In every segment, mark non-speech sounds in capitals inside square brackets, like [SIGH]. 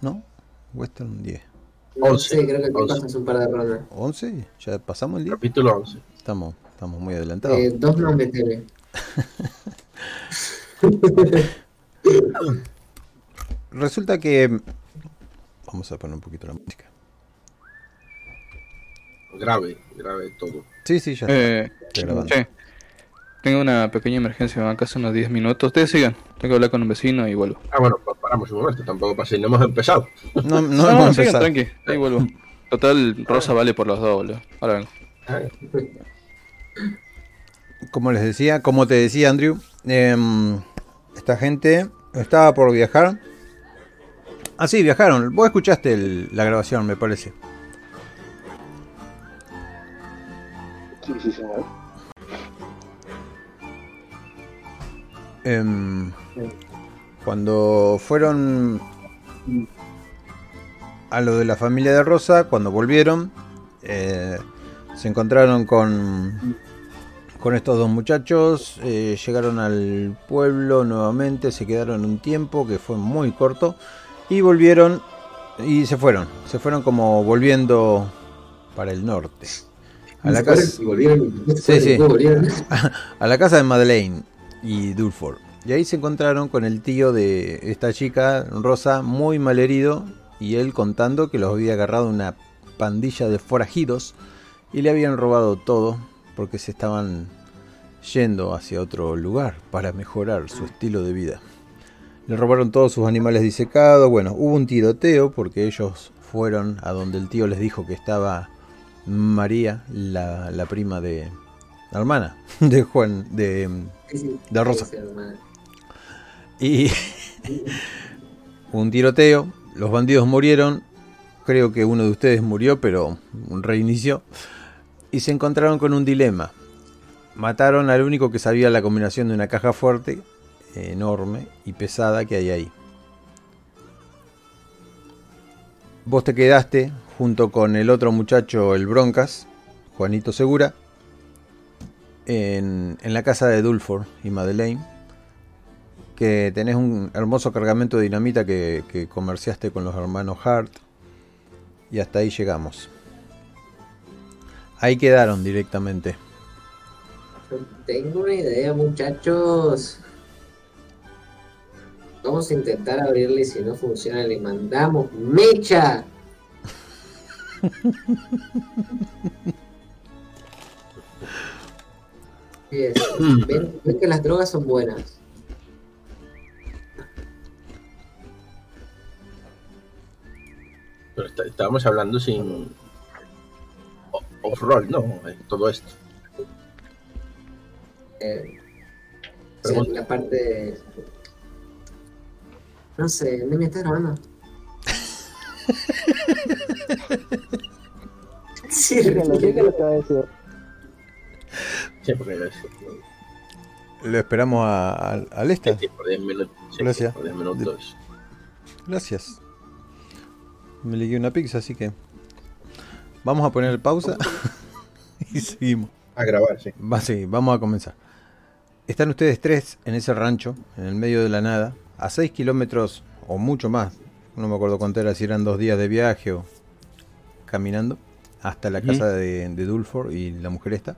¿No? Western 10. 11, creo que pasas un par de rondas. ¿11? ¿Ya pasamos el 10? Capítulo 11. Estamos, estamos muy adelantados. Eh, dos no meteré. [LAUGHS] Resulta que. Vamos a poner un poquito la música. Grave, grave todo. Sí, sí, ya eh, Tengo una pequeña emergencia, van casi unos 10 minutos. Ustedes sigan, tengo que hablar con un vecino y vuelvo. Ah, bueno, pues paramos un momento, tampoco pasa, no hemos empezado. No, no, [LAUGHS] hemos empezado. tranqui, ahí vuelvo. Total, Rosa vale por los dos, boludo. Ahora vengo. Como les decía, como te decía Andrew, em, esta gente estaba por viajar. Ah, sí, viajaron. Vos escuchaste la grabación, me parece. Sí, sí, señor. Em, cuando fueron a lo de la familia de Rosa, cuando volvieron, eh, se encontraron con, con estos dos muchachos, eh, llegaron al pueblo nuevamente, se quedaron un tiempo que fue muy corto y volvieron y se fueron, se fueron como volviendo para el norte. A la, casa, [LAUGHS] a la casa de Madeleine y Dulford. Y ahí se encontraron con el tío de esta chica, Rosa, muy mal herido, y él contando que los había agarrado una pandilla de forajidos y le habían robado todo porque se estaban yendo hacia otro lugar para mejorar su estilo de vida. Le robaron todos sus animales disecados, bueno, hubo un tiroteo porque ellos fueron a donde el tío les dijo que estaba María, la, la prima de la hermana [LAUGHS] de Juan, de, de Rosa. Y [LAUGHS] un tiroteo, los bandidos murieron, creo que uno de ustedes murió, pero reinició. Y se encontraron con un dilema. Mataron al único que sabía la combinación de una caja fuerte, enorme y pesada que hay ahí. Vos te quedaste junto con el otro muchacho, el Broncas, Juanito Segura, en, en la casa de Dulford y Madeleine que tenés un hermoso cargamento de dinamita que, comerciaste con los hermanos Hart. Y hasta ahí llegamos. Ahí quedaron directamente. Tengo una idea, muchachos. Vamos a intentar abrirle y si no funciona le mandamos mecha. [LAUGHS] ven que las drogas son buenas. Pero estábamos hablando sin off-roll, ¿no? Todo esto. Eh, la parte. No sé, [LAUGHS] me está grabando. sí, lo que va a decir. Sí, porque lo, lo esperamos a, a, a Lesta. Sí, por 10 minutos. Gracias. Por 10 minutos. Gracias. Me ligué una pizza, así que vamos a poner pausa [LAUGHS] y seguimos. A grabar, sí. Va, sí, vamos a comenzar. Están ustedes tres en ese rancho, en el medio de la nada, a 6 kilómetros o mucho más. No me acuerdo cuánto era, si eran dos días de viaje o caminando, hasta la casa de, de Dulford y la mujer esta.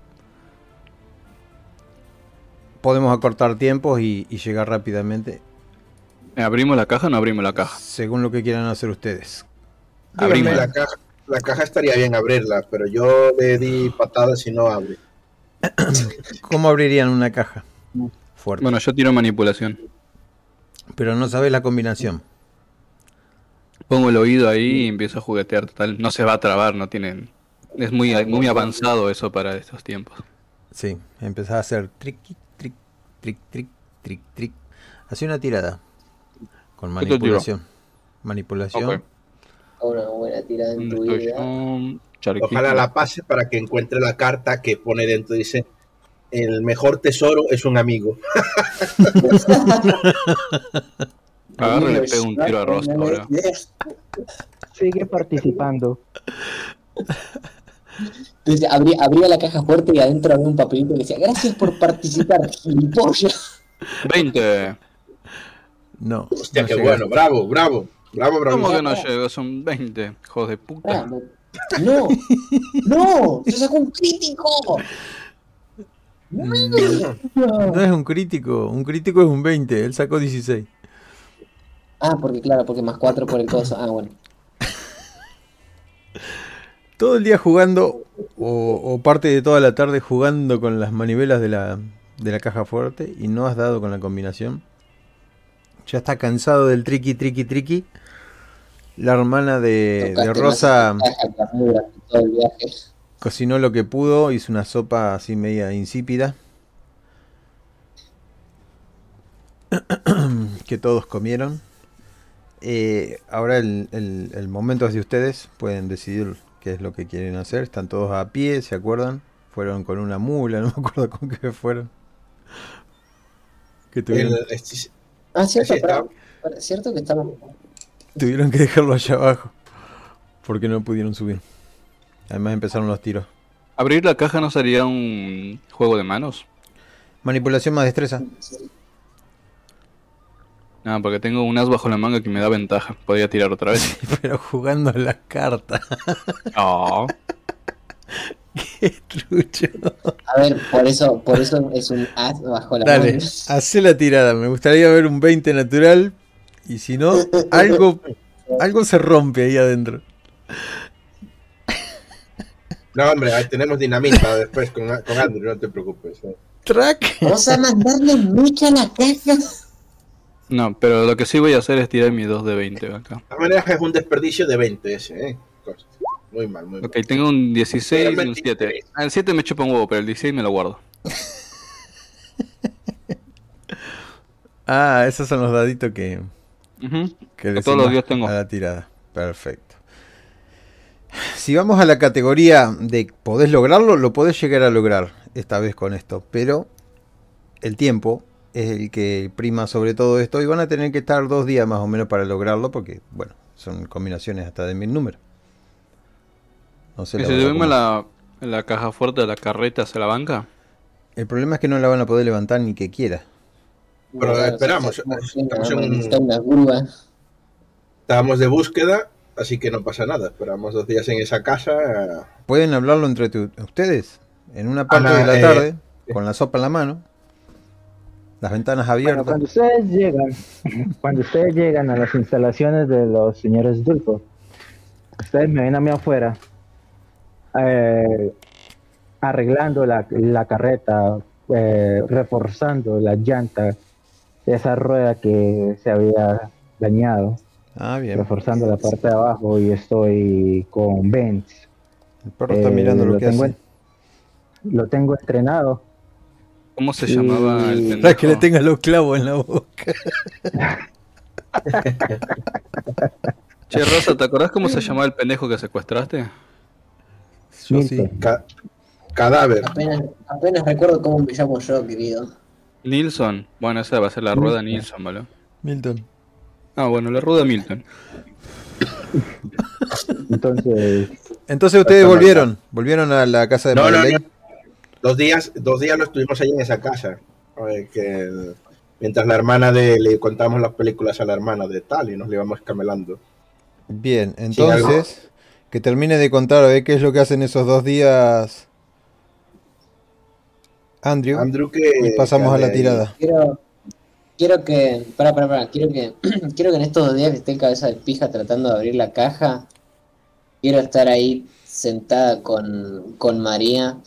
Podemos acortar tiempos y, y llegar rápidamente. ¿Abrimos la caja o no abrimos la caja? Según lo que quieran hacer ustedes. Abrimos la caja. La caja estaría bien abrirla, pero yo le di patadas y no abre. [COUGHS] ¿Cómo abrirían una caja? Fuerte. Bueno, yo tiro manipulación. Pero no sabes la combinación. Pongo el oído ahí y empiezo a juguetear total. No se va a trabar, no tienen. Es muy, muy avanzado eso para estos tiempos. Sí, empezás a hacer trick, trick, trick, trick, trick. Así una tirada. Con manipulación. Manipulación una buena tirada en tu vida. Ojalá la pase para que encuentre la carta que pone dentro. Dice: El mejor tesoro es un amigo. [LAUGHS] Agarro y le pego un tiro a ahora. Sigue participando. [LAUGHS] Entonces abría, abría, la caja fuerte y adentro había un papelito que decía: Gracias por participar, gilipollas. 20. No. Hostia, qué bueno, bravo, bravo. Bravo, bravo. ¿Cómo que no llego? Son 20, hijos de puta. Ah, No, no, se sacó un crítico. No es un crítico, un crítico es un 20, él sacó 16. Ah, porque claro, porque más cuatro por el coso. Ah, bueno. Todo el día jugando, o, o parte de toda la tarde jugando con las manivelas de la, de la caja fuerte y no has dado con la combinación. Ya está cansado del triqui, triqui, triqui. La hermana de, de Rosa cocinó lo que pudo, hizo una sopa así media insípida. [CLEARS THROAT] que todos comieron. Eh, ahora el, el- el momento es de ustedes, pueden decidir qué es lo que quieren hacer. Están todos a pie, ¿se acuerdan? Fueron con una mula, [LAUGHS] no me acuerdo con qué fueron. Que tuvieron, El- este- Ah, cierto, cierto que estamos. tuvieron que dejarlo allá abajo. Porque no pudieron subir. Además empezaron los tiros. ¿Abrir la caja no sería un juego de manos? Manipulación más destreza. No, porque tengo un as bajo la manga que me da ventaja. Podría tirar otra vez. [LAUGHS] Pero jugando a las cartas. Oh, [LAUGHS] Qué trucho. A ver, por eso, por eso es un as bajo la Dale, mano. hacé la tirada. Me gustaría ver un 20 natural. Y si no, algo, algo se rompe ahí adentro. No, hombre, ahí tenemos dinamita después con, con Andrew, no te preocupes. eh. Track. Vamos a mandarle mucho a la caja. No, pero lo que sí voy a hacer es tirar mi 2 de 20 acá. De todas maneras es un desperdicio de 20 ese, ¿eh? Muy mal, muy mal. Ok, tengo un 16 y un 7. 23. El 7 me chupa un huevo, pero el 16 me lo guardo. [LAUGHS] Ah, esos son los daditos que, que le Todos los días tengo. a la tirada. Perfecto. Si vamos a la categoría de podés lograrlo, lo podés llegar a lograr esta vez con esto. Pero el tiempo es el que prima sobre todo esto. Y van a tener que estar dos días más o menos para lograrlo. Porque, bueno, son combinaciones hasta de mil números. No sé ¿Y la si cómo- la, la caja fuerte de la carreta hacia la banca? El problema es que no la van a poder levantar ni que quiera. Pero Claro, esperamos, sí, estamos en. Estábamos de búsqueda, así que no pasa nada. Esperamos dos días en esa casa. eh, Pueden hablarlo entre tu- ustedes en una parte Ana, de la eh, tarde, con la sopa en la mano, las ventanas Bueno, abiertas. cuando ustedes llegan, [LAUGHS] cuando ustedes llegan a las instalaciones de los señores Dulfo, ustedes me ven a mí afuera, eh, arreglando la, la carreta, eh, reforzando la llanta de esa rueda que se había dañado, Ah, bien. reforzando la parte de abajo y estoy con Benz. El perro está mirando Eh, lo que tengo hace. lo tengo entrenado. ¿Cómo se llamaba el pendejo? Para que le tenga los clavos en la boca. Che, Rosa, ¿te acordás cómo se llamaba el pendejo que secuestraste? Yo sí. Ca- cadáver. Apenas, apenas recuerdo cómo me llamo yo, querido. Nilsson. Bueno, esa va a ser la rueda Nilsson, ¿vale? Milton. Ah, bueno, la rueda Milton. Entonces, Entonces ustedes volvieron, volvieron a la casa de No, no, Madeleine. no. Dos días, dos días lo estuvimos ahí en esa casa. Que mientras la hermana de le contamos las películas a la hermana de tal y nos le íbamos camelando. Bien, entonces, que termine de contar a ver qué es lo que hacen esos dos días. Andrew, Andrew que y pasamos a la tirada. Quiero, quiero que, para, para, para, quiero que, [CLEARS THROAT] quiero que en estos dos días que esté en cabeza de pija tratando de abrir la caja, quiero estar ahí sentada con, con María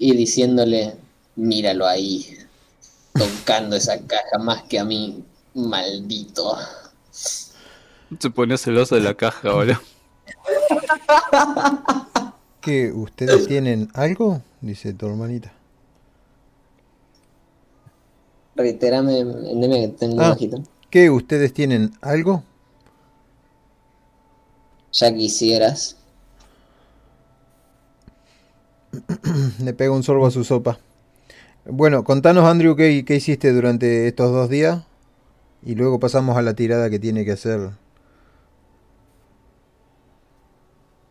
y diciéndole, míralo ahí, tocando esa caja más que a mí, maldito. Se pone celoso de la caja, boludo. ¿Qué? ¿Ustedes tienen algo? Dice tu hermanita. Reiterame, endeme que tengo Ah. bajito. ¿Qué? ¿Ustedes tienen algo? Ya quisieras. [CLEARS THROAT] Le pega un sorbo a su sopa. Bueno, contanos, Andrew, qué, hiciste durante estos dos días. Y luego pasamos a la tirada que tiene que hacer.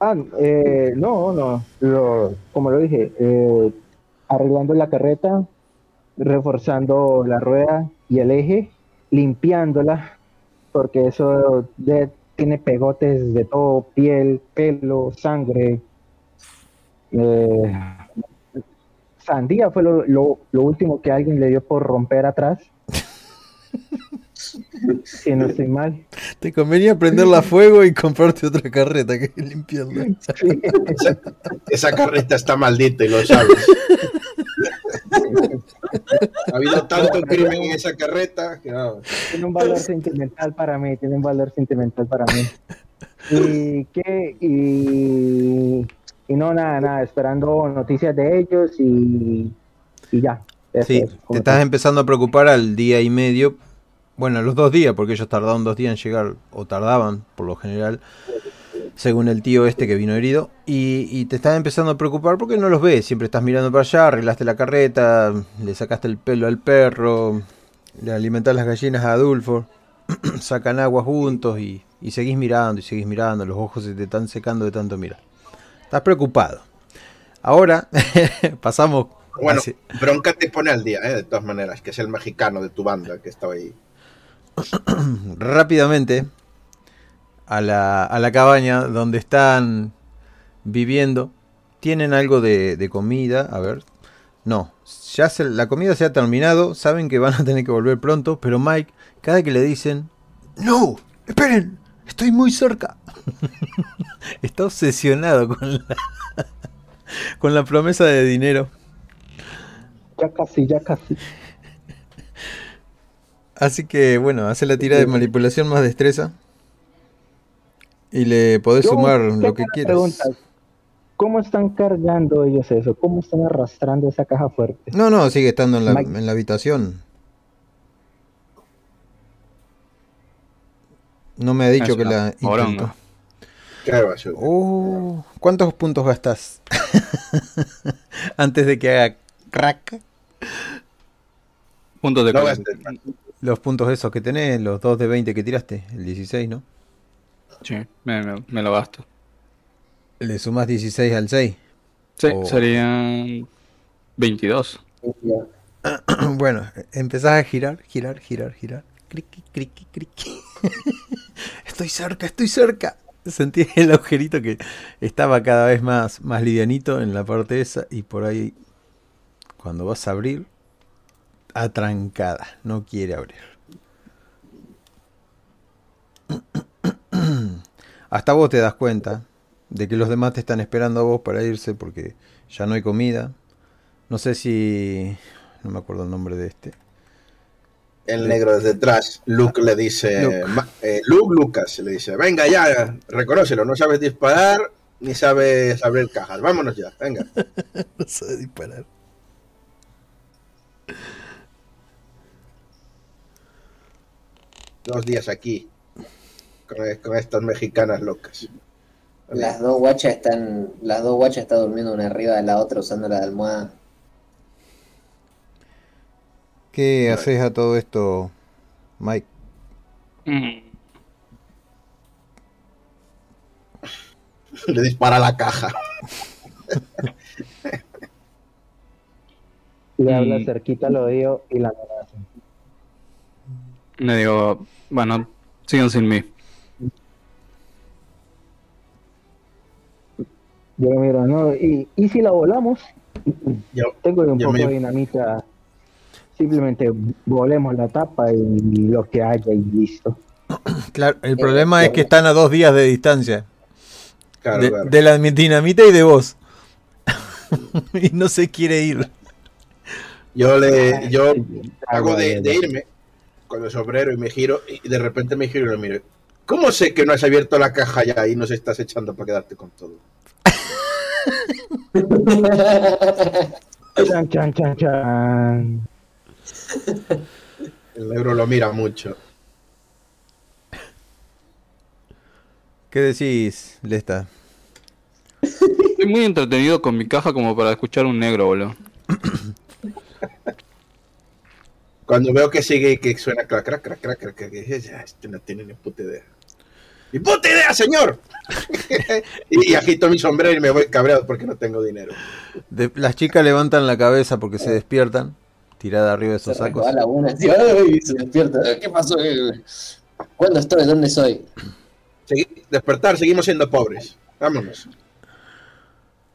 Ah, eh, no, no, lo- como lo dije, eh, arreglando la carreta, reforzando la rueda y el eje, limpiándola, porque eso tiene pegotes de todo, piel, pelo, sangre. Eh, sandía fue lo, lo- lo último que alguien le dio por romper atrás. [LAUGHS] si no estoy mal. Te convenía prenderla a fuego y comprarte otra carreta que limpiarla. [LAUGHS] Esa carreta está maldita y lo sabes. ha habido tanto crimen en esa carreta que no. tiene un valor sentimental para mí, tiene un valor sentimental para mí. Y qué y, y no nada, nada, esperando noticias de ellos y, y ya. Eso Sí, te estás tal. empezando a preocupar al día y medio. Bueno, a los dos días, porque ellos tardaron dos días en llegar, o tardaban por lo general, según el tío este que vino herido. Y, y te estás empezando a preocupar porque no los ves. Siempre estás mirando para allá, arreglaste la carreta, le sacaste el pelo al perro, le alimentás las gallinas a Adulfo, [CLEARS THROAT] sacan agua juntos y, y seguís mirando y seguís mirando. Los ojos se te están secando de tanto mirar. Estás preocupado. Ahora [LAUGHS] pasamos. Bueno, Bronca te pone al día, ¿eh? de todas maneras, que es el mexicano de tu banda que estaba ahí. [CLEARS THROAT] rápidamente a la, a la cabaña donde están viviendo. Tienen algo de, de comida, a ver. No, ya se- la comida se ha terminado, saben que van a tener que volver pronto, pero Mike, cada que le dicen, no, esperen, estoy muy cerca. [LAUGHS] Está obsesionado con la, [LAUGHS] con la promesa de dinero. Ya casi, ya casi. Así que bueno, hace la tira de manipulación más destreza. Y le podés Yo sumar lo que quieras. ¿Cómo están cargando ellos eso? ¿Cómo están arrastrando esa caja fuerte? No, no, sigue estando en la, Mike. en la habitación. No me ha dicho Es que la intentó. Basura. Oh, ¿Cuántos puntos gastas? [LAUGHS] Antes de que haga crack. Puntos de No. Los puntos esos que tenés, los 2 de 20 que tiraste, el 16, ¿no? Sí, me, me- me lo gasto. Le sumas 16 al 6. Sí, Oh. serían 22. [COUGHS] bueno, empezás a girar, girar, girar, girar. Criqui, criqui, criqui. [LAUGHS] estoy cerca, estoy cerca. Sentí [LAUGHS] el agujerito que estaba cada vez más, más livianito en la parte esa y por ahí, cuando vas a abrir, atrancada, no quiere abrir. [CLEARS THROAT] Hasta vos te das cuenta de que los demás te están esperando a vos para irse porque ya no hay comida. No sé si... No me acuerdo el nombre de este. El negro desde detrás, Luke le dice, Luke. eh, Luke Lucas le dice, venga ya, reconócelo, no sabes disparar ni sabes abrir cajas, vámonos ya, venga. [LAUGHS] No sabe disparar. Dos días aquí, con, con estas mexicanas locas. Las dos guachas están, las dos guachas están durmiendo una arriba de la otra usando la almohada. ¿Qué haces a todo esto, Mike? Mm. [LAUGHS] Le dispara la caja. [LAUGHS] Le habla cerquita al oído y la amenaza. Le digo, bueno, sigan sin mí. Yo miro, no, y, y si la volamos, Yo, tengo un Yo poco me- de dinamita. Simplemente volemos la tapa y lo que haya y listo. [CLEARS THROAT] Claro, el problema es que están a dos días de distancia. claro, De, claro. de la dinamita y de vos. [LAUGHS] y no se quiere ir. yo le, yo Ah, hago de, de irme con el sombrero y me giro y de repente me giro y lo miro. ¿Cómo sé que no has abierto la caja ya y nos estás echando para quedarte con todo? [LAUGHS] Chan, chan, chan, chan. El negro lo mira mucho. ¿Qué decís, Lesta? Estoy muy entretenido con mi caja como para escuchar un negro, boludo. Cuando veo que sigue y que suena crack, crack, crack, crack, crack, crack, dije, ya, este no tiene ni puta idea. ¡Ni puta idea, señor! y, [LAUGHS] y agito mi sombrero y me voy cabreado porque no tengo dinero. De- las chicas levantan la cabeza porque se despiertan, tirada arriba de Se esos sacos. tío, [LAUGHS] ¡ay! se despierta. ¿Qué pasó? ¿Cuándo estoy? ¿Dónde soy? Segui- despertar, seguimos siendo pobres. Vámonos.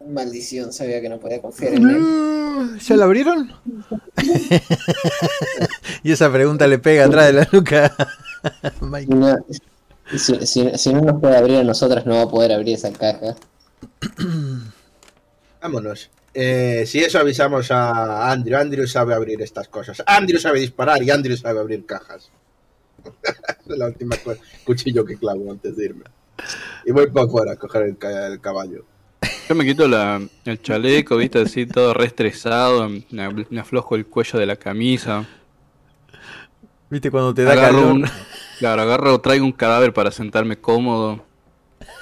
Maldición, sabía que no podía confiar en él. ¿Ya la abrieron? [LAUGHS] y esa pregunta le pega atrás de la nuca a [LAUGHS] Mike. No, si, si- si no nos puede abrir a nosotras, no va a poder abrir esa caja. Vámonos. Eh, si eso avisamos a Andrew. Andrew sabe abrir estas cosas. Andrew sabe disparar y Andrew sabe abrir cajas. [LAUGHS] es la última cosa. Cuchillo que clavo antes de irme. Y voy para afuera a coger el, ca- el caballo. Yo me quito la, el chaleco, viste, así todo re estresado. Me, me aflojo el cuello de la camisa. ¿Viste cuando te da Agarro calor? un, claro, agarro, traigo un cadáver para sentarme cómodo.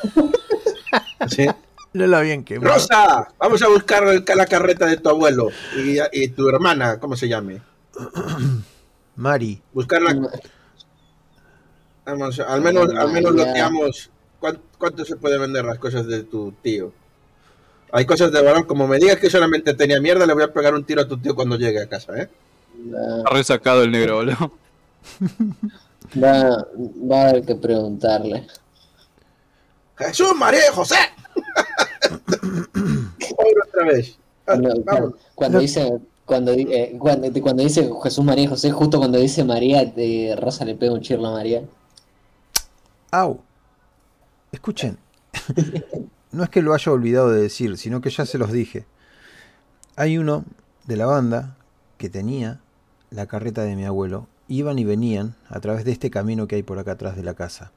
[LAUGHS] ¿Sí? No la habían quemado. Rosa, vamos a buscar la carreta de tu abuelo y, y tu hermana, ¿cómo se llame? [CLEARS THROAT] Mari. Buscarla. Vamos, al menos, al menos loteamos. ¿Cuán- ¿Cuánto se puede vender las cosas de tu tío? Hay cosas de valor. Como me digas que solamente tenía mierda, le voy a pegar un tiro a tu tío cuando llegue a casa, ¿eh? Va, Está re sacado el negro, boludo. va, va a haber que preguntarle. Jesús, María y José. Otra vez. Ah, cuando, cuando dice cuando, eh, cuando, cuando dice Jesús María y José, justo cuando dice María, de Rosa le pega un chirlo a María. Au. Escuchen. [LAUGHS] No es que lo haya olvidado de decir, sino que ya se los dije. Hay uno de la banda que tenía la carreta de mi abuelo. Iban y venían a través de este camino que hay por acá atrás de la casa.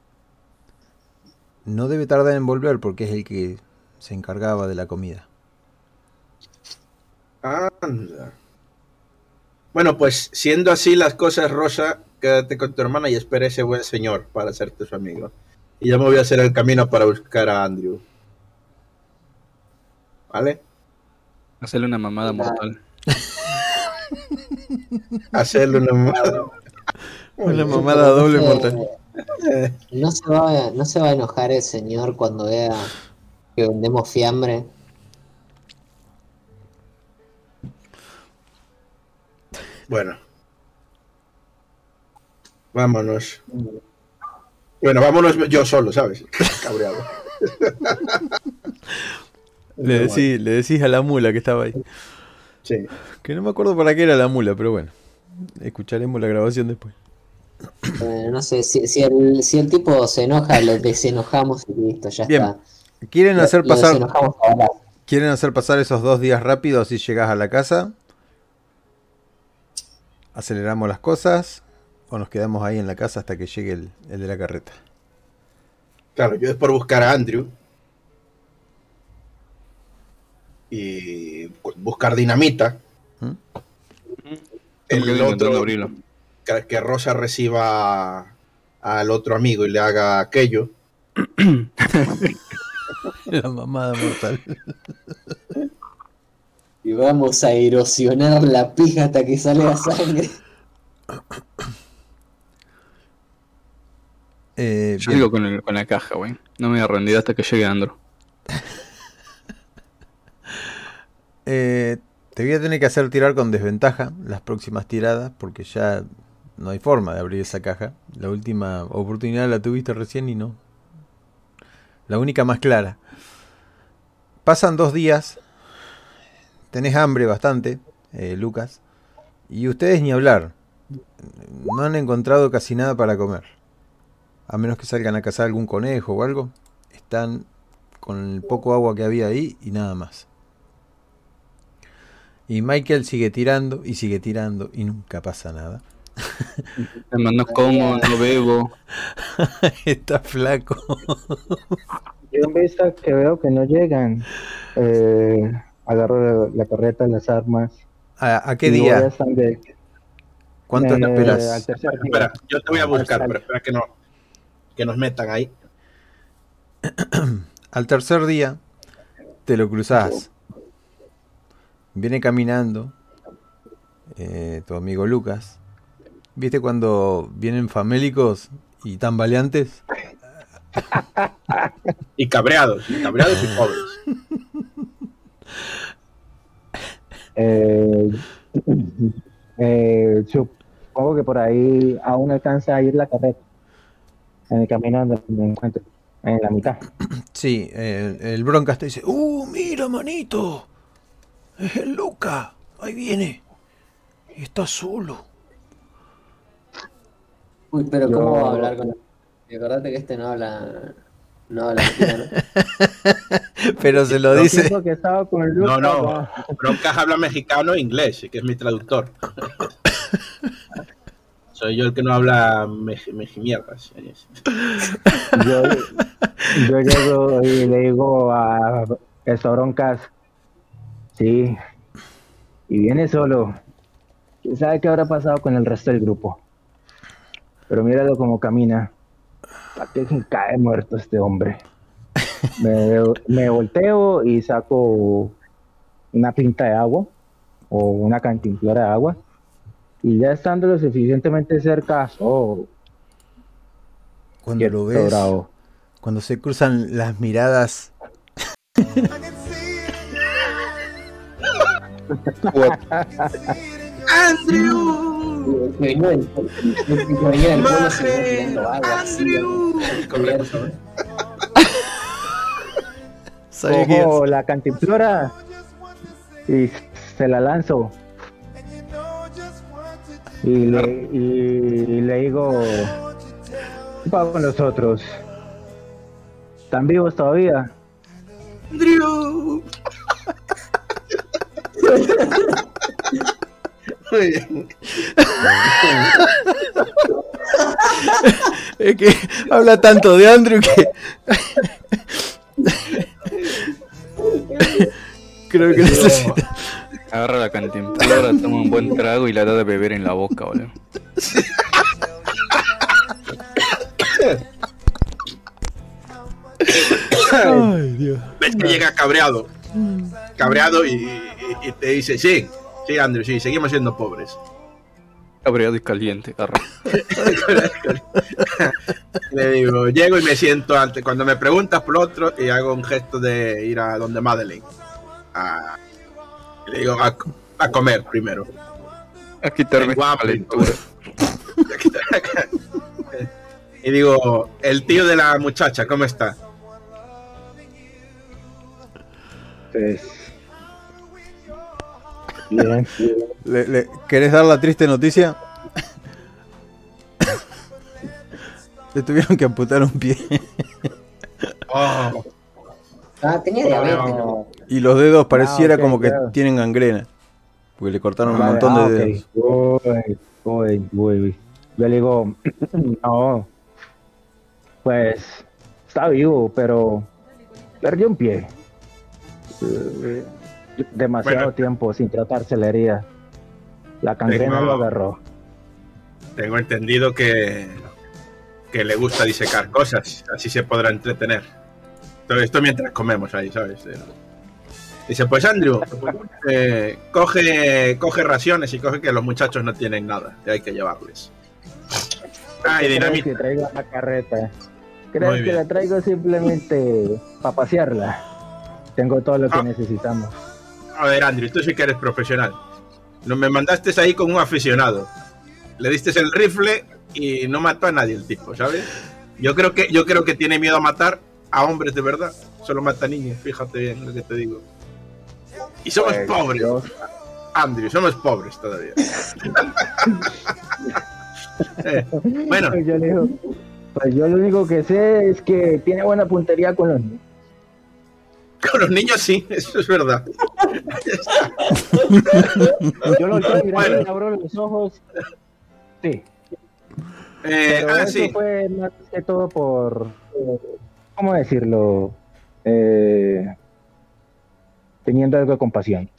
No debe tardar en volver porque es el que se encargaba de la comida. Anda. Bueno, pues siendo así las cosas, Rosa, quédate con tu hermana y espera ese buen señor para hacerte su amigo. Y yo me voy a hacer el camino para buscar a Andrew. ¿Vale? Hacerle una mamada mortal. [LAUGHS] Hacerle una mamada. Una mamada doble mortal. No se, va, no se va a enojar el señor cuando vea que vendemos fiambre. Bueno. Vámonos. Bueno, vámonos yo solo, ¿sabes? [LAUGHS] Cabreado. [LAUGHS] Le decís, le decís a la mula que estaba ahí. Sí. Que no me acuerdo para qué era la mula, pero bueno. Escucharemos la grabación después. Eh, no sé, si, si, el, si el tipo se enoja, lo desenojamos y listo, ya Bien. está. ¿Quieren hacer lo pasar, quieren hacer pasar esos dos días rápido así llegas a la casa? ¿Aceleramos las cosas? ¿O nos quedamos ahí en la casa hasta que llegue el, el de la carreta? Claro, yo es por buscar a Andrew. Y bu- buscar dinamita. ¿Mm? El otro, que, que Rosa reciba al otro amigo y le haga aquello. [LAUGHS] La mamada mortal. [LAUGHS] Y vamos a erosionar la pija hasta que salga sangre. [LAUGHS] Eh, Yo bien. digo con, el- con la caja, güey. No me voy a rendir hasta que llegue Andro. [LAUGHS] Eh, te voy a tener que hacer tirar con desventaja las próximas tiradas porque ya no hay forma de abrir esa caja. La última oportunidad la tuviste recién y no. La única más clara. Pasan dos días. Tenés hambre bastante, eh, Lucas. Y ustedes ni hablar. No han encontrado casi nada para comer. A menos que salgan a cazar algún conejo o algo. Están con el poco agua que había ahí y nada más. Y Michael sigue tirando y sigue tirando y nunca pasa nada. [LAUGHS] No como, no bebo. [LAUGHS] Está flaco. Yo en vista que veo que no llegan, eh, agarro la, la carreta, las armas. ¿A, a qué día? ¿Cuánto Eh, esperas? al tercer día. Espera, yo te voy a buscar, pero espera que no. Que nos metan ahí. [CLEARS THROAT] Al tercer día te lo cruzás. Viene caminando eh, tu amigo Lucas. ¿Viste cuando vienen famélicos y tambaleantes? Y cabreados, y cabreados y pobres. [LAUGHS] Eh, [CLEARS THROAT] eh, supongo que por ahí aún alcanza a ir la carreta. En el camino donde me encuentro. en la mitad. [CLEARS THROAT] Sí, el, el Broncas te dice, ¡Uh, mira, manito! Es el Luca. Ahí viene. Y está solo. Uy, pero Yo- ¿cómo va a hablar con Acordate que este no habla. No habla. [LAUGHS] [LAUGHS] Pero se lo dice. que estaba con Lucas, No, no. Broncas habla mexicano e inglés, que es mi traductor. [LAUGHS] Soy yo el que no habla meji- mejimierdas. Yo, yo llego y le digo a eso broncas, sí, y viene solo. ¿Quién sabe qué habrá pasado con el resto del grupo? Pero míralo como camina. ¿A qué se cae muerto este hombre? Me, me volteo y saco una pinta de agua o una cantimplora de agua. Y ya estando lo suficientemente cerca, oh, Cuando lo ves, bravo. cuando se cruzan las miradas, ¡Andrew! Que venía del que venía del pueblo se venía tirando agua así, cubierto. ¿sabe qué Cojo la cantimplora y se la lanzo. Y le, y, y le digo, ¿qué pasa con los otros? ¿Están vivos todavía? ¡Andrew! Muy bien. Es que habla tanto de Andrew que. [LAUGHS] Creo que necesita. Agarra la cantimplora, toma un buen trago y la da de beber en la boca, boludo. Ay, Dios. Ves que llega cabreado. Cabreado y, y- y te dice, sí, sí, Andrew, sí, seguimos siendo pobres. Cabreado y caliente. [LAUGHS] Le digo, llego y me siento ante, cuando me preguntas por otro, y hago un gesto de ir a donde Madeleine. A- le digo, a, a comer primero. A quitarme [LAUGHS] calentura. y digo, el tío de la muchacha, ¿cómo está? Pues, bien. Le- le- ¿Querés dar la triste noticia? Le tuvieron que amputar un pie Oh, Ah, tenía diabetes, ¿no? y los dedos pareciera como que claro. tienen gangrena. Porque le cortaron un montón de ah, dedos. Uy, uy, uy, uy. Yo le digo, [CLEARS THROAT] no, pues está vivo, pero perdió un pie. Demasiado Bueno. tiempo sin tratarse la herida. La cangrena lo agarró. tengo entendido que, que le gusta disecar cosas, así se podrá entretener. Todo esto mientras comemos ahí, ¿sabes? Eh, Dice, pues Andrew, eh, coge, coge raciones y coge que los muchachos no tienen nada, que hay que llevarles. Ah, y ¿Crees dinamita. que traigo la carreta? ¿Crees que bien. la traigo simplemente para pasearla? Tengo todo lo que Ah. necesitamos. A ver, Andrew, tú sí que eres profesional. No me mandaste ahí con un aficionado. Le diste el rifle y no mató a nadie el tipo, ¿sabes? Yo creo que, yo creo que tiene miedo a matar a hombres de verdad. Solo mata a niños, fíjate bien lo que te digo. Y somos Pues, pobres, yo- Andrew, somos pobres todavía. [LAUGHS] Eh, bueno, Pues yo le digo, pues yo lo único que sé es que tiene buena puntería con los niños. con los niños sí, eso es verdad. [LAUGHS] Yo lo estoy mirando y abro los ojos. Sí. Eh, Pero ah, eso sí. fue más que todo por, ¿cómo decirlo? Eh, teniendo algo de compasión.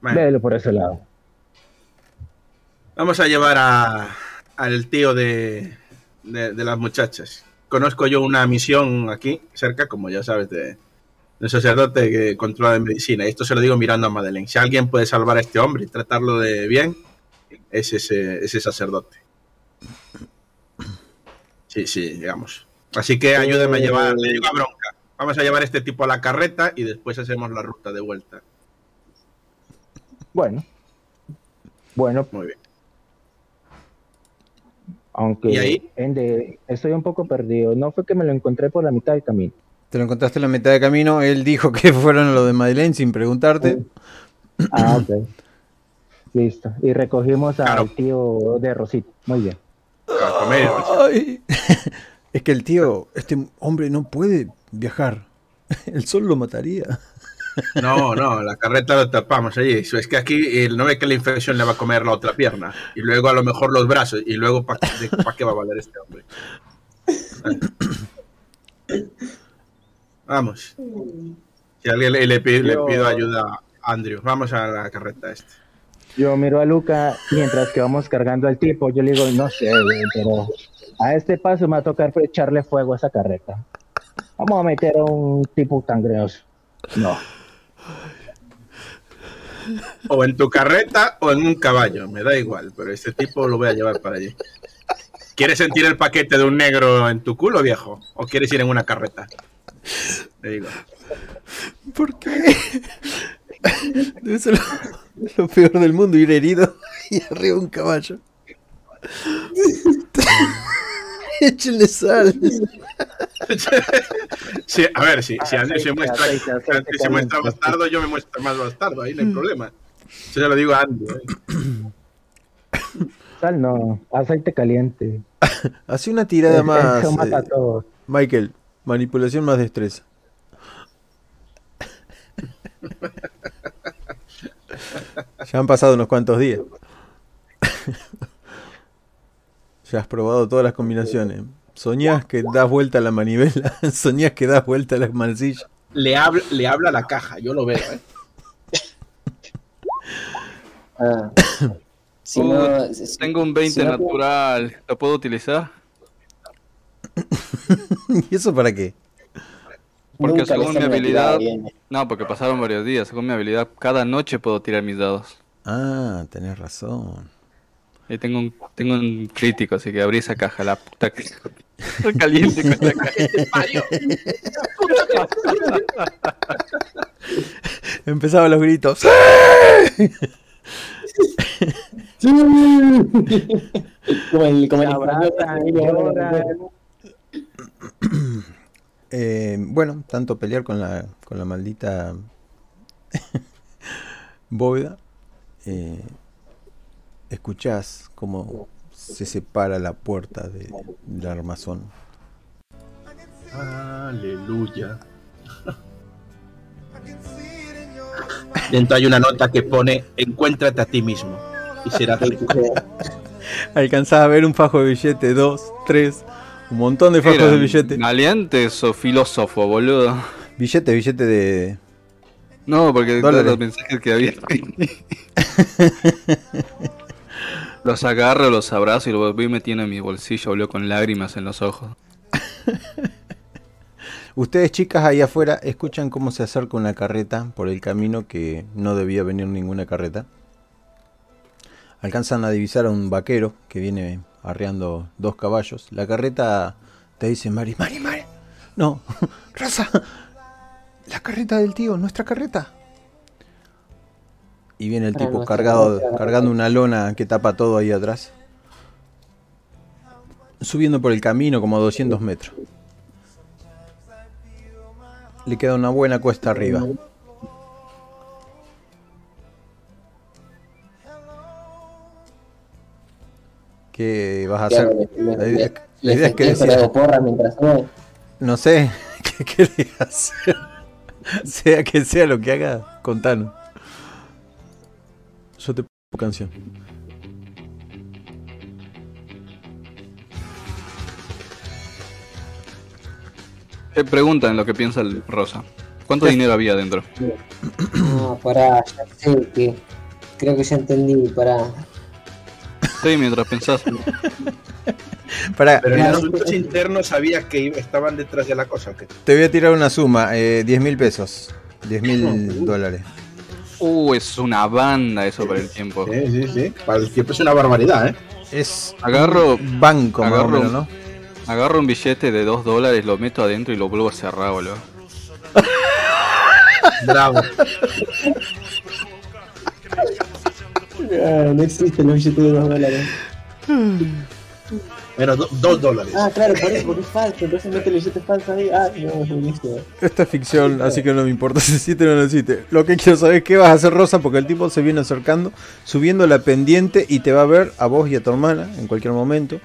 Bueno. Véelo por ese lado. Vamos a llevar a, al tío de, de, de las muchachas. Conozco yo una misión aquí, cerca, como ya sabes, de, de sacerdote que controla de medicina. Y esto se lo digo mirando a Madeleine. Si alguien puede salvar a este hombre y tratarlo de bien, es ese, ese sacerdote. Sí, sí, digamos. Así que ayúdeme a llevar, le digo a bronca. Vamos a llevar a este tipo a la carreta y después hacemos la ruta de vuelta. Bueno. Bueno, Muy bien. Aunque ¿Y ahí? Ende, estoy un poco perdido. No fue que me lo encontré por la mitad del camino. Te lo encontraste en la mitad de camino. Él dijo que [LAUGHS] fueron los de Madeleine sin preguntarte. Ah, ok. Listo. Y recogimos Claro. al tío de Rosita. Muy bien. A comer. Ay. [LAUGHS] Es que el tío, este hombre no puede viajar. [LAUGHS] El sol lo mataría. No, no, la carreta lo tapamos allí. Es que aquí eh, no ve que la infección le va a comer la otra pierna. Y luego a lo mejor los brazos. Y luego, ¿para qué va a valer este hombre? Vamos. Si alguien le, le pido, le Yo- pido ayuda a Andrew. Vamos a la carreta esta. Yo miro a Luca mientras que vamos cargando al tipo. Yo le digo, no sé, güey, pero a este paso me va a tocar echarle fuego a esa carreta. Vamos a meter a un tipo tan grueso. No. O en tu carreta o en un caballo. Me da igual. Pero este tipo lo voy a llevar para allí. ¿Quieres sentir el paquete de un negro en tu culo, viejo? ¿O quieres ir en una carreta? Le digo. ¿Por qué? Debe ser lo, lo peor del mundo, ir herido y arriba un caballo. Échenle sal. Sí, a ver, si, si Andrew se Aceite, muestra, aceite, aceite si se muestra bastardo, yo me muestro más bastardo, ahí no hay problema. Yo ya lo digo a Andrew. ¿eh? Sal no, aceite caliente. Hace una tirada más. Eso mata a eh, todos. Michael, manipulación más destreza. [LAUGHS] Ya han pasado unos cuantos días. Ya has probado todas las combinaciones. Soñás que das vuelta a la manivela, [LAUGHS] soñás que das vuelta a la mancilla. Le habla, le habla a la caja, yo lo veo. ¿eh? Ah. [COUGHS] Si no, si- Tengo un 20 si no- natural. ¿Lo puedo utilizar? [LAUGHS] ¿Y eso para qué? Porque nunca según mi habilidad- bien. No, porque pasaron varios días. Según mi habilidad, cada noche puedo tirar mis dados. Ah, tenés razón. Y tengo un, tengo un crítico, así que abrí esa caja, la puta que... Estoy caliente con la caja. [LAUGHS] Empezaban los gritos. [LAUGHS] como el, como el. [CLEARS THROAT] Eh, bueno, tanto pelear con la, con la maldita [LAUGHS] bóveda. eh, escuchás cómo se separa la puerta de- del armazón. Aleluya. [LAUGHS] Dentro hay una nota que pone encuéntrate a ti mismo y serás [LAUGHS] rico. Alcanzás a ver un fajo de billete, dos, tres, un montón de fajos de billete. Maleantes o filósofo, boludo. Billete, billete de. No, porque Dólares. los mensajes que había. los agarro, los abrazo y los voy metiendo en mi bolsillo, boludo, con lágrimas en los ojos. Ustedes, chicas, ahí afuera, escuchan cómo se acerca una carreta por el camino que no debía venir ninguna carreta. Alcanzan a divisar a un vaquero que viene arreando dos caballos. La carreta te dice, Mari, Mari, Mari. No, [LAUGHS] Rosa, la carreta del tío, nuestra carreta. Y viene el Para tipo cargado, cargando una lona que tapa todo ahí atrás. Subiendo por el camino como a 200 metros. Le queda una buena cuesta arriba. ¿Qué vas a hacer? La idea, la idea es que decía. decía, porra mientras no. no sé, [LAUGHS] ¿qué querés hacer? [LAUGHS] Sea que sea lo que haga, contanos. Yo te pongo canción. Te preguntan lo que piensa el Rosa. ¿Cuánto dinero había dentro? [CLEARS THROAT] No, pará, ya sé que. Creo que ya entendí, pará. Sí, mientras pensás. [LAUGHS] Pará, Pero en Claro. asuntos internos sabía que iba- estaban detrás de la cosa. ¿o qué? te voy a tirar una suma, eh, 10 mil pesos. 10 mil dólares. Uh, es una banda eso para el tiempo. Sí, sí, sí. Para el tiempo es una barbaridad, ¿eh? Es Agarro, un banco más o agarro- menos, ¿no? agarro un billete de 2 dólares, lo meto adentro y lo vuelvo a cerrar, boludo. [LAUGHS] Bravo. [LAUGHS] Ah, no existe el billete de dos dólares. Menos do- dos dólares. Ah, claro, por eso, porque es falso. Entonces mete el billete falso ahí. Ah, no, buenísimo. Esta es ficción, así que no me importa [LAUGHS] si existe o no existe. Lo que quiero saber es qué vas a hacer, Rosa, porque el tipo se viene acercando, subiendo la pendiente y te va a ver a vos y a tu hermana en cualquier momento.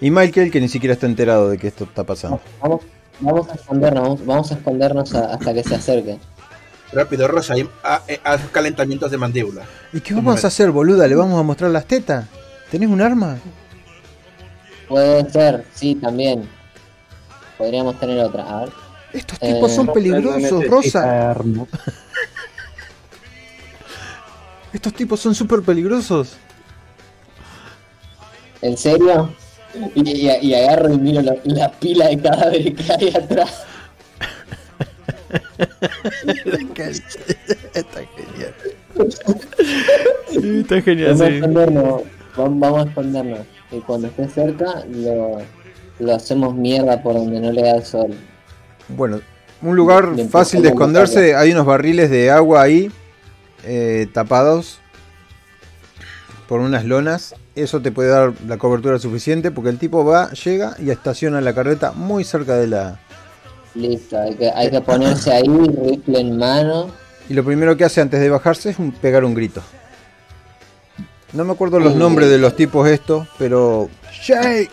Y Michael, que ni siquiera está enterado de que esto está pasando. Vamos, vamos a escondernos, vamos, vamos a escondernos a- hasta que se acerque. Rápido, Rosa, ha- eh, haz calentamientos de mandíbula. ¿Y qué vamos a hacer, boluda? ¿Le vamos a mostrar las tetas? ¿Tenés un arma? Puede ser, sí, también. Podríamos tener otra. A ver. Estos tipos Eh, son No peligrosos, Rosa. [LAUGHS] Estos tipos son súper peligrosos. ¿En serio? Y, y- y agarro y miro la, la pila de cadáveres que hay atrás. Está genial. Está genial, Vamos a escondernos. Vamos, vamos a escondernos. Y cuando esté cerca, lo, lo hacemos mierda por donde no le da el sol. Bueno, un lugar Le fácil de esconderse. Hay unos barriles de agua ahí, eh, tapados por unas lonas. Eso te puede dar la cobertura suficiente porque el tipo va, llega y estaciona la carreta muy cerca de la... Listo, hay que, hay que ponerse ahí, rifle en mano. Y lo primero que hace antes de bajarse es un- pegar un grito. No me acuerdo los nombres de los tipos estos, pero... ¡Shake!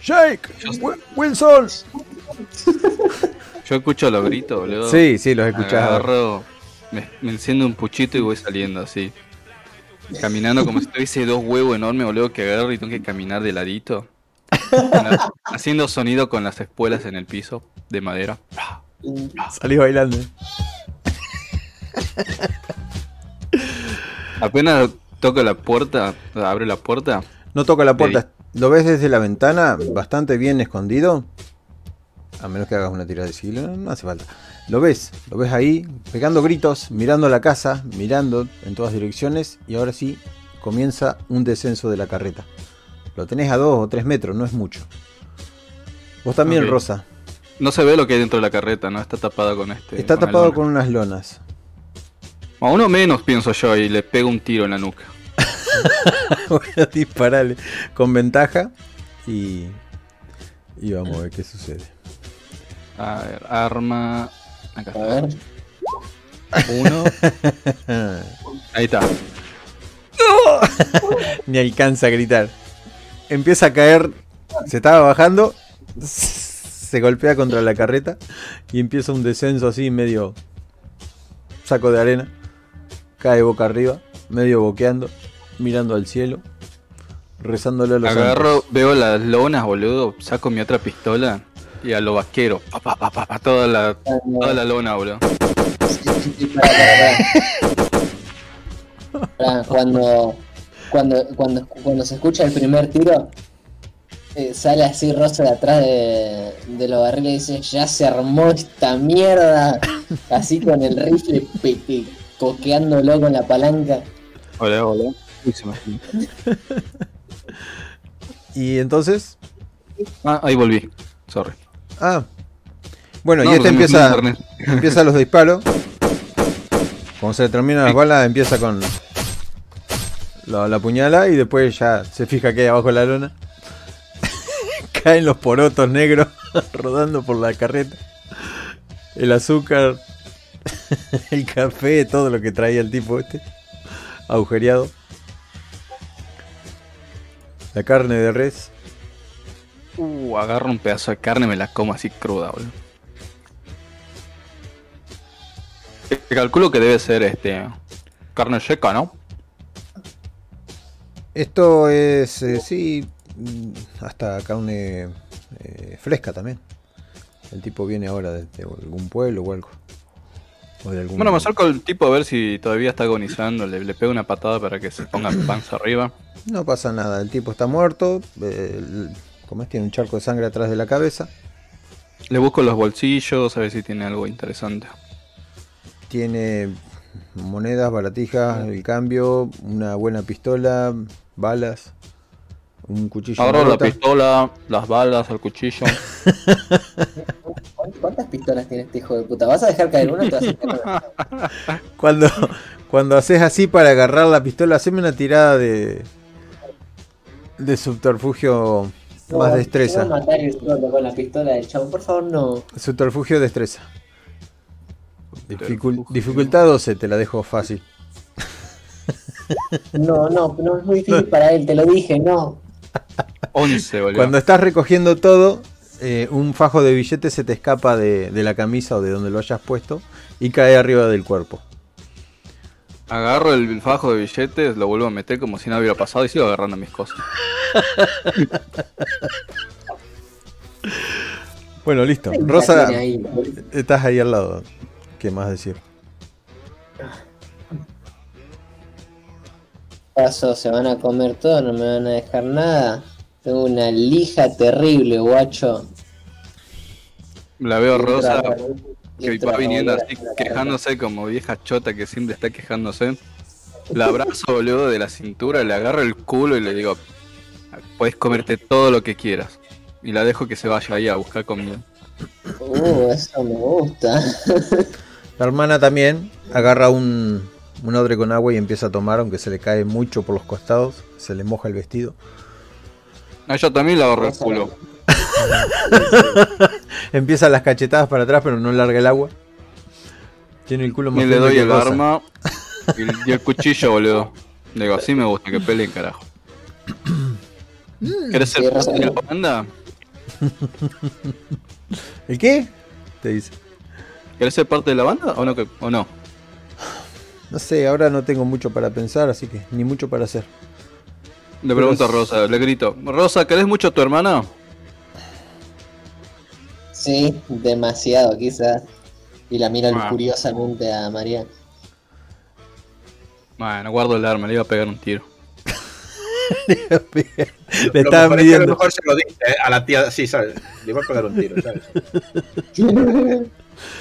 ¡Shake! Wi- ¡Wilson! Yo escucho los gritos, boludo. Sí, sí, los escuchás. Agarro, me, me enciendo un puchito y voy saliendo así. Caminando como si tuviese dos huevos enormes, boludo, que agarro y tengo que caminar de ladito. Haciendo sonido con las espuelas en el piso de madera. Salí bailando. Apenas toco la puerta, abro la puerta. No toca la puerta. ¿Lo ves desde la ventana? Bastante bien escondido. A menos que hagas una tirada de sigilo, no, no hace falta. Lo ves, lo ves ahí, pegando gritos, mirando la casa, mirando en todas direcciones. Y ahora sí, comienza un descenso de la carreta. Lo tenés a dos o tres metros, no es mucho. Vos también. Rosa. No se ve lo que hay dentro de la carreta, ¿no? Está tapada con este. Está tapado con unas lonas. A uno menos, pienso yo, y le pego un tiro en la nuca. [LAUGHS] Voy a dispararle con ventaja. Y, y vamos a ver qué sucede. A ver, arma. Acá A está. ver. Uno. [LAUGHS] Ahí está. [LAUGHS] Ni alcanza a gritar. Empieza a caer. Se estaba bajando. Se golpea contra la carreta. Y empieza un descenso así, medio. Saco de arena. Cae boca arriba. Medio boqueando. Mirando al cielo. Rezándole a los Agarro, santos. veo las lonas, boludo. Saco mi otra pistola. Y a lo vaquero. Pa, pa, pa, pa, pa, toda, la, toda la lona, boludo. [LAUGHS] Sí, Cuando, cuando, cuando, cuando se escucha el primer tiro, eh, sale así Rosa de atrás de, de los barriles y dice, ya se armó esta mierda. [LAUGHS] Así con el rifle pe- pe- coqueándolo con la palanca. Hola, hola. [LAUGHS] Y entonces. Ah, ahí volví. Sorry. Ah. Bueno, No, y este empieza. Empieza los disparos. Cuando se terminan las balas, empieza con la, la puñala y después ya se fija que hay abajo la lona. [LAUGHS] Caen los porotos negros [LAUGHS] rodando por la carreta. El azúcar, [LAUGHS] el café, todo lo que traía el tipo este. Agujereado. La carne de res. Uh, agarro un pedazo de carne y me la como así cruda, boludo. Calculo que debe ser este. Carne seca, ¿no? Esto es, eh, sí, mm, hasta carne eh, fresca también. El tipo viene ahora desde algún pueblo o algo. O de algún... Bueno, me acerco al tipo a ver si todavía está agonizando. Le, le pego una patada para que se ponga panza arriba. No pasa nada, el tipo está muerto. eh, el- como es, tiene un charco de sangre atrás de la cabeza. Le busco los bolsillos a ver si tiene algo interesante. Tiene monedas, baratijas, el cambio, una buena pistola, balas, un cuchillo. Agarro la pistola, las balas, el cuchillo. [LAUGHS] ¿Cuántas pistolas tiene este hijo de puta? ¿Vas a dejar caer una o te vas a caer una? [LAUGHS] Cuando, cuando haces así para agarrar la pistola, haceme una tirada de. De subterfugio No, más Voy destreza. a matar el con la pistola del chavo. Por favor, no. Subterfugio destreza. Dificul- dificultad 12, te la dejo fácil. No, no, no es muy difícil para él, te lo dije, no. 11, boludo. Cuando estás recogiendo todo, eh, un fajo de billetes se te escapa de, de la camisa o de donde lo hayas puesto y cae arriba del cuerpo. Agarro el fajo de billetes, lo vuelvo a meter como si nada hubiera pasado y sigo agarrando mis cosas. [LAUGHS] Bueno, listo. Rosa, estás ahí al lado. ¿Qué más decir? Paso, se van a comer todo, no me van a dejar nada. Tengo una lija terrible, guacho. La veo rosa que va viniendo así, quejándose como vieja chota que siempre está quejándose. La abrazo, boludo, de la cintura, le agarro el culo y le digo, puedes comerte todo lo que quieras. Y la dejo que se vaya ahí a buscar comida. Uh, eso me gusta. [LAUGHS] La hermana también agarra un, un odre con agua y empieza a tomar, aunque se le cae mucho por los costados. Se le moja el vestido. A ella también le agarro el culo. [LAUGHS] Empieza las cachetadas para atrás, pero no larga el agua. Tiene el culo más Y le doy el cosa. arma y el, [LAUGHS] y el cuchillo, boludo. Le digo, así me gusta, que peleen, carajo. ¿Querés ser parte de la banda? [LAUGHS] ¿El qué? Te dice. ¿Querés ser parte de la banda no? ¿O no? No sé, ahora no tengo mucho para pensar, así que ni mucho para hacer. Le pregunto a Rosa, le grito, Rosa, ¿querés mucho a tu hermana? Sí, demasiado quizás. Y la mira Ah. curiosamente a María. Bueno, guardo el arma, le iba a pegar un tiro. [LAUGHS] Le Lo mejor es que a lo mejor se lo dice eh, a la tía, sí, ¿sabes? Le iba a pegar un tiro, ¿sabes? [LAUGHS]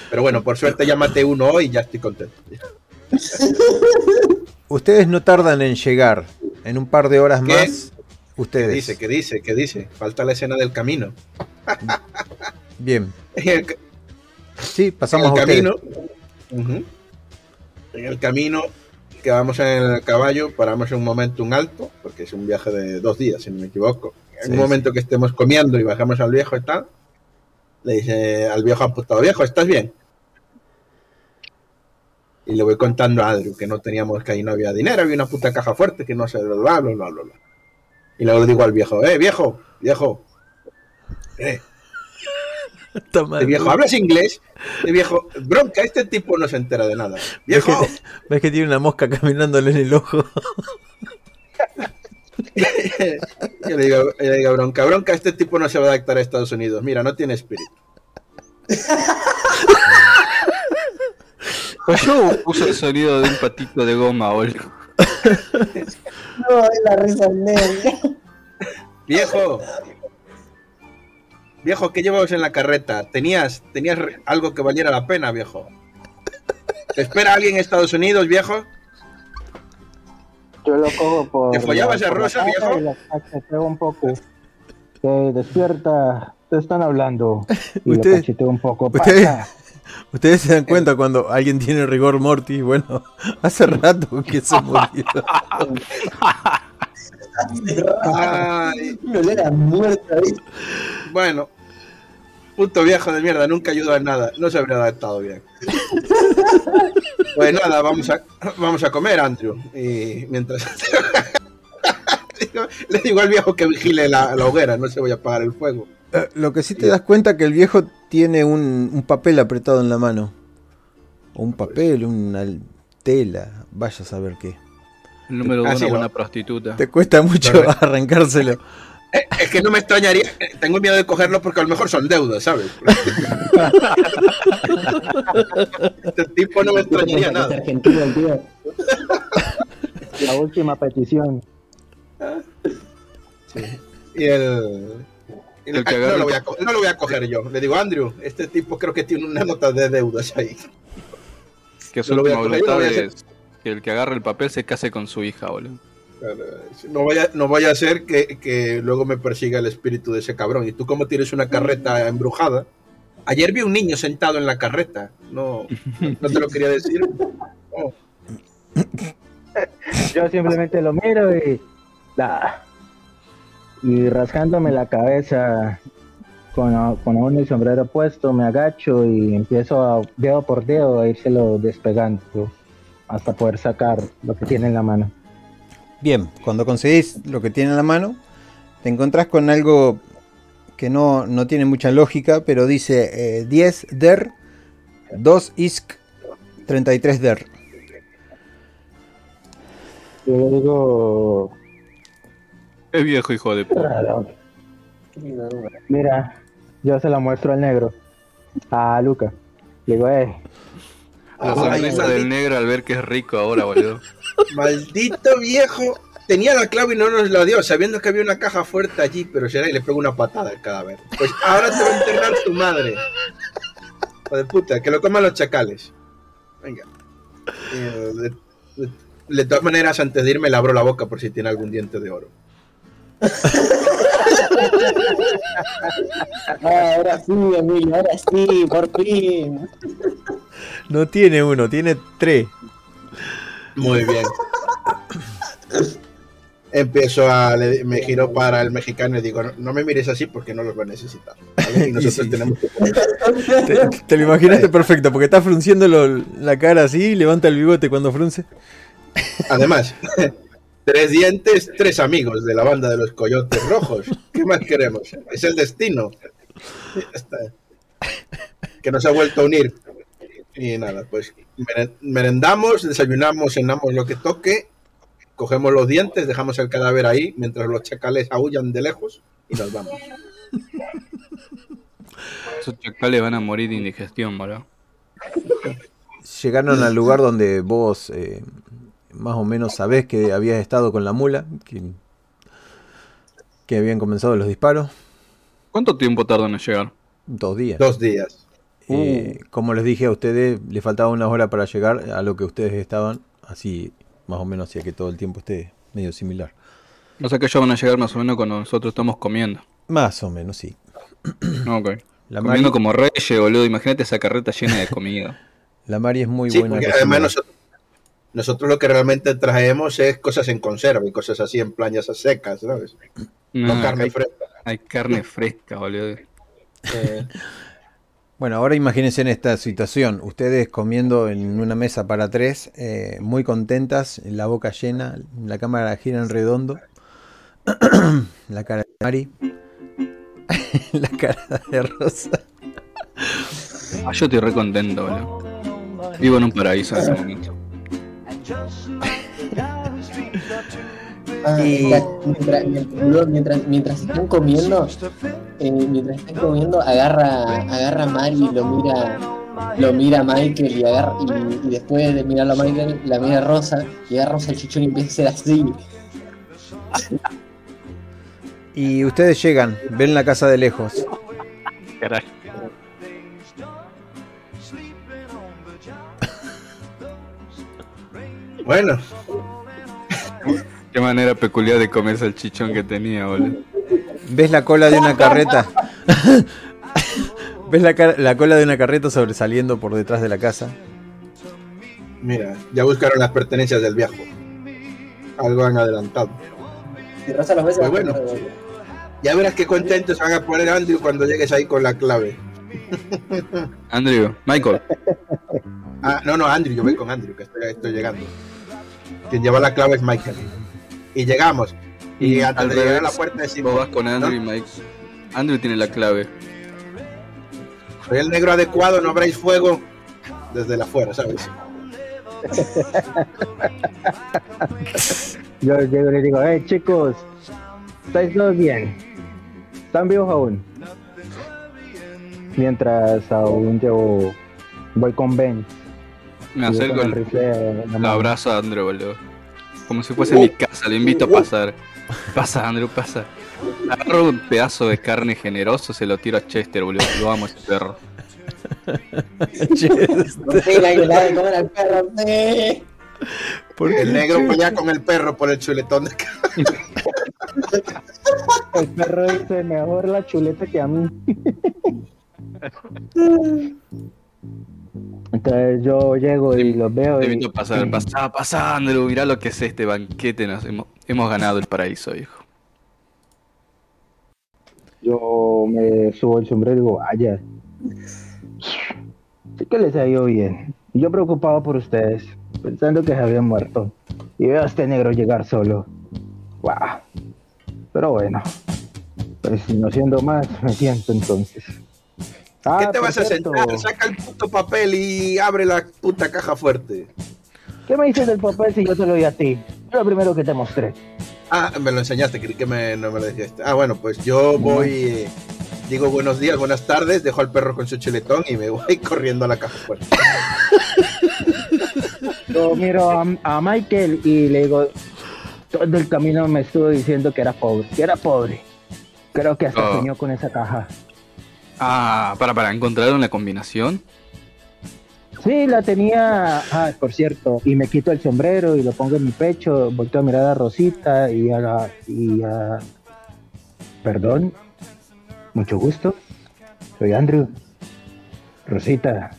Pero bueno, por suerte ya maté uno hoy y ya estoy contento. Ustedes no tardan en llegar. En un par de horas ¿Qué? más, ¿Qué ustedes. dice? ¿Qué dice? ¿Qué dice? Falta la escena del camino. Bien. El, Sí, pasamos el a camino. En el camino que vamos en el caballo, paramos en un momento un alto, porque es un viaje de dos días, si no me equivoco. En Sí, un momento que estemos comiendo y bajamos al viejo y tal, le dice al viejo apuntado, viejo, ¿estás bien? Y le voy contando a Andrew que no teníamos, que ahí no había dinero, había una puta caja fuerte, que no sé, bla, bla, bla, bla. Y luego le digo al viejo, eh, viejo, viejo, eh, de viejo, ¿hablas inglés? De viejo, bronca, este tipo no se entera de nada. ¿Ves Viejo, que, ves que tiene una mosca caminándole en el ojo? [LAUGHS] yo le digo, yo le digo, bronca, bronca, este tipo no se va a adaptar a Estados Unidos. Mira, no tiene espíritu. [LAUGHS] Pues yo [LAUGHS] puse el sonido de un patito de goma, boludo. No, es la risa negra. Viejo, viejo, ¿qué llevabas en la carreta? ¿Tenías, tenías algo que valiera la pena, viejo? ¿Te espera alguien en Estados Unidos, viejo? Yo lo cojo por. ¿Te follabas a Rosa, viejo? y un poco. Que despierta, te están hablando. Y Usted- lo cacheteo un poco. usted- Pasa. Ustedes se dan cuenta cuando alguien tiene rigor mortis. Bueno, [LAUGHS] hace rato que se murió. Ay, No muerta, bueno, puto viejo de mierda, nunca ayudó en nada. No se habría adaptado bien. [LAUGHS] Pues nada, vamos a, vamos a comer, Andrew. Y mientras. [LAUGHS] Le digo al viejo que vigile la, la hoguera, no se voy a apagar el fuego. Eh, Lo que sí te das cuenta que el viejo tiene un, un papel apretado en la mano. O un papel, una tela. Vaya a saber qué. El número de Ah, una sí, prostituta. Te cuesta mucho [LAUGHS] arrancárselo. Eh, Es que no me extrañaría, eh, tengo miedo de cogerlo porque a lo mejor son deudas, ¿sabes? [LAUGHS] este tipo no me extrañaría nada. Tío. [LAUGHS] La última petición. El. y el- El que [LAUGHS] no, lo voy a, no lo voy a coger yo. Le digo, Andrew, este tipo creo que tiene una nota de deudas ahí. Que su a última voluntad es que el que agarre el papel se case con su hija, boludo. No vaya, no vaya a ser que, que luego me persiga el espíritu de ese cabrón. Y tú, como tienes una carreta embrujada. Ayer vi un niño sentado en la carreta. No, no te lo quería decir. [LAUGHS] Yo simplemente lo miro y. La. Y rascándome la cabeza con, con aún el sombrero puesto, me agacho y empiezo a, dedo por dedo a írselo despegando hasta poder sacar lo que tiene en la mano. Bien, cuando conseguís lo que tiene en la mano, te encontrás con algo que no, no tiene mucha lógica, pero dice eh, 10 der, 2 isk, 33 der. Yo digo, Es viejo hijo de puta. Mira, yo se la muestro al negro, a Luca. Le digo, eh, La Ay, sonrisa del negro al ver que es rico ahora, boludo. [LAUGHS] Maldito viejo. Tenía la clave y no nos la dio, sabiendo que había una caja fuerte allí, pero será y le pego una patada al cadáver. Pues ahora te va a enterrar tu madre. Hijo de puta, que lo coman los chacales. Venga. Eh, de, de- de todas maneras, antes de irme, le abro la boca por si tiene algún diente de oro. Ah, ahora sí, Emilio, ahora sí, por fin. No tiene uno, tiene tres. Muy bien. Empiezo a. le- me giro para el mexicano y digo: No, no me mires así porque no los va a necesitar. ¿vale? Y [LAUGHS] nosotros sí. tenemos [LAUGHS] que. Te, te lo imaginaste perfecto, porque está frunciendo la cara así, levanta el bigote cuando frunce. Además, tres dientes, tres amigos de la banda de los coyotes rojos. ¿Qué más queremos? Es el destino. Que nos ha vuelto a unir. Y nada, pues mere- merendamos, desayunamos, cenamos lo que toque, cogemos los dientes, dejamos el cadáver ahí mientras los chacales aullan de lejos y nos vamos. Esos chacales van a morir de indigestión, boludo. Llegaron al lugar donde vos eh, más o menos sabés que habías estado con la mula, que, que habían comenzado los disparos. ¿Cuánto tiempo tardan en llegar? Dos días. Dos días. Eh, como les dije a ustedes, le faltaba una hora para llegar a lo que ustedes estaban, así más o menos hacía que todo el tiempo esté medio similar. O sea que ellos van a llegar más o menos cuando nosotros estamos comiendo. Más o menos, sí. Ok. La Comiendo Mari, como reyes, boludo. Imagínate esa carreta llena de comida. [LAUGHS] la Mari es muy Sí, buena. porque además nosotros, nosotros lo que realmente traemos es cosas en conserva y cosas así en plan ya esas secas, ¿sabes? No No, carne hay, fresca. hay carne fresca, boludo. Eh, [LAUGHS] Bueno, ahora imagínense en esta situación, ustedes comiendo en una mesa para tres, eh, muy contentas, la boca llena, la cámara gira en redondo, [COUGHS] la cara de Mari, [LAUGHS] la cara de Rosa. Ah, yo estoy re contento, boludo. Vivo en un paraíso en este momento. Ah, Y- mientras, mientras, mientras, mientras están comiendo, eh, mientras están comiendo, agarra, agarra a Mari y lo mira, lo mira a Michael y agarra, y, y después de mirarlo a Michael, la mira a Rosa, y agarra Rosa el chichón y empieza a hacer así. Y ustedes llegan, ven la casa de lejos. Carajo. Bueno, Qué manera peculiar de comerse el chichón que tenía, boludo. ¿Ves la cola de una carreta? [LAUGHS] ¿Ves la, cola de una carreta sobresaliendo por detrás de la casa? mira, ya buscaron las pertenencias del viejo. Algo han adelantado. Pues bueno. Ya verás qué contentos se van a poner Andrew cuando llegues ahí con la clave. Andrew, Michael. Ah, no, no, Andrew, yo voy con Andrew, que estoy, estoy llegando. Quien lleva la clave es Michael. Y llegamos. Y antes Al de llegar a la puerta Vos decimos, vas con Andrew y Mike. Andrew tiene la clave. soy el negro adecuado, no habréis fuego desde la afuera, ¿sabes? [LAUGHS] yo llego y le digo, hey chicos, ¿estáis todos bien? ¿Están vivos aún? Mientras aún yo voy con Ben. Me acerco, el rifle lo abrazo a Andrew, boludo. Como si fuese mi casa, le invito a pasar. Pasa, Andrew, pasa. Agarro un pedazo de carne generoso, se lo tiro a Chester, boludo. Lo amo a ese perro. El negro pelea con el perro por el chuletón de El perro dice mejor la chuleta que a mí. [LAUGHS] Entonces yo llego y los veo. Te y- pasar. [CLEARS THROAT] Pasa, pasa, Andrew. Mirá lo que es este banquete. Nos hemos, hemos ganado el paraíso, viejo. Yo me subo el sombrero y digo, vaya. Sí que les ha ido bien. Y yo preocupado por ustedes, pensando que se habían muerto. Y veo a este negro llegar solo. Guau. Pero bueno. Pues no siendo más, me siento entonces. ¿Qué Ah, te por vas a sentar? Saca el puto papel y abre la puta caja fuerte. ¿Qué me dices del papel si yo te lo di a ti? Lo primero que te mostré. Ah, me lo enseñaste, creí que me- no me lo dijiste. Ah, bueno, pues yo voy, eh, digo buenos días, buenas tardes, dejo al perro con su chuletón y me voy [LAUGHS] corriendo a la caja fuerte. [LAUGHS] Yo miro a, a Michael y le digo, todo el camino me estuvo diciendo que era pobre, que era pobre. Creo que hasta Oh. soñó con esa caja. Ah, para, para, ¿encontraron la combinación? Sí, la tenía, ah, por cierto, y me quito el sombrero y lo pongo en mi pecho, volteo a mirar a Rosita y a la, y a... Perdón, mucho gusto, soy Andrew. Rosita,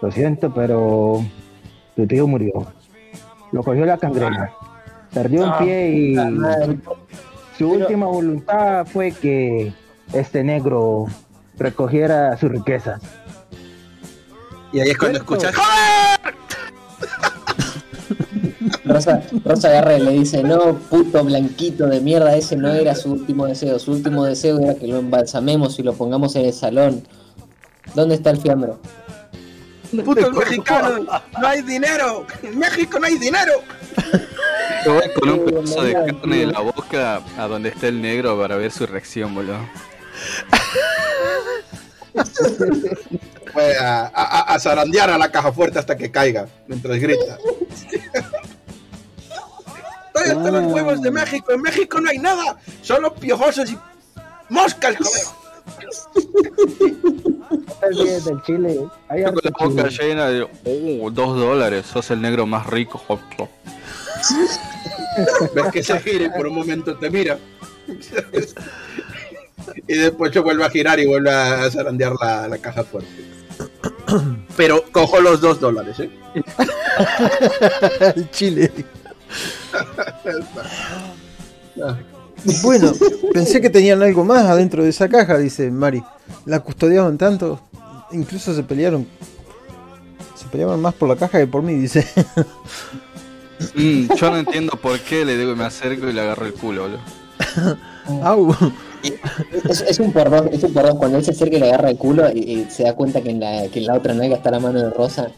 lo siento, pero tu tío murió. Lo cogió la cangrena, perdió un Ah, pie y madre. su última voluntad fue que este negro recogiera su riqueza. Y ahí es cuando escuchas, [LAUGHS] Rosa, Rosa agarra y le dice, no, puto blanquito de mierda, ese no era su último deseo. Su último deseo era que lo embalsamemos y lo pongamos en el salón. ¿Dónde está el fiambre? putos mexicanos, no hay dinero, en México no hay dinero. Yo voy con un pedazo de carne de tío. la boca a donde está el negro para ver su reacción, boludo. Fue a, a- a- zarandear a la caja fuerte hasta que caiga, mientras grita. ¿Dónde están los huevos de México? En México no hay nada, solo piojosos y moscas, del chile. Hay con la boca chile. llena de, oh, dos dólares, sos el negro más rico. Ves que se gira y por un momento te mira. Y después se vuelve a girar y vuelve a zarandear la, la caja fuerte. Pero cojo los dos dólares, ¿eh? El [LAUGHS] chile. Bueno, pensé que tenían algo más adentro de esa caja, dice Mari. La custodiaban tanto, incluso se pelearon. Se peleaban más por la caja que por mí, dice. Mm, yo no entiendo por qué le digo, me acerco y le agarro el culo, boludo. [LAUGHS] Au. Es, es un por dos, es un por dos. Cuando él se acerca y le agarra el culo y, y se da cuenta que en la, que en la otra nalga está la mano de Rosa.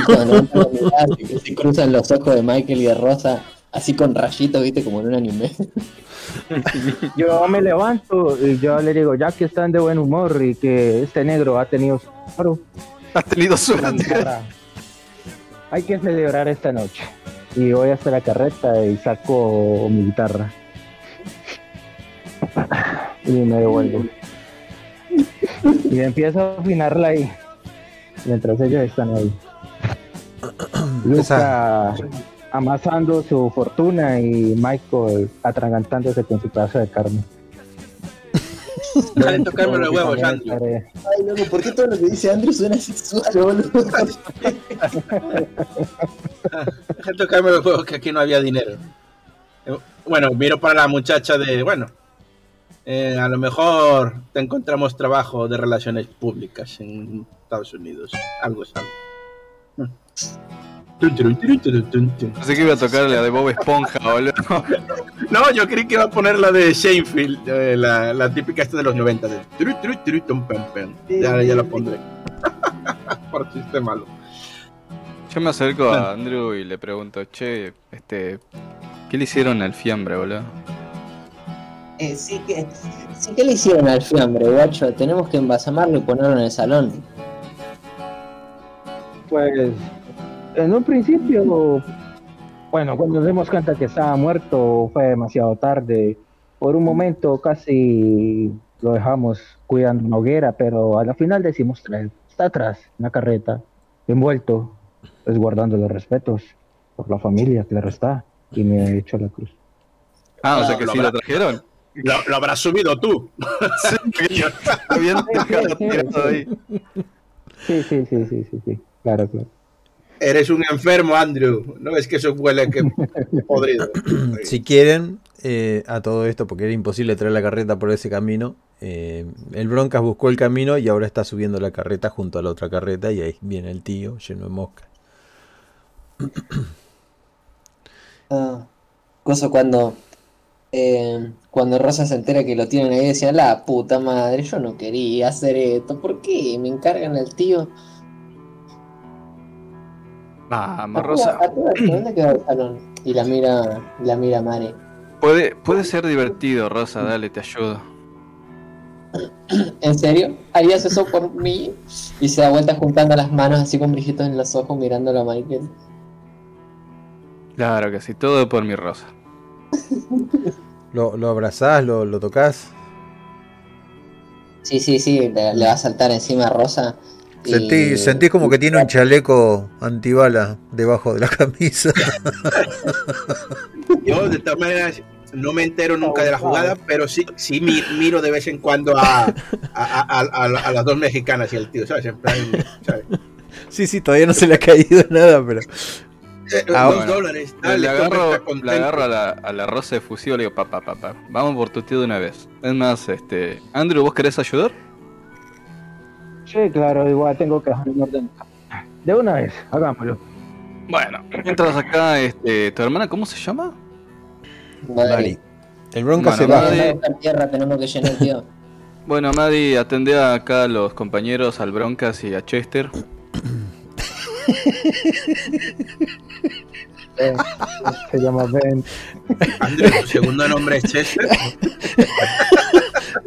Y cuando entra a mirar, se, se cruzan los ojos de Michael y de Rosa, así con rayitos, viste, como en un anime. [LAUGHS] Yo me levanto y yo le digo, ya que están de buen humor y que este negro ha tenido su Has tenido suerte. hay que celebrar esta noche. Y voy hasta la carreta y saco mi guitarra. Y me devuelvo. [LAUGHS] Y empiezo a afinarla ahí. Mientras ellos están ahí. Luca amasando su fortuna y Michael atragantándose con su pedazo de carne. Dale, tocarme los huevos, Andrew. Ay, loco, ¿por qué todo lo que dice Andrew suena sexual, boludo? [LAUGHS] [LAUGHS] Tocarme los huevos que aquí no había dinero. Eh, Bueno, miro para la muchacha de, bueno, eh, a lo mejor te encontramos trabajo de relaciones públicas en Estados Unidos. Algo es algo. Así que iba a tocar la de Bob Esponja, boludo. [LAUGHS] No, yo creí que iba a poner la de Shanefield, eh, la, la típica esta de los 90. De. Ya, ya la pondré. [LAUGHS] Por chiste malo. Yo me acerco a Andrew y le pregunto, che, este, ¿qué le hicieron al fiambre, boludo? Eh, sí, que, sí que le hicieron al fiambre, guacho. Tenemos que embalsamarlo y ponerlo en el salón. Pues en un principio, bueno, cuando nos dimos cuenta que estaba muerto fue demasiado tarde. Por un momento casi lo dejamos cuidando una hoguera, pero a la final decimos traer. Está atrás, en la carreta, envuelto, pues guardando los respetos por la familia que le resta y me he hecho la cruz. Ah, o sea que sí lo trajeron. Lo, lo habrás subido tú. [LAUGHS] Ahí. Sí, sí, sí, sí, sí, sí, claro, claro. Eres un enfermo, Andrew. ¿No ves que eso huele que podrido? [CLEARS THROAT] Si quieren, eh, a todo esto, porque era imposible traer la carreta por ese camino, eh, el Broncas buscó el camino y ahora está subiendo la carreta junto a la otra carreta y ahí viene el tío lleno de moscas. Ah, cosa cuando eh, cuando Rosa se entera que lo tienen ahí decía la puta madre, yo no quería hacer esto, ¿por qué me encargan al tío? Vamos, A Rosa. toda- a toda- ¿Dónde quedó el salón? Y la mira, la mira Mare. Puede, puede ser divertido, Rosa, dale, te ayudo. ¿En serio? ¿Harías eso por mí? Y se da vuelta juntando las manos así con brillitos en los ojos mirándolo a Michael. Claro que sí, todo por mi Rosa. [LAUGHS] ¿Lo, lo abrazás, lo, lo tocas? Sí, sí, sí, le, le va a saltar encima a Rosa. y- Sentí, sentí como que tiene un chaleco antibala debajo de la camisa. [LAUGHS] Yo, de todas maneras, no me entero nunca de la jugada, pero sí, sí mi- miro de vez en cuando a, a, a- a- a las dos mexicanas y el tío, ¿sabes? En plan, ¿sabes? sí, sí, todavía no se le ha caído nada, pero... Eh, Ah, dos bueno. dólares, Le, dale, toma, agarro, le agarro a la, a la Rosa de fusivo y le digo, papá, papá, vamos por tu tío de una vez. Es más, este, Andrew, ¿vos querés ayudar? Sí, claro, igual tengo que dejar en orden. De una vez, hagámoslo. Bueno, mientras acá, este, ¿tu hermana cómo se llama? Mari. El bronca Bueno, se va. Tierra, tenemos que llenar, tío. Bueno, Maddy, atendé acá a los compañeros, al Broncas y a Chester. Eh, se llama Ben. Andrew, tu segundo nombre es Chester.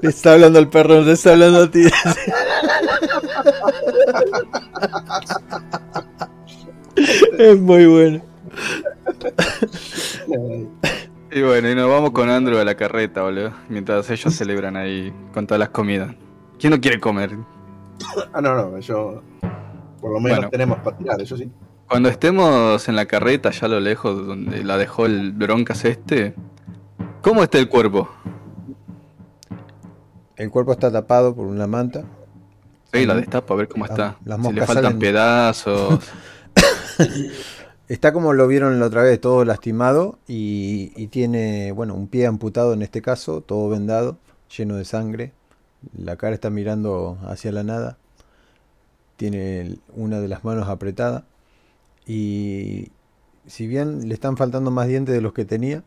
Le está hablando al perro, le está hablando a ti. es muy bueno. Y bueno, y nos vamos con Andrew a la carreta, boludo. Mientras ellos celebran ahí con todas las comidas. ¿Quién no quiere comer? Ah, no, no, eso por lo menos Bueno. tenemos para tirar, eso sí. Cuando estemos en la carreta, allá a lo lejos, donde la dejó el Broncas este, ¿cómo está el cuerpo? El cuerpo está tapado por una manta. Sí, la destapa a ver cómo está. las si le faltan salen. pedazos. [LAUGHS] [LAUGHS] Está como lo vieron la otra vez, todo lastimado y, y tiene, bueno, un pie amputado en este caso, todo vendado, lleno de sangre. La cara está mirando hacia la nada. Tiene una de las manos apretada. Y si bien le están faltando más dientes de los que tenía,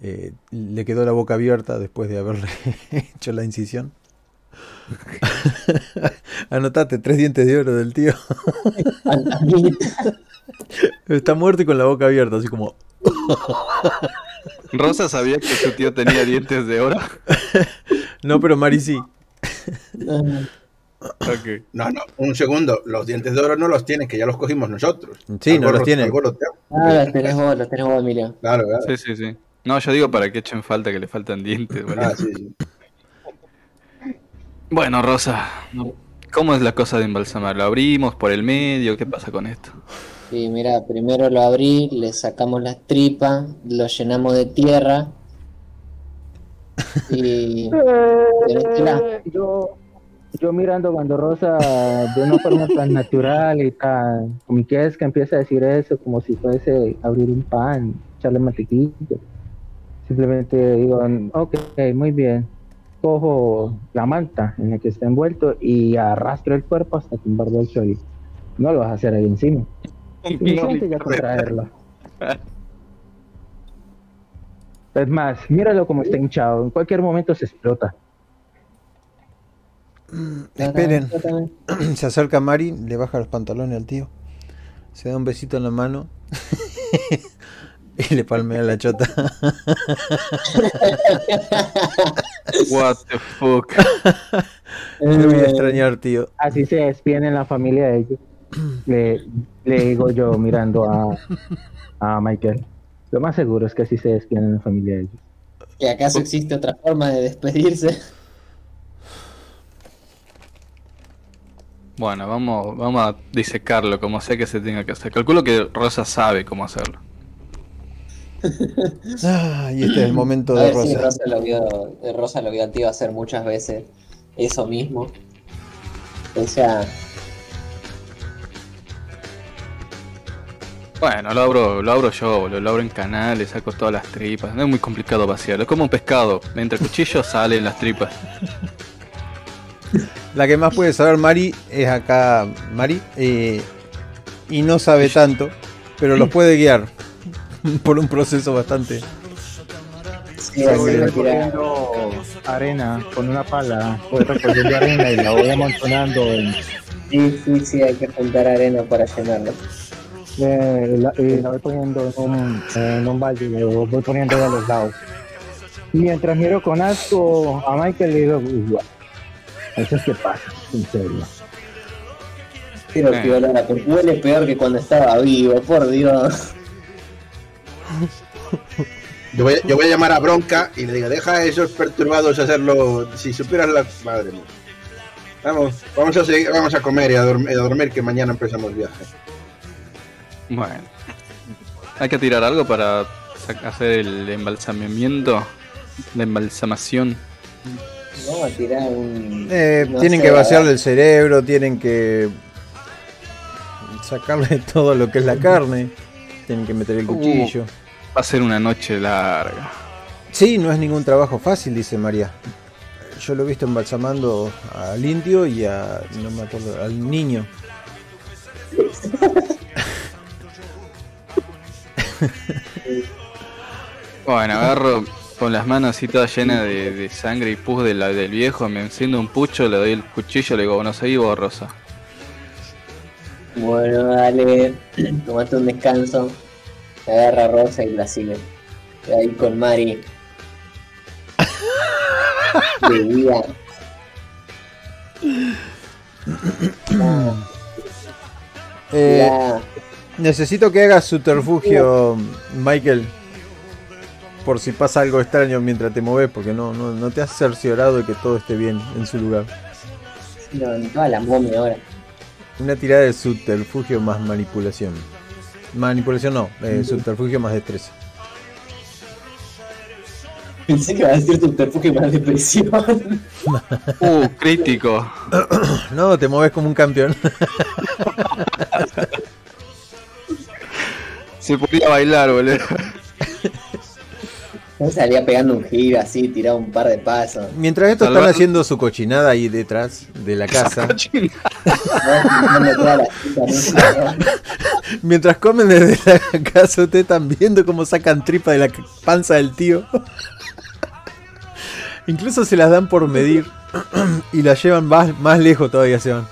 eh, le quedó la boca abierta después de haberle [LAUGHS] hecho la incisión. [LAUGHS] Anotate, tres dientes de oro del tío. [LAUGHS] Está muerto y con la boca abierta, así como... Rosa sabía que su tío tenía dientes de oro. No, pero Mari sí. [COUGHS] No, no, un segundo, los dientes de oro no los tienen, que ya los cogimos nosotros. Sí, no los tienen. roteado. Ah, los tenés vos, los tenés vos, Emilio. Claro, claro. Sí, sí, sí. No, yo digo para que echen falta que le faltan dientes, boludo. Ah, sí, sí. [LAUGHS] Bueno, Rosa, ¿cómo es la cosa de embalsamar? ¿Lo abrimos por el medio? ¿Qué pasa con esto? Sí, mira, primero lo abrí, le sacamos las tripas, lo llenamos de tierra. [LAUGHS] Y Tenésela. Yo, mirando cuando Rosa de una forma tan natural y tan comiquesca empieza a decir eso como si fuese abrir un pan, echarle mantequilla. Simplemente digo, ok, muy bien. Cojo la manta en la que está envuelto y arrastro el cuerpo hasta tumbarlo al suelo. No lo vas a hacer ahí encima. Suficiente ya con traerlo. Es más, míralo como está hinchado. En cualquier momento se explota. Esperen. Yo también. [CLEARS THROAT] Se acerca Mari, le baja los pantalones al tío. Se da un besito en la mano. [LAUGHS] y le palmea la chota. [LAUGHS] What the fuck. [LAUGHS] Te voy a Eh, extrañar, tío. Así se despiden en la familia de ellos. [CLEARS THROAT] Le, le digo yo mirando a, a Michael. Lo más seguro es que así se despiden en la familia de ellos. ¿Y acaso existe otra forma de despedirse? Bueno, vamos, vamos a disecarlo como sea que se tenga que hacer. Calculo que Rosa sabe cómo hacerlo. [LAUGHS] Ah, y este es el momento A de ver Rosa. Rosa lo vio, eh, Rosa lo vio tío hacer muchas veces eso mismo. O sea, Bueno, lo abro, lo abro yo, boludo. Lo abro en canal, le saco todas las tripas. No es muy complicado vaciarlo. Es como un pescado. Entre cuchillos salen las tripas. [LAUGHS] [LAUGHS] La que más puede saber Mari es acá Mari. eh, y no sabe tanto, pero los puede guiar [LAUGHS] por un proceso bastante. Sí, recogiendo arena con una pala, voy recogiendo arena y la voy amontonando en, Sí, sí, sí, hay que juntar arena para llenarlo. eh, la, y la voy poniendo en un, en un balde y la voy poniendo a los lados. Mientras miro con asco a Michael le digo, "Uy, eso es que pasa, en serio. Quiero Eh. que olor porque huele peor que cuando estaba vivo, por Dios. Yo voy, yo voy a llamar a Bronca y le digo, deja a esos perturbados hacerlo. Si supieras la madre mía. Vamos, vamos a seguir, vamos a comer y a, dorm- y a dormir que mañana empezamos viaje. Bueno. Hay que tirar algo para hacer el embalsamamiento. La embalsamación. Vamos a tirar un. Eh, no tienen sé, que vaciarle el cerebro, tienen que sacarle [LAUGHS] todo lo que es la carne, tienen que meter el cuchillo. Va a ser una noche larga. Sí, no es ningún trabajo fácil, dice María. Yo lo he visto embalsamando al indio y a. no me acuerdo, al niño. Bueno, agarro con las manos así todas llenas de, de sangre y pus de la, del viejo, me enciendo un pucho, le doy el cuchillo, le digo, bueno, seguí vos, Rosa. Bueno, dale, [CLEARS THROAT] tomate un descanso. Agarra a Rosa y la sigue. Y ahí con Mari. [LAUGHS] De día. Eh, necesito que hagas subterfugio, Michael. Por si pasa algo extraño mientras te mueves, porque no, no, no te has cerciorado de que todo esté bien en su lugar. no, toda la momia ahora. Una tirada de subterfugio más manipulación. Manipulación no, eh, subterfugio más destreza. Pensé que iba a decir subterfugio más depresión. [LAUGHS] Uh, crítico. [COUGHS] No, te mueves como un campeón. [LAUGHS] Se podía bailar, boludo. Yo salía pegando un giro así, tiraba un par de pasos. Mientras estos están haciendo su cochinada ahí detrás de la casa, [LAUGHS] mientras comen desde la casa, ustedes están viendo cómo sacan tripa de la panza del tío. [LAUGHS] Incluso se las dan por medir [CLEARS THROAT] y las llevan más, más lejos todavía se van.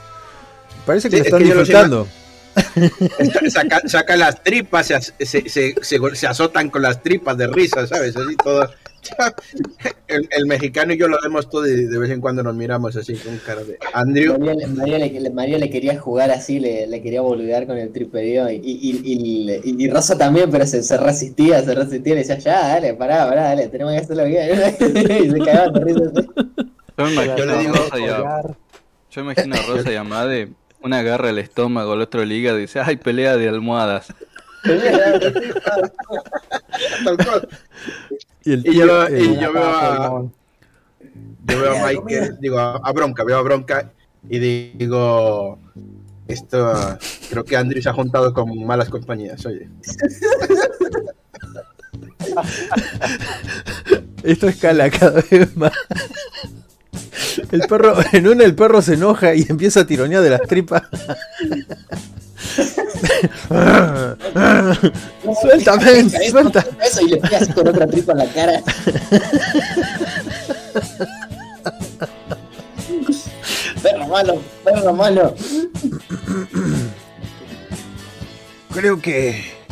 Parece que Sí, lo es están que disfrutando. Saca, saca las tripas, se, se, se, se- se azotan con las tripas de risa, ¿sabes? Así todo. [LAUGHS] El, el mexicano y yo lo vemos todo y de vez en cuando nos miramos así con cara de Andrew. María, le- María le, le- María le quería jugar así, le, le quería boludear con el triperío y, y, y, y- y Rosa también, pero se, se resistía, se resistía y le decía, ya, dale, pará, pará, dale, tenemos que hacerlo bien. [LAUGHS] y se cagaba de risa así. Yo me imagino Yo le a digo- Rosa y a, yo imagino a Rosa y a Made, una agarra el estómago, el otro el hígado y dice, ay, pelea de almohadas. Tal cual. Y, el Y yo, eh, y yo veo a, yo veo a Michael, digo, a, a Bronca, veo a Bronca y digo, esto, creo que Andrew se ha juntado con malas compañías, oye. [LAUGHS] Esto escala cada vez más. El perro, [LAUGHS] en una el perro se enoja y empieza a tironear de las tripas. [LAUGHS] Suéltame, suelta. Eso y le pega así con otra tripa en la cara. perro malo, perro malo. Creo que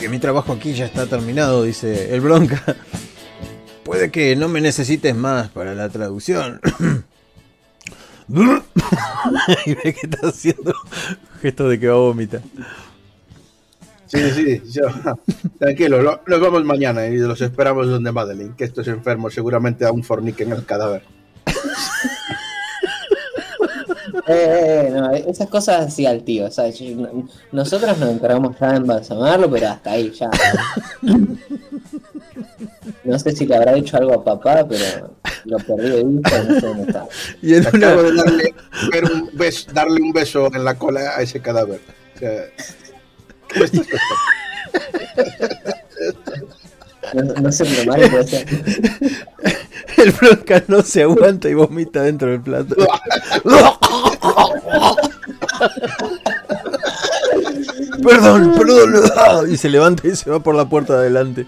que mi trabajo aquí ya está terminado, dice el Bronca. Puede que no me necesites más para la traducción. [COUGHS] y ve que está haciendo gesto de que va a vomitar. Sí, sí, yo, tranquilo, lo- nos vamos mañana y los esperamos donde Madeline, que estos enfermos seguramente aún forniquen el cadáver. Eh, eh, no, esas cosas así al tío, ¿sabes? Nosotros nos encargamos ya de embalsamarlo, pero hasta ahí ya. [LAUGHS] No sé si le habrá hecho algo a papá, pero lo perdí de vista, no sé dónde está. [LAUGHS] Y en una, Acabo de darle, ver un beso, darle un beso en la cola a ese cadáver. O sea, ¿Qué me estás No, no sé, pero puede ser. [LAUGHS] El bronca no se aguanta y vomita dentro del plato. [LAUGHS] perdón, perdón. Y se levanta y se va por la puerta de adelante.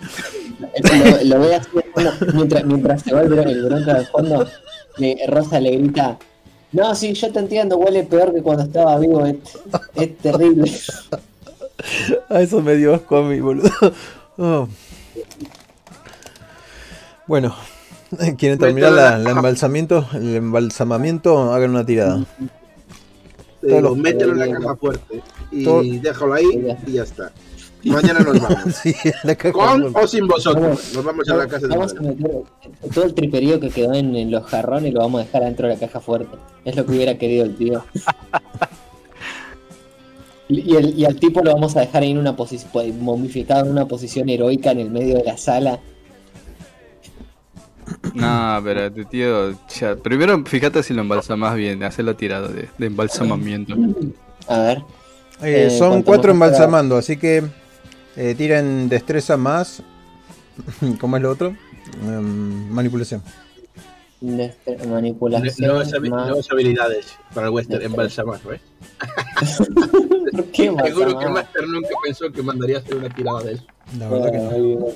Lo, lo ve así de fondo, mientras, mientras se va el, bron- el bronca de fondo, Rosa le grita, no, sí, yo te entiendo, huele peor que cuando estaba vivo, es, es terrible. [LAUGHS] A eso me dio asco a mí, boludo. [LAUGHS] Oh. Bueno, [LAUGHS] ¿quieren terminar la, la embalsamiento? El embalsamamiento, hagan una tirada. Digo, mételo en la caja fuerte y Todo- déjalo ahí y ya está. Mañana nos vamos. [LAUGHS] Sí, Con o sin vosotros. Nos vamos a la casa de Vamos a meter todo el triperío que quedó en, en los jarrones lo vamos a dejar adentro de la caja fuerte. Es lo que hubiera querido el tío. [LAUGHS] Y, el- y al tipo lo vamos a dejar ahí en una posición momificado en una posición heroica en el medio de la sala. No, pero tu tío. ya, primero, fíjate si lo embalsamas bien, hacer la tirada de, de embalsamamiento. A ver. Eh, Eh, son cuatro embalsamando, así que eh, tiren destreza más. [LAUGHS] ¿Cómo es lo otro? Em, manipulación. Destre- manipulación. Más- nuevas habilidades para el western. [LAUGHS] ¿Por qué más? Seguro que el Master nunca pensó que mandaría hacer una tirada de eso. La verdad que no.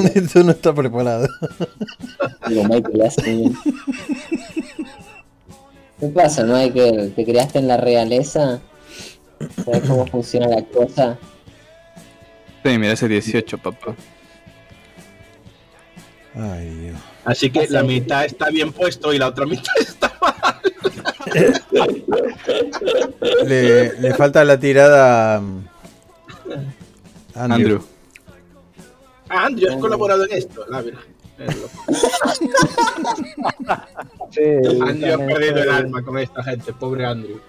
[LAUGHS] Esto no está preparado. Digo, Michael, hace. ¿Qué pasa, Michael? ¿Te creaste en la realeza? ¿Sabes cómo funciona la cosa? Sí, mira ese 18, papá. Ay, Dios. Así que Así la mitad está bien puesto y la otra mitad [LAUGHS] está mal. Le, le falta la tirada a Andrew. Andrew. Ah, Andrew, has colaborado en esto. La verdad. Sí, Andrew ha perdido el alma con esta gente, pobre Andrew.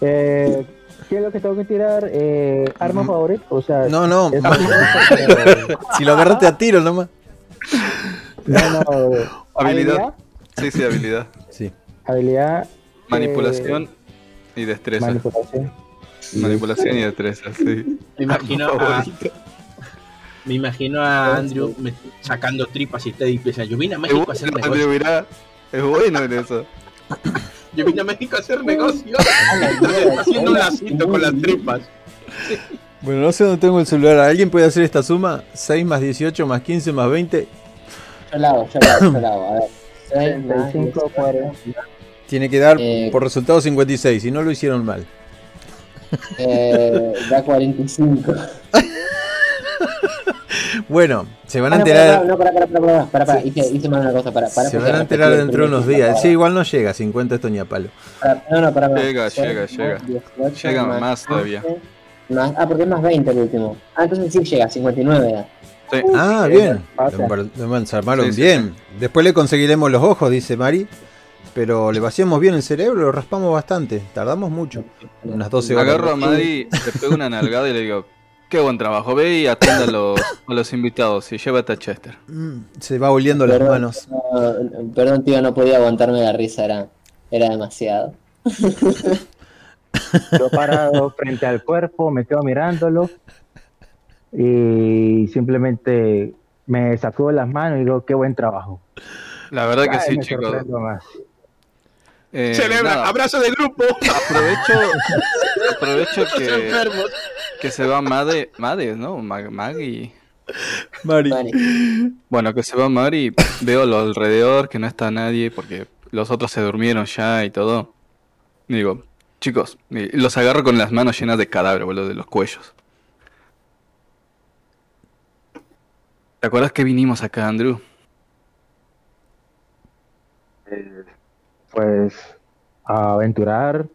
Eh, ¿Qué es lo que tengo que tirar? Eh, ¿Arma favorita? O sea, No, no, es- [LAUGHS] si lo agarraste a tiro nomás. no, no, Habilidad. Sí, sí, habilidad. Sí. Habilidad. Manipulación eh, y destreza. manipulación. Manipulación y destreza, sí. Me imagino a, me imagino a Andrew me- sacando tripas y te dice, yo vine a México a hacer Andrew, negocio. mirá. Es bueno en eso. Yo vine a México a hacer negocio. [LAUGHS] Entonces está haciendo un lacito con las tripas. Bueno, no sé dónde tengo el celular. ¿Alguien puede hacer esta suma? 6 más 18 más 15 más 20. Yo la hago, yo la hago, yo la hago. A ver. Seis más 35, 18. 40. Tiene que dar Eh, por resultado 56. Si no lo hicieron mal. Eh, da 45. [LAUGHS] Bueno, se van a no, enterar. No, pará, pará, pará, pará, pará. Hice, hice mal una cosa, pará, pará. Se van a enterar dentro de unos días. Sí, igual no llega. 50 esto ni a palo. No, no, pará. Llega, llega, llega. 18 Llega más todavía. 15, más- ah, porque es más 20 el último. Ah, entonces sí llega, 59 da. Sí. Ah, bien. Sí, sí, bien. Después le conseguiremos los ojos, dice Mari. Pero le vaciamos bien el cerebro, lo raspamos bastante. Tardamos mucho. Unas 12 horas. Agarro a Maddy, le pego una nalgada y le digo, qué buen trabajo, ve y atienda a los, [LAUGHS] a los invitados y llévate a Chester. Mm, Se va oliendo las manos. no, perdón, tío, no podía aguantarme la risa, era, era demasiado. [LAUGHS] Yo parado frente al cuerpo, me quedo mirándolo y simplemente me sacudo las manos y digo, qué buen trabajo. La verdad que Ay, sí, me chicos. Eh, Celebra, nada, abrazo de grupo. aprovecho, [LAUGHS] aprovecho Los que, enfermos. Que se va Made, Made, ¿no? Mag- Maggie. Mari. Bueno, que se va Mari, veo a lo alrededor, que no está nadie, porque los otros se durmieron ya y todo. Y digo, chicos, y los agarro con las manos llenas de cadáver, boludo, de los cuellos. ¿Te acuerdas que vinimos acá, Andrew? Pues a aventurar,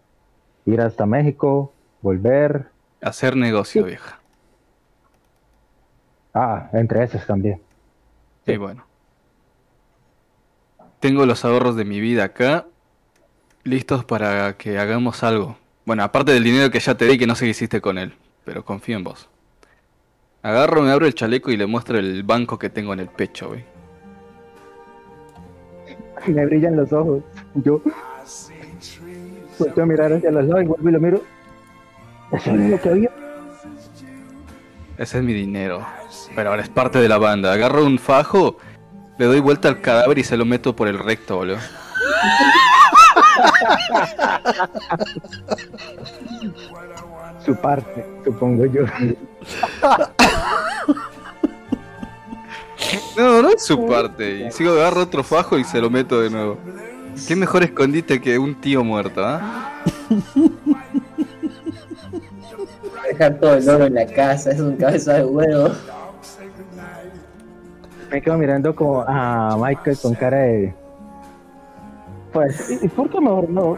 ir hasta México, volver. Hacer negocio, vieja. Ah, entre esos también. Y bueno. Tengo los ahorros de mi vida acá, listos para que hagamos algo. Bueno, aparte del dinero que ya te di, que no sé qué hiciste con él, pero confío en vos. Agarro, me abro el chaleco y le muestro el banco que tengo en el pecho, güey. Me brillan los ojos. Yo vuelto a mirar hacia los lados y vuelvo y lo miro. ¿Eso es lo que había? Ese es mi dinero. Pero ahora es parte de la banda. Agarro un fajo, le doy vuelta al cadáver y se lo meto por el recto, boludo. [LAUGHS] Su parte, supongo yo. No, no es su parte. Y sigo agarro otro fajo y se lo meto de nuevo. Qué mejor escondite que un tío muerto, ¿ah? [LAUGHS] Dejar todo el oro en la casa, es un cabeza de huevo. Me quedo mirando como a Michael con cara de. Pues, ¿y por qué mejor no?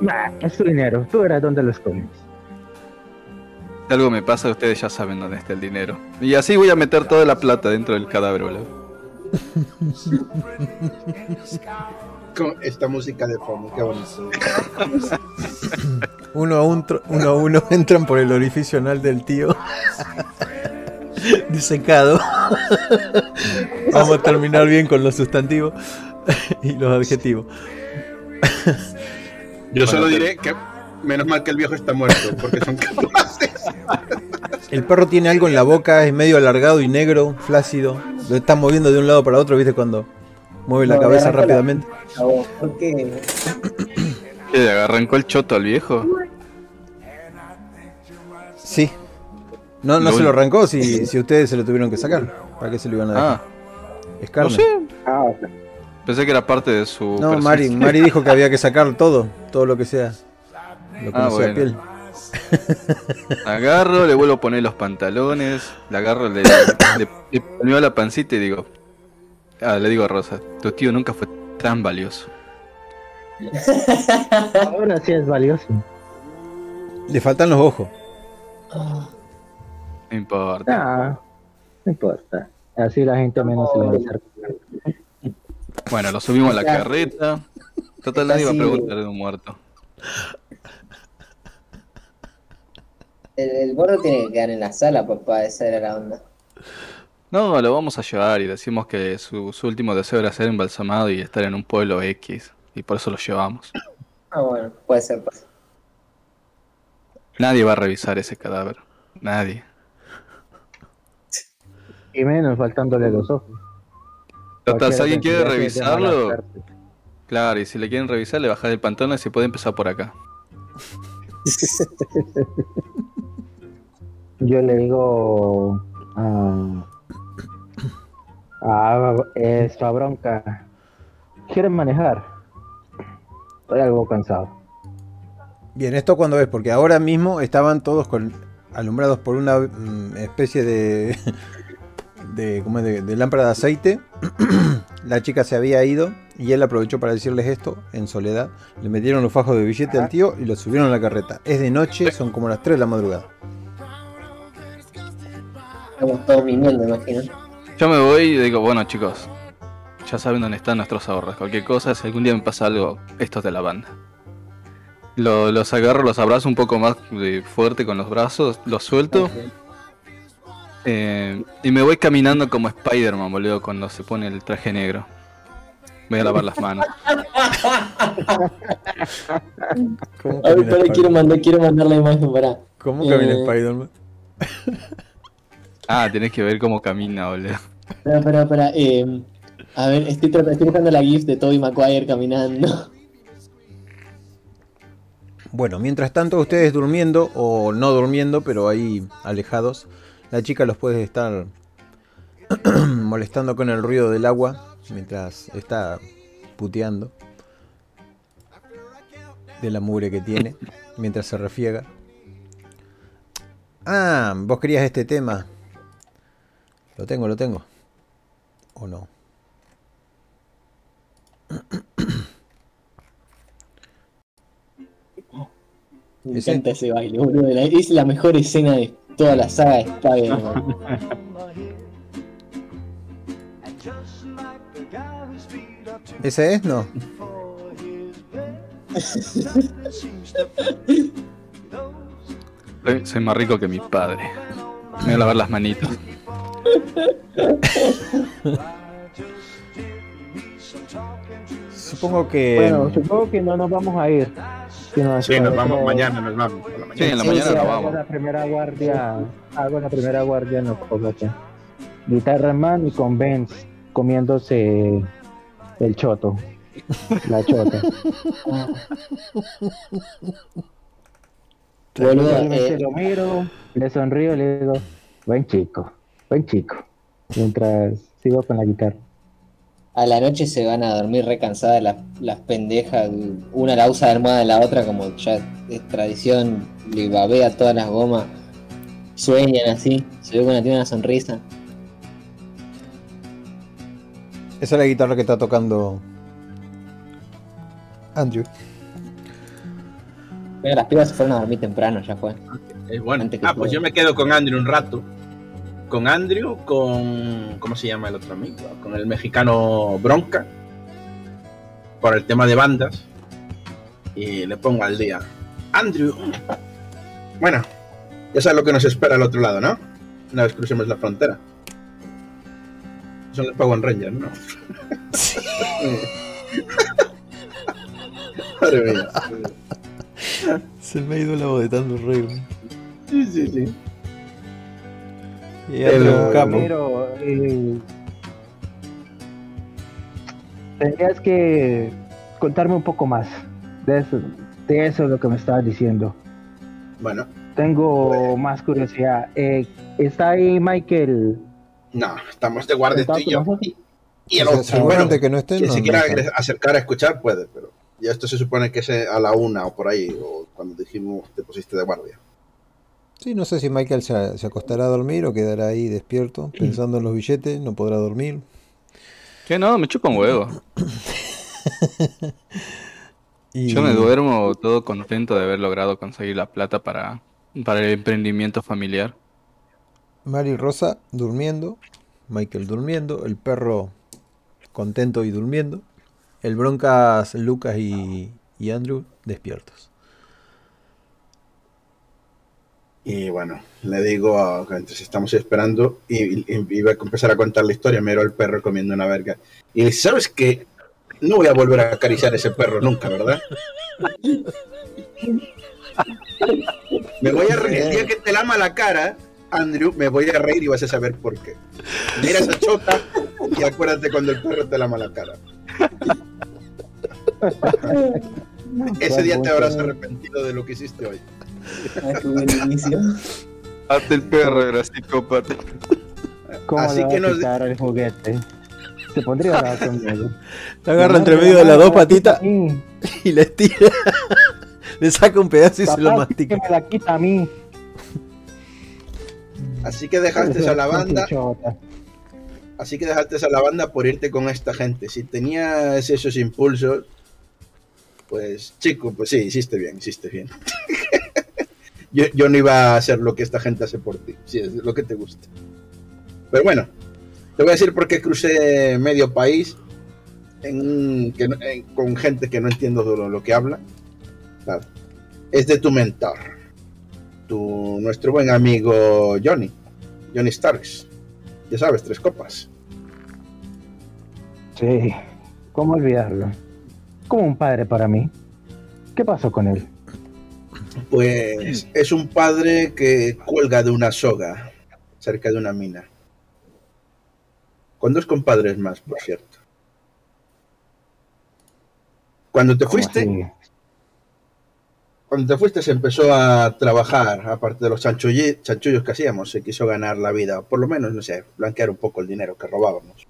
Nah, es tu dinero, tú verás dónde lo escondes. Si algo me pasa, ustedes ya saben dónde está el dinero. Y así voy a meter toda la plata dentro del cadáver, boludo. [LAUGHS] Con esta música de fondo, qué bonito. [LAUGHS] Uno a, un uno, a uno [LAUGHS] entran por el orificio anal del tío. [LAUGHS] Disecado. Vamos a terminar bien con los sustantivos y los adjetivos. Yo solo diré que menos mal que el viejo está muerto, porque son capaces. El perro tiene algo en la boca, es medio alargado y negro, flácido. Lo está moviendo de un lado para otro, ¿viste? Cuando mueve la No, cabeza la- rápidamente. ¿Por qué? ¿Qué, le arrancó el choto al viejo? Sí. No, no Lo se lo arrancó si, [COUGHS] si ustedes se lo tuvieron que sacar. ¿Para qué se lo iban a dejar? Ah, es no sé. Ah. Pensé que era parte de su. No. Mari, Mari dijo que había que sacar todo, todo lo que sea. Lo que Ah, no sea bueno. piel. [LAUGHS] Agarro, le vuelvo a poner los pantalones, le agarro, le, le, la pancita y digo. Ah, le digo a Rosa, tu tío nunca fue tan valioso. [LAUGHS] Ahora sí es valioso. Le faltan los ojos. No importa. Ah, no importa. Así la gente menos se le va a hacer. Bueno, lo subimos a la carreta. Total, nadie va a preguntar de un muerto. El, el gordo tiene que quedar en la sala, papá, esa era la onda. No, lo vamos a llevar y decimos que su, su último deseo era ser embalsamado y estar en un pueblo X. Y por eso lo llevamos. Ah, bueno, puede ser. puede ser. Nadie va a revisar ese cadáver. Nadie. Y menos faltándole los ojos. Total, si alguien quiere revisarlo, claro, y si le quieren revisar, le bajas el pantalón y se puede empezar por acá. [LAUGHS] Yo le digo a, a esta bronca. ¿Quieren manejar? Estoy algo cansado. Bien, ¿esto cuando es? Porque ahora mismo estaban todos con, alumbrados por una mm, especie de, [LAUGHS] de, ¿cómo es? de, de lámpara de aceite. [CLEARS THROAT] La chica se había ido y él aprovechó para decirles esto en soledad. Le metieron los fajos de billete al tío y lo subieron a la carreta. Es de noche, son como las 3 de la madrugada. Estamos todos viniendo, imagino. Yo me voy y digo, bueno chicos, ya saben dónde están nuestros ahorros. Cualquier cosa, si algún día me pasa algo, esto es de la banda. Lo- los agarro, los abrazo un poco más de fuerte con los brazos, los suelto eh, y me voy caminando como Spider-Man, boludo, cuando se pone el traje negro. Voy a lavar las manos. ¿Cómo A ver, para, quiero mandar, quiero mandar la imagen para. ¿Cómo camina Eh. Spider-Man? Ah, tenés que ver cómo camina, boludo. Espera, espera, espera. Eh, a ver, estoy, estoy buscando la GIF de Toby Maguire caminando. Bueno, mientras tanto ustedes durmiendo o no durmiendo, pero ahí alejados, la chica los puede estar [CLEARS THROAT] molestando con el ruido del agua mientras está puteando de la mugre que tiene mientras se refiega. Ah, vos querías este tema. Lo tengo, lo tengo. ¿O no? Me Ese- encanta ese baile, boludo. Es la mejor escena de toda la saga de Spider-Man. [LAUGHS] ¿Ese es? No. Soy, soy más rico que mi padre. Me voy a lavar las manitos. Supongo que... Bueno, supongo que no nos vamos a ir. Si no, Sí, nos vamos mañana, nos vamos. por la Sí, mañana. en la Sí, mañana nos hago vamos. la primera guardia, hago la primera guardia en los. Guitarra en mano y con Benz comiéndose el choto, la chota. Simplemente eh, lo miro, le sonrío y le digo, buen chico, buen chico, mientras sigo con la guitarra. a la noche se van a dormir re cansadas las, las pendejas. Una la usa de almohada de la otra, como ya es tradición, le babea todas las gomas. Sueñan así, se ve que una tiene una sonrisa. Esa es la guitarra que está tocando Andrew. Pero las pibas se fueron a dormir temprano, ya fue. Es bueno. Ah, pues yo me quedo con Andrew un rato. Con Andrew, con. ¿Cómo se llama el otro amigo? Con el mexicano Bronca. Por el tema de bandas. Y le pongo al día. Andrew. Bueno, ya sabes lo que nos espera al otro lado, ¿no? Una vez crucemos la frontera. Son los Power Rangers, ¿no? [LAUGHS] Madre mía. Se me ha ido la voz de tanto reír. Sí, sí, sí. Y Pero- un capo. Pero eh, tendrías que contarme un poco más de eso, de eso es lo que me estabas diciendo. Bueno, Tengo más curiosidad. Eh, ¿Está ahí Michael? no, estamos de guardia ¿Está tú y yo. Y el otro, bueno, que no esté. quien no- se no quiera acercar a escuchar puede, pero ya esto se supone que es a la una o por ahí, o cuando dijimos te pusiste de guardia. Sí, no sé si Michael se, se acostará a dormir o quedará ahí despierto [CLEARS THROAT] pensando en los billetes, no podrá dormir. Que no, me chupa un huevo. [CLEARS THROAT] Y Yo me duermo todo contento de haber logrado conseguir la plata para, para el emprendimiento familiar. Mari Rosa durmiendo, Michael durmiendo, el perro contento y durmiendo, el Broncas, Lucas y, y Andrew despiertos. Y bueno, le digo, a, mientras estamos esperando, y, y- iba a empezar a contar la historia, me el perro comiendo una verga. Y dice, ¿sabes qué? No voy a volver a acariciar a ese perro nunca, ¿verdad? Me voy a reír. El día que te lama la cara, Andrew, me voy a reír y vas a saber por qué. Mira esa chota y acuérdate cuando el perro te lama la cara. [LAUGHS] Ese día te habrás arrepentido de lo que hiciste hoy. Ah, qué buen inicio. Hazte el perro, era psicópata. ¿Cómo Así que a nos- quitar el juguete? Se pondría [LAUGHS] bravo conmigo. Te agarra entre medio de la las dos patitas y le estira. [LAUGHS] le saca un pedazo y se lo Papá, que mastica. me la quita a mí. Así que dejaste a la banda, Chota. así que dejaste a la banda por irte con esta gente. Si tenías esos impulsos, pues chico, pues sí, hiciste bien, hiciste bien. [LAUGHS] yo, no iba a hacer lo que esta gente hace por ti, si es lo que te gusta. Pero bueno, te voy a decir por qué crucé medio país con gente que no entiendo lo, lo que habla. Claro. Es de tu mentor, tu, nuestro buen amigo Johnny, Johnny Starks. Ya sabes, tres copas. Sí, ¿cómo olvidarlo? Como un padre para mí. ¿Qué pasó con él? Pues es un padre que cuelga de una soga cerca de una mina. Con dos compadres más, por cierto. Cuando te ¿Cómo fuiste, cuando te fuiste se empezó a trabajar, aparte de los chanchullos que hacíamos, se quiso ganar la vida, o por lo menos, no sé, blanquear un poco el dinero que robábamos.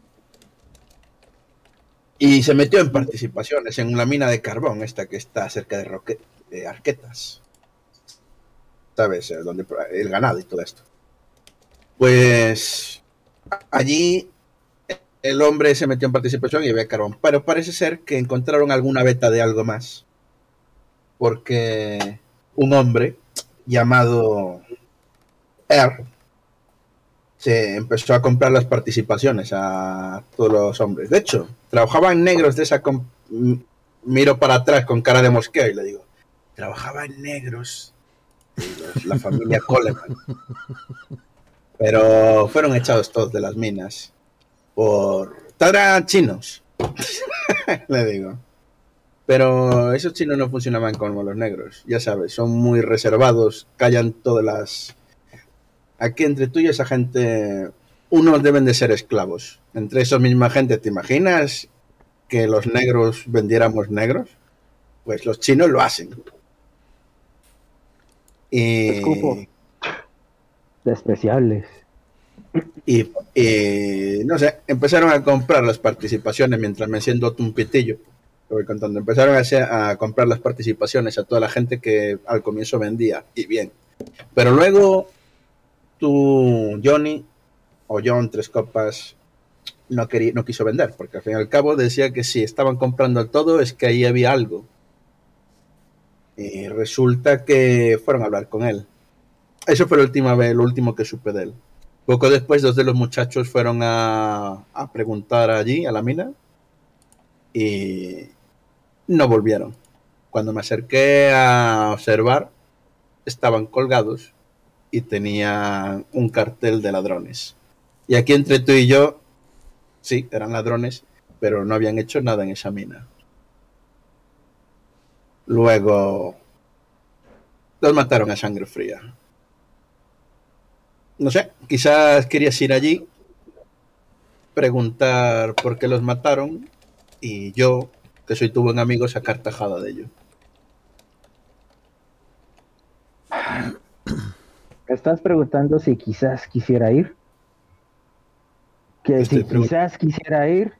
Y se metió en participaciones en la mina de carbón, esta que está cerca de, Roque- de Arquetas. ¿Sabes? Donde el ganado y todo esto. Pues allí el hombre se metió en participación y había carbón. Pero parece ser que encontraron alguna beta de algo más. Porque un hombre llamado Er se empezó a comprar las participaciones a todos los hombres. De hecho, trabajaba en negros de esa... Miro para atrás con cara de mosqueo y le digo, trabajaba en negros. La familia Coleman. Pero fueron echados todos de las minas por... Eran chinos, [LAUGHS] le digo. Pero esos chinos no funcionaban como los negros, ya sabes, son muy reservados, callan todas las... Aquí entre tú y esa gente, unos deben de ser esclavos. Entre esos misma gente, ¿te imaginas que los negros vendiéramos negros? Pues los chinos lo hacen. Escupo. Despreciables. y, y, no sé, empezaron a comprar las participaciones mientras me siento un pitillo. Lo voy contando. Empezaron a, hacer- a comprar las participaciones a toda la gente que al comienzo vendía. Y bien. Pero luego tú, Johnny, o John Tres Copas, no, quería, no quiso vender. Porque al fin y al cabo decía que si estaban comprando todo es que ahí había algo. Y resulta que fueron a hablar con él. Eso fue la última vez, lo último que supe de él. Poco después, dos de los muchachos fueron a, a preguntar allí, a la mina, y no volvieron. Cuando me acerqué a observar, estaban colgados y tenían un cartel de ladrones. Y aquí entre tú y yo, sí, eran ladrones, pero no habían hecho nada en esa mina. Luego, los mataron a sangre fría. No sé, quizás querías ir allí, preguntar por qué los mataron y yo, que soy tu buen amigo, sacar tajada de ello. ¿Me [CLEARS THROAT] estás preguntando si quizás quisiera ir? Que Estoy si quizás quisiera ir,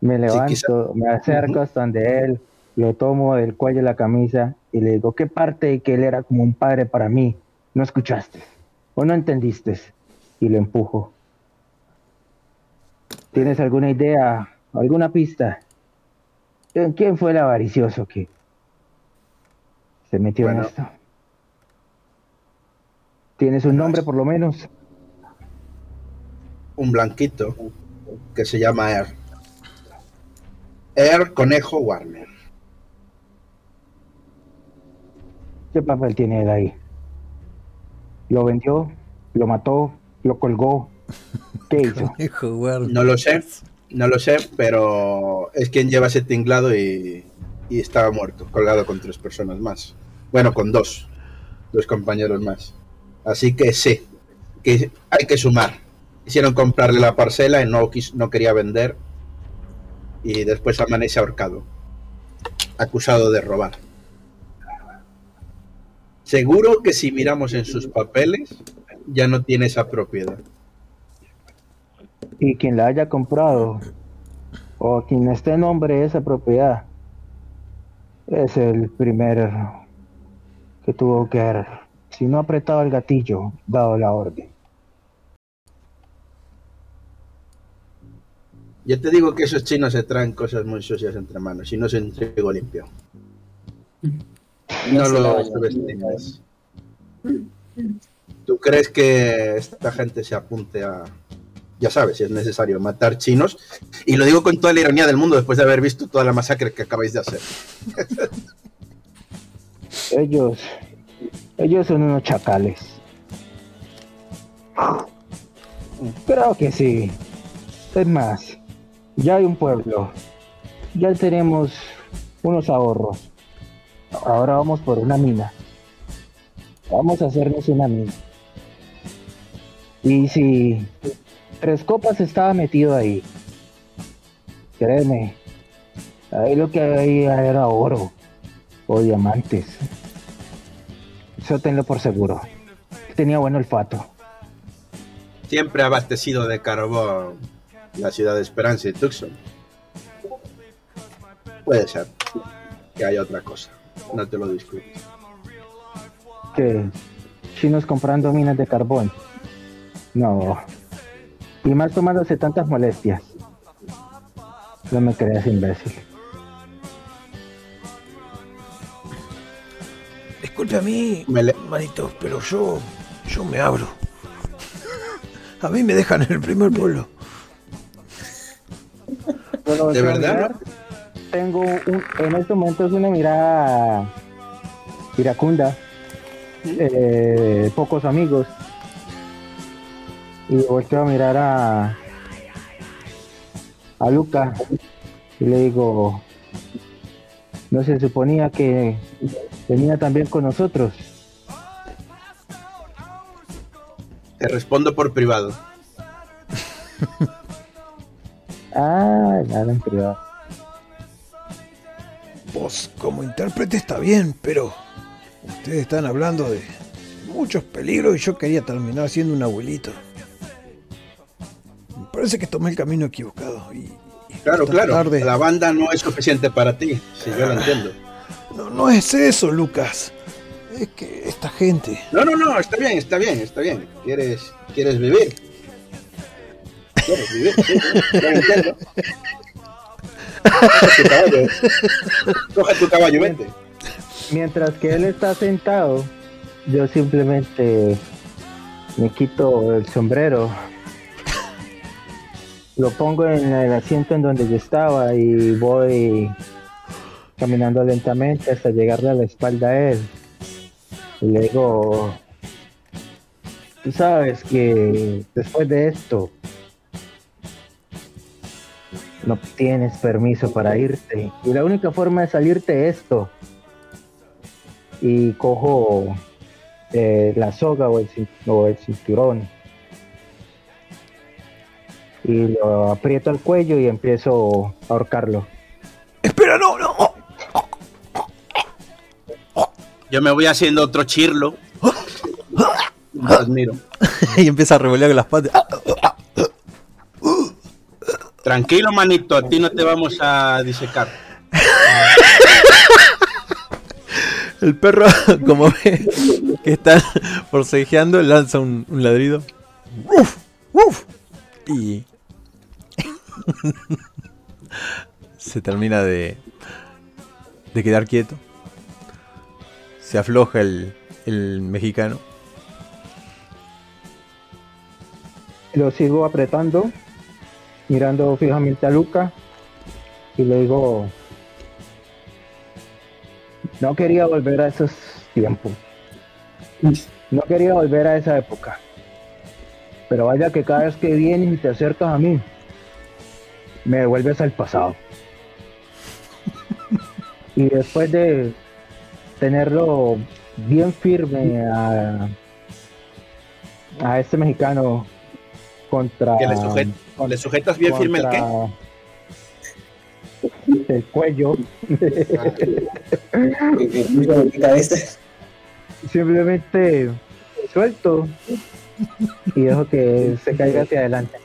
me levanto, me acerco hasta donde él, lo tomo del cuello de la camisa y le digo, ¿qué parte de que él era como un padre para mí? ¿No escuchaste? ¿O no entendiste? Y lo empujo. ¿Tienes alguna idea, alguna pista? ¿Quién- ¿Quién fue el avaricioso que se metió en esto? ¿Tienes un nombre por lo menos? Un blanquito que se llama Air. Air Conejo Warner. ¿Qué papel tiene él ahí? ¿Lo vendió? ¿Lo mató? ¿Lo colgó? ¿Qué [LAUGHS] hizo? No lo sé, no lo sé, pero es quien lleva ese tinglado y, y estaba muerto, colgado con tres personas más. Bueno, con dos, dos compañeros más. Así que sí, que hay que sumar. Quisieron comprarle la parcela y no, quis- no quería vender. Y después amanece ahorcado, acusado de robar. Seguro que si miramos en sus papeles, ya no tiene esa propiedad. Y quien la haya comprado o quien esté en nombre de esa propiedad es el primer que tuvo que haber, si no apretado el gatillo, dado la orden. Yo te digo que esos chinos se traen cosas muy sucias entre manos y no se entregó limpio. No lo subestimes. ¿Tú crees que esta gente se apunte a, ya sabes, si es necesario, matar chinos? Y lo digo con toda la ironía del mundo después de haber visto toda la masacre que acabáis de hacer. Ellos, ellos son unos chacales. Creo que sí. Es más, ya hay un pueblo. Ya tenemos unos ahorros. Ahora vamos por una mina. Vamos a hacernos una mina. Y si Tres Copas estaba metido ahí, créeme, ahí lo que había era oro o diamantes. Eso tenlo por seguro. Tenía buen olfato. Siempre abastecido de carbón la ciudad de Esperanza y Tucson. Puede ser que haya otra cosa. No te lo discuto. Que chinos comprando minas de carbón. No. Y más tomándose tantas molestias. No me creas imbécil. Escucha a mí, Me le- manito, pero yo, yo me abro. A mí me dejan en el primer pueblo. ¿De verdad? Tengo un, en estos momentos una mirada iracunda. eh, pocos amigos. Y volteo a mirar a a Luca y le digo No se suponía que venía también con nosotros. Te respondo por privado. [LAUGHS] Ah, nada en privado. Vos como intérprete está bien, pero ustedes están hablando de muchos peligros y yo quería terminar siendo un abuelito. Me parece que tomé el camino equivocado y... y Claro, claro. tarde- La banda no es suficiente para ti. Sí, yo lo entiendo. No, no es eso, Lucas. Es que esta gente... No, no, no, está bien, está bien, está bien. ¿Quieres, quieres vivir? ¿Quieres vivir? Sí, sí, yo lo entiendo. Coge tu caballo. Vente. Mientras que él está sentado, yo simplemente me quito el sombrero, lo pongo en el asiento en donde yo estaba y voy caminando lentamente hasta llegarle a la espalda a él. Y le digo, tú sabes que después de esto no tienes permiso para irte y la única forma de salirte es esto y cojo eh, la soga o el, o el cinturón y lo aprieto al cuello y empiezo a ahorcarlo. Espera, no, no. Yo me voy haciendo otro chirlo. [LAUGHS] Te admiro. y empieza a revolear con las patas. Tranquilo, manito, a ti no te vamos a disecar. [LAUGHS] El perro, [LAUGHS] como ve que están forcejeando, lanza un, un ladrido. ¡Uf! ¡Uf! Y [LAUGHS] se termina de, de quedar quieto. Se afloja el, el mexicano. Lo sigo apretando, mirando fijamente a Luca y le digo, no quería volver a esos tiempos. No quería volver a esa época. Pero vaya que cada vez que vienes y te acercas a mí, me devuelves al pasado. [LAUGHS] Y después de tenerlo bien firme a, a este mexicano contra Que le, le sujetas bien firme el qué. el cuello. [LAUGHS] Simplemente suelto. Y dejo que se caiga hacia adelante.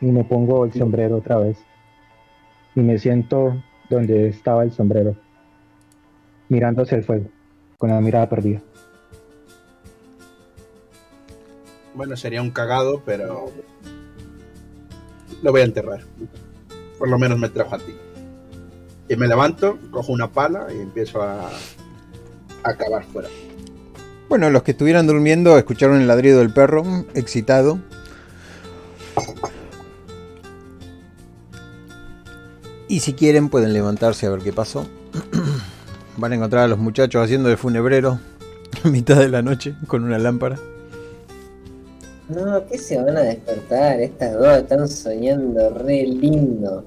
Y me pongo el sombrero otra vez. Y me siento donde estaba el sombrero mirando hacia el fuego con la mirada perdida Bueno, sería un cagado, pero lo voy a enterrar. Por lo menos me trajo a ti. Y me levanto, cojo una pala y empiezo a, a acabar fuera. Bueno, los que estuvieran durmiendo escucharon el ladrido del perro, excitado. Y si quieren pueden levantarse a ver qué pasó. Van a encontrar a los muchachos haciendo de funebrero [LAUGHS] a mitad de la noche con una lámpara. No, ¿qué se van a despertar? Estas dos están soñando re lindo.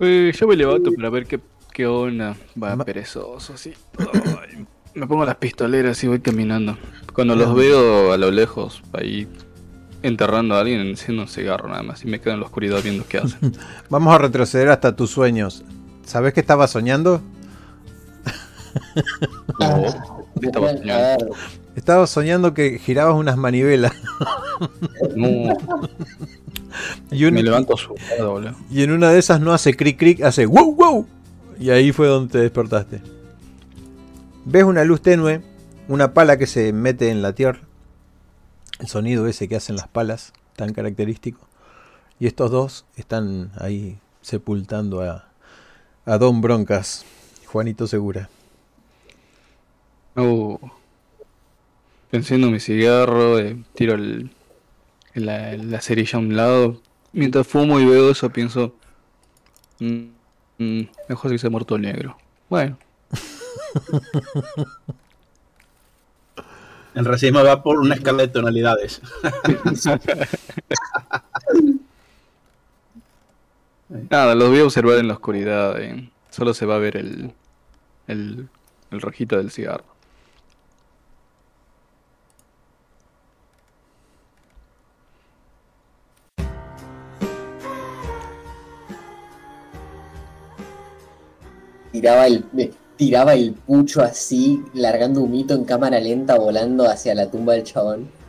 Eh, yo me levanto para ver qué, qué onda. Va Ma- perezoso, así. Ay, me pongo las pistoleras y voy caminando. Cuando los veo a lo lejos, ahí enterrando a alguien, enciendo un cigarro nada más y me quedo en la oscuridad viendo qué hacen. [LAUGHS] Vamos a retroceder hasta tus sueños. ¿Sabes qué estabas soñando? No, ¿qué estaba soñando? ver, Estabas soñando que girabas unas manivelas. No, [LAUGHS] Y, un- me levanto asustado, boludo. y en una de esas no hace cric cric, hace wow wow. Y ahí fue donde te despertaste. Ves una luz tenue, una pala que se mete en la tierra. El sonido ese que hacen las palas, tan característico. Y estos dos están ahí sepultando a, a Don Broncas, Juanito Segura. Oh. Enciendo mi cigarro, eh, tiro el, la, la cerilla a un lado. Mientras fumo y veo eso, pienso. "Mm, mm, mejor si se ha muerto el negro. Bueno, El racismo va por una escala de tonalidades. [LAUGHS] [LAUGHS] Nada, los voy a observar en la oscuridad. eh. Solo se va a ver el, el, el rojito del cigarro. Tiraba el, tiraba el pucho así, largando un mito en cámara lenta, volando hacia la tumba del chabón.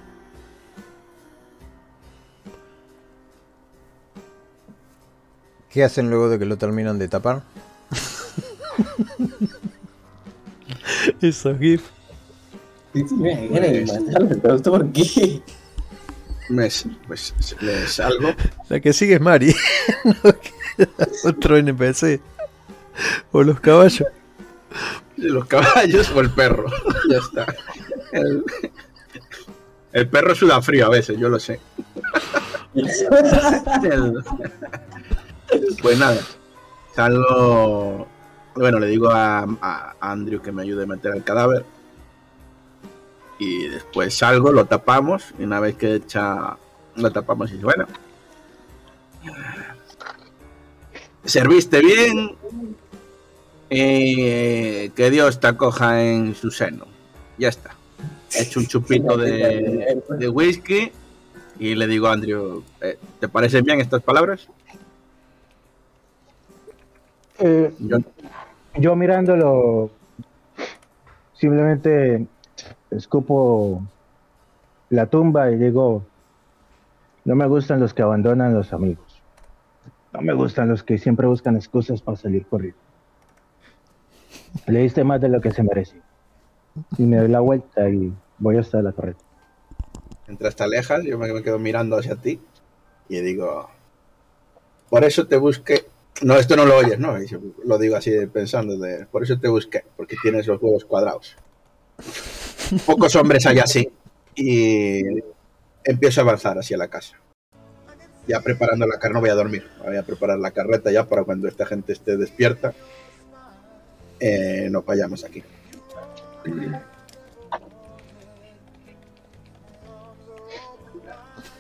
¿Qué hacen luego de que lo terminan de tapar? [LAUGHS] Esos GIF. Sí, me por qué. Me, pues, me salgo. La que sigue es Mari. [LAUGHS] no queda [LAUGHS] otro NPC. O los caballos. los caballos o el perro. ya está. El, el perro suda frío a veces, yo lo sé. El- pues nada, salgo. Bueno, le digo a, Andrew que me ayude a meter el cadáver. Y después salgo, lo tapamos. Y una vez que echa, lo tapamos y bueno. Serviste bien. eh, que Dios te acoja en su seno. Ya está. He hecho un chupito de, de whisky. Y le digo a Andrew, eh, ¿te parecen bien estas palabras? Eh, Yo, mirándolo, simplemente escupo la tumba y digo, no me gustan los que abandonan los amigos. No me gustan los que siempre buscan excusas para salir corriendo. Le diste más de lo que se merece. Y me doy la vuelta y voy hasta la correcta. mientras te alejas, yo me quedo mirando hacia ti y digo, por eso te busqué. No, esto no lo oyes, ¿no? Lo digo así pensando, de, por eso te busqué, porque tienes los huevos cuadrados. Pocos hombres hay así. Y empiezo a avanzar hacia la casa. Ya preparando la carreta, no voy a dormir, voy a preparar la carreta ya para cuando esta gente esté despierta. Eh, nos vayamos aquí.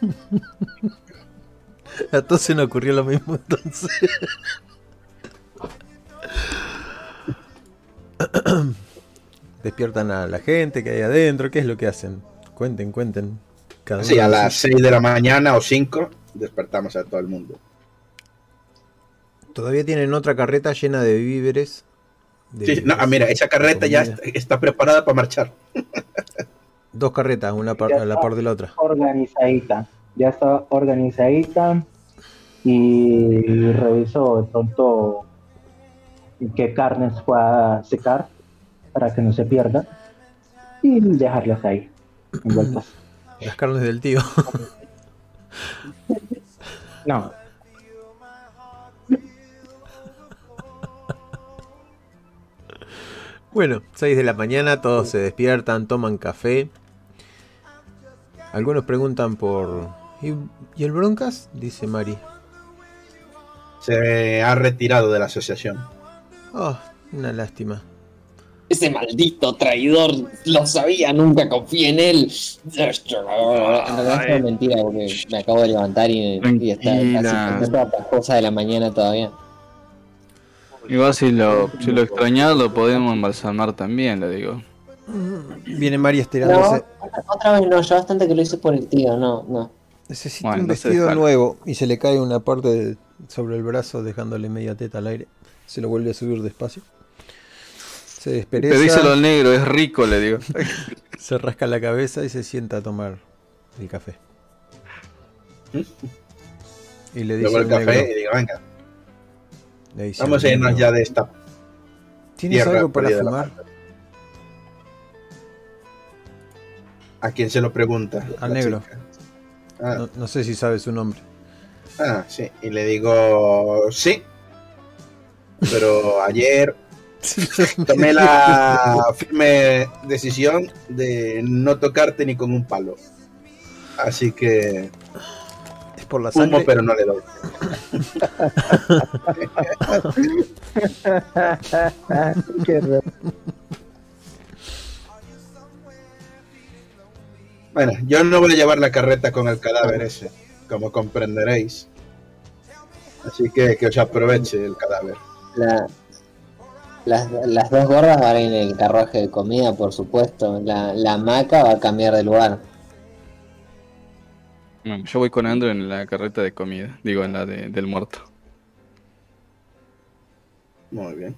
[LAUGHS] A todos se nos ocurrió lo mismo entonces. Despiertan a la gente que hay adentro. ¿Qué es lo que hacen? Cuenten, cuenten. Cada Sí, a las 6 de la mañana o 5 despertamos a todo el mundo. Todavía tienen otra carreta llena de víveres. de Sí, no, ah, mira, esa carreta ya está preparada para marchar. Dos carretas, una par- a la par de la otra. Organizadita, ya está organizadita y reviso de pronto qué carnes pueda secar para que no se pierda y dejarlas ahí envueltas. Las carnes del tío. [LAUGHS] No, Bueno, 6 de la mañana, todos se despiertan, toman café. Algunos preguntan por... ¿Y, y el Broncas? Dice Mari. Se ha retirado de la asociación. Oh, una lástima. Ese maldito traidor, lo sabía, nunca confié en él. En realidad es mentira porque me acabo de levantar y, y está casi toda pascosa de la mañana todavía. Igual si lo, si lo extrañas lo podemos embalsamar también, le digo. Viene Mari No, estirándose. otra vez no, yo bastante que lo hice por el tío, no, no. Necesita Bueno, un vestido nuevo y se le cae una parte de- sobre el brazo dejándole media teta al aire. Se lo vuelve a subir despacio. Se despereza, Pedíselo al negro, es rico, le digo. [LAUGHS] se rasca la cabeza y se sienta a tomar el café. Y le dice Luego el café negro, y digo, venga, le dice vamos a irnos negro, ya de esta. ¿Tienes algo para fumar? ¿A quién se lo pregunta? Al negro. chica. Ah, No, no sé si sabe su nombre. ah, sí. Y le digo, sí. Pero [LAUGHS] ayer tomé la firme decisión de no tocarte ni con un palo. Así que Es por la sangre. pero no le doy. [LAUGHS] [LAUGHS] Qué raro. Bueno, yo no voy a llevar la carreta con el cadáver ese, como comprenderéis. Así que que os aproveche el cadáver. La- las, las dos gordas van en el carruaje de comida, por supuesto. La, la hamaca va a cambiar de lugar. Bueno, yo voy con Andrew en la carreta de comida. Digo, en la de- del muerto. Muy bien.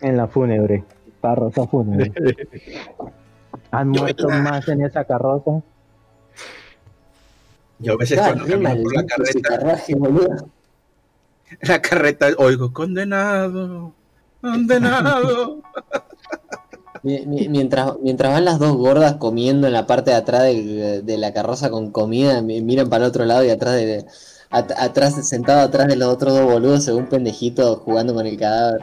En la fúnebre. Carroza fúnebre. [LAUGHS] ¿Han Yo- muerto más en esa carroza? Yo a veces cuando camino por la carreta, [LAUGHS] la carreta oigo condenado, condenado. [LAUGHS] Mi- mi- Mientras, mientras van las dos gordas comiendo en la parte de atrás de, de la carroza con comida, mi- miran para el otro lado y atrás de at- atrás, sentado atrás de los otros dos boludos, se ve un pendejito jugando con el cadáver.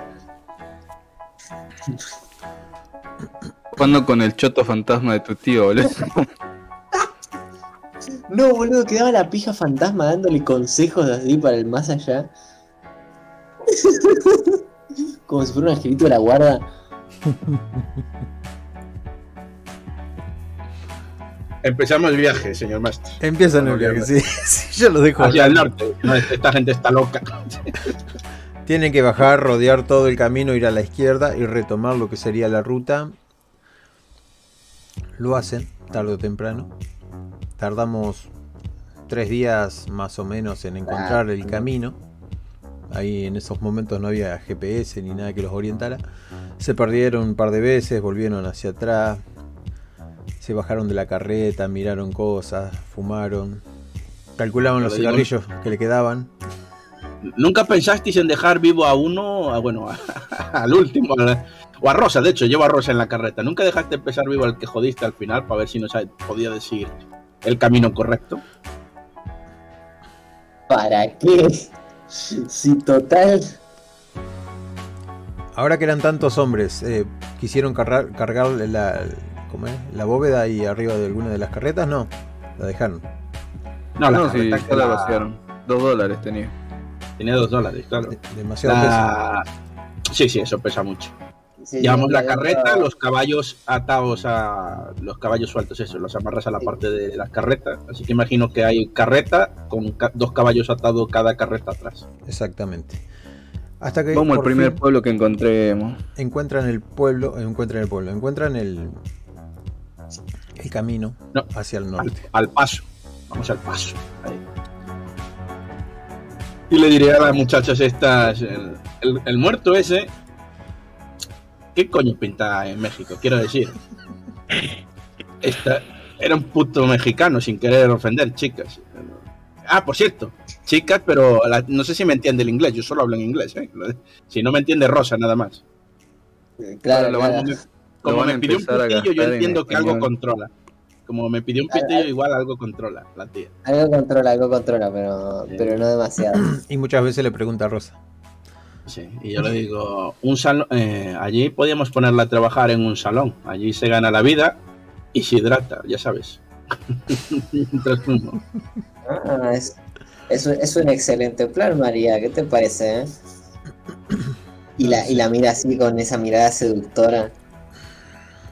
[LAUGHS] Jugando con el choto fantasma de tu tío, boludo. No, boludo, quedaba la pija fantasma dándole consejos así para el más allá. Como si fuera un angelito de la guarda. Empezamos el viaje, señor Master. Empiezan el viaje, sí, [LAUGHS] sí, yo lo dejo. Hacia el norte. No, esta gente está loca. Tienen que bajar, rodear todo el camino, ir a la izquierda y retomar lo que sería la ruta. Lo hacen, tarde o temprano. Tardamos tres días más o menos en encontrar el camino. Ahí en esos momentos no había GPS ni nada que los orientara. Se perdieron un par de veces, volvieron hacia atrás. Se bajaron de la carreta, miraron cosas, fumaron. Calculaban los cigarrillos que le quedaban. ¿Nunca pensasteis en dejar vivo a uno, a, bueno, a- [LAUGHS] al último, a- o a Rosa? De hecho, llevo a Rosa en la carreta. ¿Nunca dejaste empezar vivo al que jodiste al final para ver si nos podía decir el camino correcto? ¿Para qué? Si total. Ahora que eran tantos hombres, eh, ¿quisieron cargar, cargar la, ¿cómo es? la bóveda ahí arriba de alguna de las carretas? No, la dejaron. No, la No, sí, la- vaciaron. Dos dólares tenía. Tenía dos dólares, claro. De- demasiado peso. La- Sí, sí, eso pesa mucho. Sí, Llevamos la carreta, los caballos atados a. Los caballos sueltos, eso, los amarras a la parte de la carreta. Así que imagino que hay carreta con ca- dos caballos atados cada carreta atrás. Exactamente. Hasta que Vamos al por primer fin pueblo que encontremos. encuentran el pueblo, encuentran el pueblo, encuentran el el camino No. hacia el Al, norte. al paso. Vamos al paso. Ahí. Y le diré a las muchachas estas. El, el- el muerto ese. ¿Qué coño pinta en México? Quiero decir. Esta, era un puto mexicano, sin querer ofender, chicas. Ah, por cierto, chicas, pero la- no sé si me entiende el inglés. Yo solo hablo en inglés, ¿eh? Si no me entiende Rosa, nada más. Claro, Lo claro. van a- Como van me pidió un pitillo, yo en entiendo que algo controla. Como me pidió un pitillo, igual algo controla la tía. Algo controla, algo controla, pero, Sí. pero no demasiado. [CLEARS THROAT] Y muchas veces le pregunta a Rosa. Sí, y yo le digo, un salón, eh, allí podíamos ponerla a trabajar en un salón. Allí se gana la vida y se hidrata, ya sabes. [LAUGHS] Mientras fumo. Ah, es, es, un- es un excelente plan, María. ¿Qué te parece? eh? Y la, y la mira así con esa mirada seductora.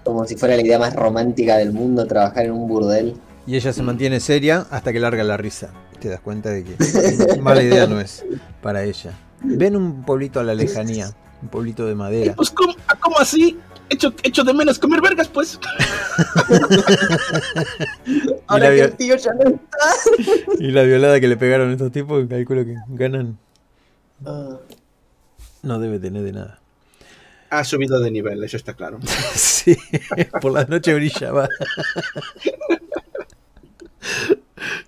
Como si fuera la idea más romántica del mundo, trabajar en un burdel. Y ella se mantiene seria hasta que larga la risa. Te das cuenta de que [LAUGHS] mala idea no es para ella. Ven un pueblito a la lejanía, un pueblito de madera. Pues, ¿cómo, ¿cómo así? Echo, echo de menos comer vergas, pues. [LAUGHS] Ahora que el tío ya no está. Y la violada que le pegaron estos tipos, calculo que ganan. Ah, No debe tener de nada. Ha subido de nivel, eso está claro. [LAUGHS] Sí, por las noches brillaba.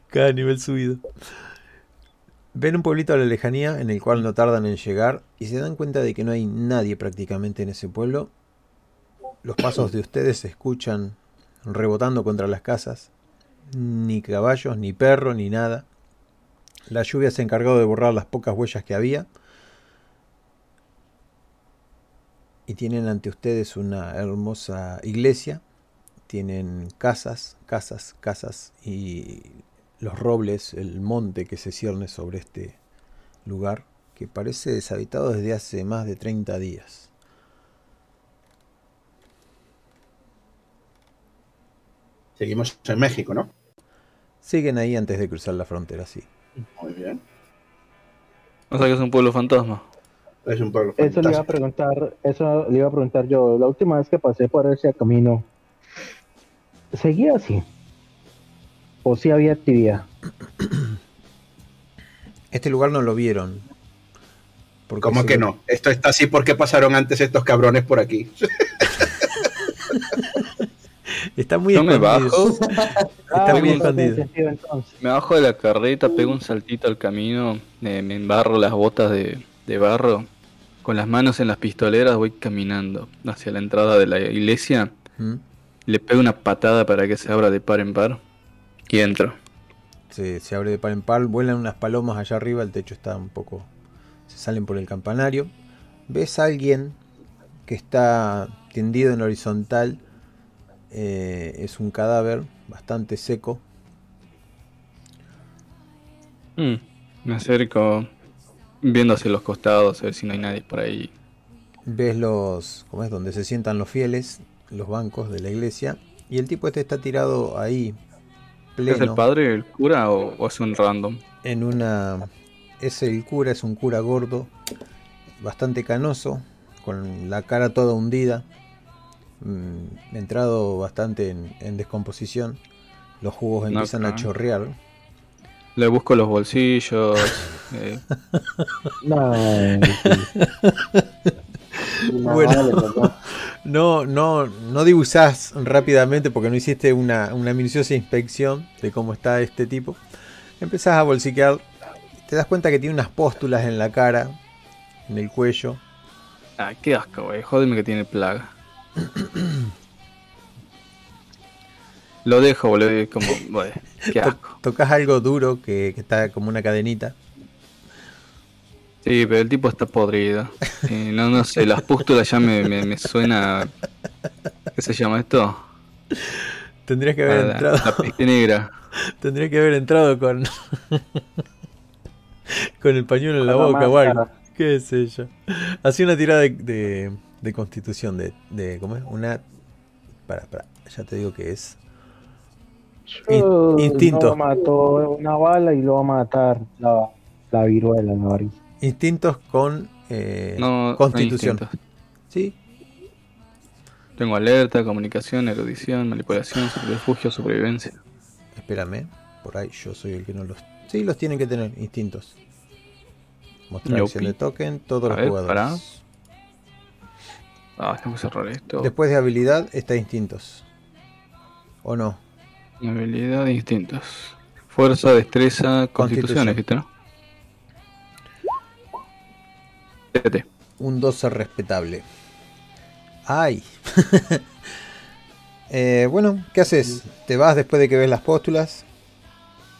Cada nivel subido. Ven un pueblito a la lejanía en el cual no tardan en llegar y se dan cuenta de que no hay nadie prácticamente en ese pueblo. Los pasos de ustedes se escuchan rebotando contra las casas. Ni caballos, ni perro, ni nada. La lluvia se encargó de borrar las pocas huellas que había. Y tienen ante ustedes una hermosa iglesia. Tienen casas, casas, casas y los robles, el monte que se cierne sobre este lugar que parece deshabitado desde hace más de 30 días. Seguimos en México, ¿no? Siguen ahí antes de cruzar la frontera, sí. Muy bien. O sea que es un pueblo fantasma. Es un pueblo Eso le iba a preguntar, eso le iba a preguntar yo. La última vez que pasé por ese camino, ¿seguía así? ¿O si había actividad? Este lugar no lo vieron. Porque ¿Cómo se que no? Esto está así porque pasaron antes estos cabrones por aquí. Está muy Yo me escondido. bajo, Está muy no tiene escondido. me bajo de la carreta, pego un saltito al camino, eh, me embarro las botas de, de barro, con las manos en las pistoleras voy caminando hacia la entrada de la iglesia, ¿Mm? le pego una patada para que se abra de par en par y entro. Se, se abre de par en par, vuelan unas palomas allá arriba, el techo está un poco... Se salen por el campanario. Ves a alguien que está tendido en horizontal. eh, es un cadáver bastante seco. Mm, Me acerco viendo hacia los costados, a ver si no hay nadie por ahí. Ves los... ¿Cómo es? Donde se sientan los fieles, los bancos de la iglesia. Y el tipo este está tirado ahí, ¿Es el padre, el cura o, o es un random? en una... Es el cura, es un cura gordo, bastante canoso, con la cara toda hundida, mm, entrado bastante en, en descomposición. Los jugos No, empiezan a chorrear. Le busco los bolsillos. [LAUGHS] eh, No, [LAUGHS] Bueno. No, no, no dibujás rápidamente porque no hiciste una, una minuciosa inspección de cómo está este tipo. Empezás a bolsiquear. Te das cuenta que tiene unas póstulas en la cara, en el cuello. ah, qué asco, güey. Jódeme que tiene plaga. [COUGHS] Lo dejo, boludo. y Como, [LAUGHS] güey, qué asco. Tocas algo duro que, que está como una cadenita. Sí, pero el tipo está podrido. [LAUGHS] No, no sé, las pústulas ya me, me, me suena. ¿Qué se llama esto? Tendrías que Ah, haber la, entrado. la peste negra. [LAUGHS] Tendría que haber entrado con. con el pañuelo en la Con boca o algo. Qué sé yo. Hacía una tirada de, de, de constitución. De, de. ¿Cómo es? Una. Para, para. Ya te digo que es. Yo instinto. no mató una bala y lo va a matar la, la viruela, la varicela. Instintos con. eh, No, no constitución. instintos. sí. Tengo alerta, comunicación, erudición, manipulación, refugio, supervivencia. Espérame. Por ahí yo soy el que no los. Sí, los tienen que tener. Instintos. Mostrar acción de token. Todos A los ver, jugadores. Ah, tengo que cerrar esto. Después de habilidad está instintos. ¿O no? Habilidad instintos. Fuerza, destreza, constitución, dijiste, ¿no? Un 12 respetable. ¡Ay! [LAUGHS] Eh, bueno, ¿qué haces? ¿Te vas después de que ves las póstulas?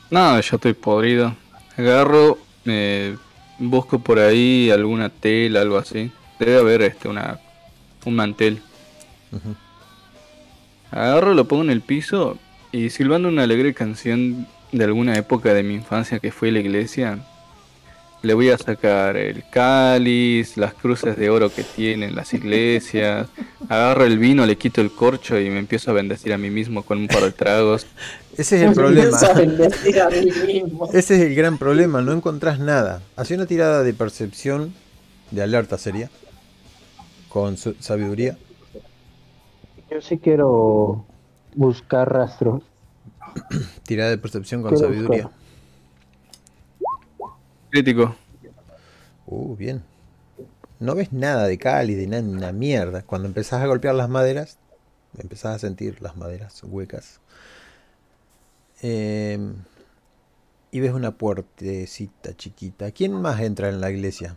No, ya estoy podrido. Agarro, eh, busco por ahí alguna tela, algo así. Debe haber este, una, un mantel. Agarro, lo pongo en el piso y silbando una alegre canción de alguna época de mi infancia que fue la iglesia, le voy a sacar el cáliz, las cruces de oro que tienen las iglesias, [LAUGHS] agarro el vino, le quito el corcho y me empiezo a bendecir a mí mismo con un par de tragos. [LAUGHS] Ese es el problema. Empiezo a bendecir a mí mismo. [LAUGHS] Ese es el gran problema, no encontrás nada. Hacé una tirada de percepción, de alerta sería, con su- sabiduría. Yo sí quiero buscar rastros. Tirada de percepción con sabiduría. buscar. Crítico. Uh, bien. No ves nada de cáliz, de nada, ni una mierda. Cuando empezás a golpear las maderas, empezás a sentir las maderas huecas. Eh, y ves una puertecita chiquita. ¿Quién más entra en la iglesia?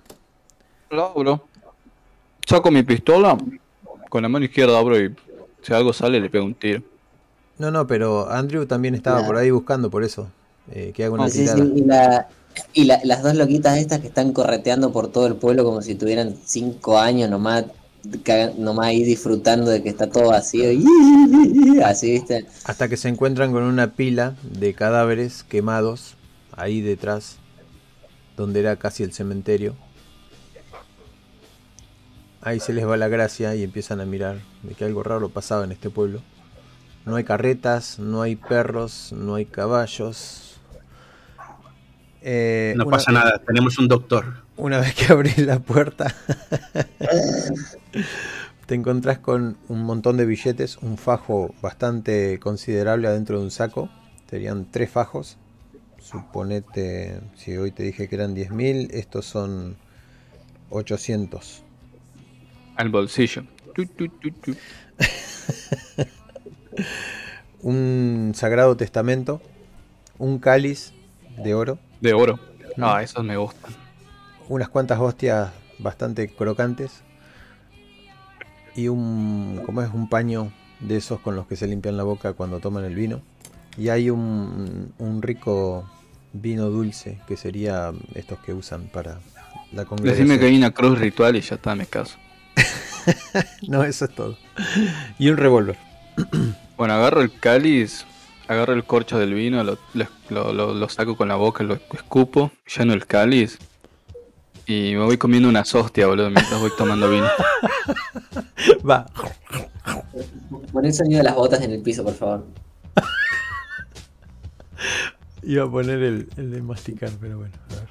Lo abro. Saco mi pistola, con la mano izquierda abro y si algo sale le pego un tiro. No, no, pero Andrew también estaba por ahí buscando por eso. Eh, que haga una Ah, sí, tirada. sí, y la- y la- las dos loquitas estas que están correteando por todo el pueblo como si tuvieran cinco años nomás, nomás ahí disfrutando de que está todo vacío. [LAUGHS] Así, ¿viste? Hasta que se encuentran con una pila de cadáveres quemados ahí detrás, donde era casi el cementerio. Ahí se les va la gracia y empiezan a mirar de que algo raro pasaba en este pueblo. No hay carretas, no hay perros, no hay caballos. Eh, No una- pasa nada, tenemos un doctor. Una vez que abrís la puerta, [LAUGHS] te encontrás con un montón de billetes, un fajo bastante considerable adentro de un saco. Serían tres fajos. Suponete, si hoy te dije que eran 10.000, estos son 800. Al bolsillo. Tu, tu, tu, tu. [LAUGHS] Un sagrado testamento, un cáliz de oro, De oro. Ah, esos me gustan. unas cuantas hostias bastante crocantes y un, como es un paño de esos con los que se limpian la boca cuando toman el vino. Y hay un, un rico vino dulce que sería estos que usan para la congregación. Decime que hay una cruz ritual y ya está, me caso. [LAUGHS] No, eso es todo. Y un revólver. [CLEARS THROAT] Bueno, agarro el cáliz, agarro el corcho del vino, lo, lo- lo- lo- lo saco con la boca, lo escupo, lleno el cáliz y me voy comiendo una hostia, boludo, mientras voy tomando vino. Va. Pon el sonido de las botas en el piso, por favor. Iba a poner el, el de masticar, pero bueno, a ver.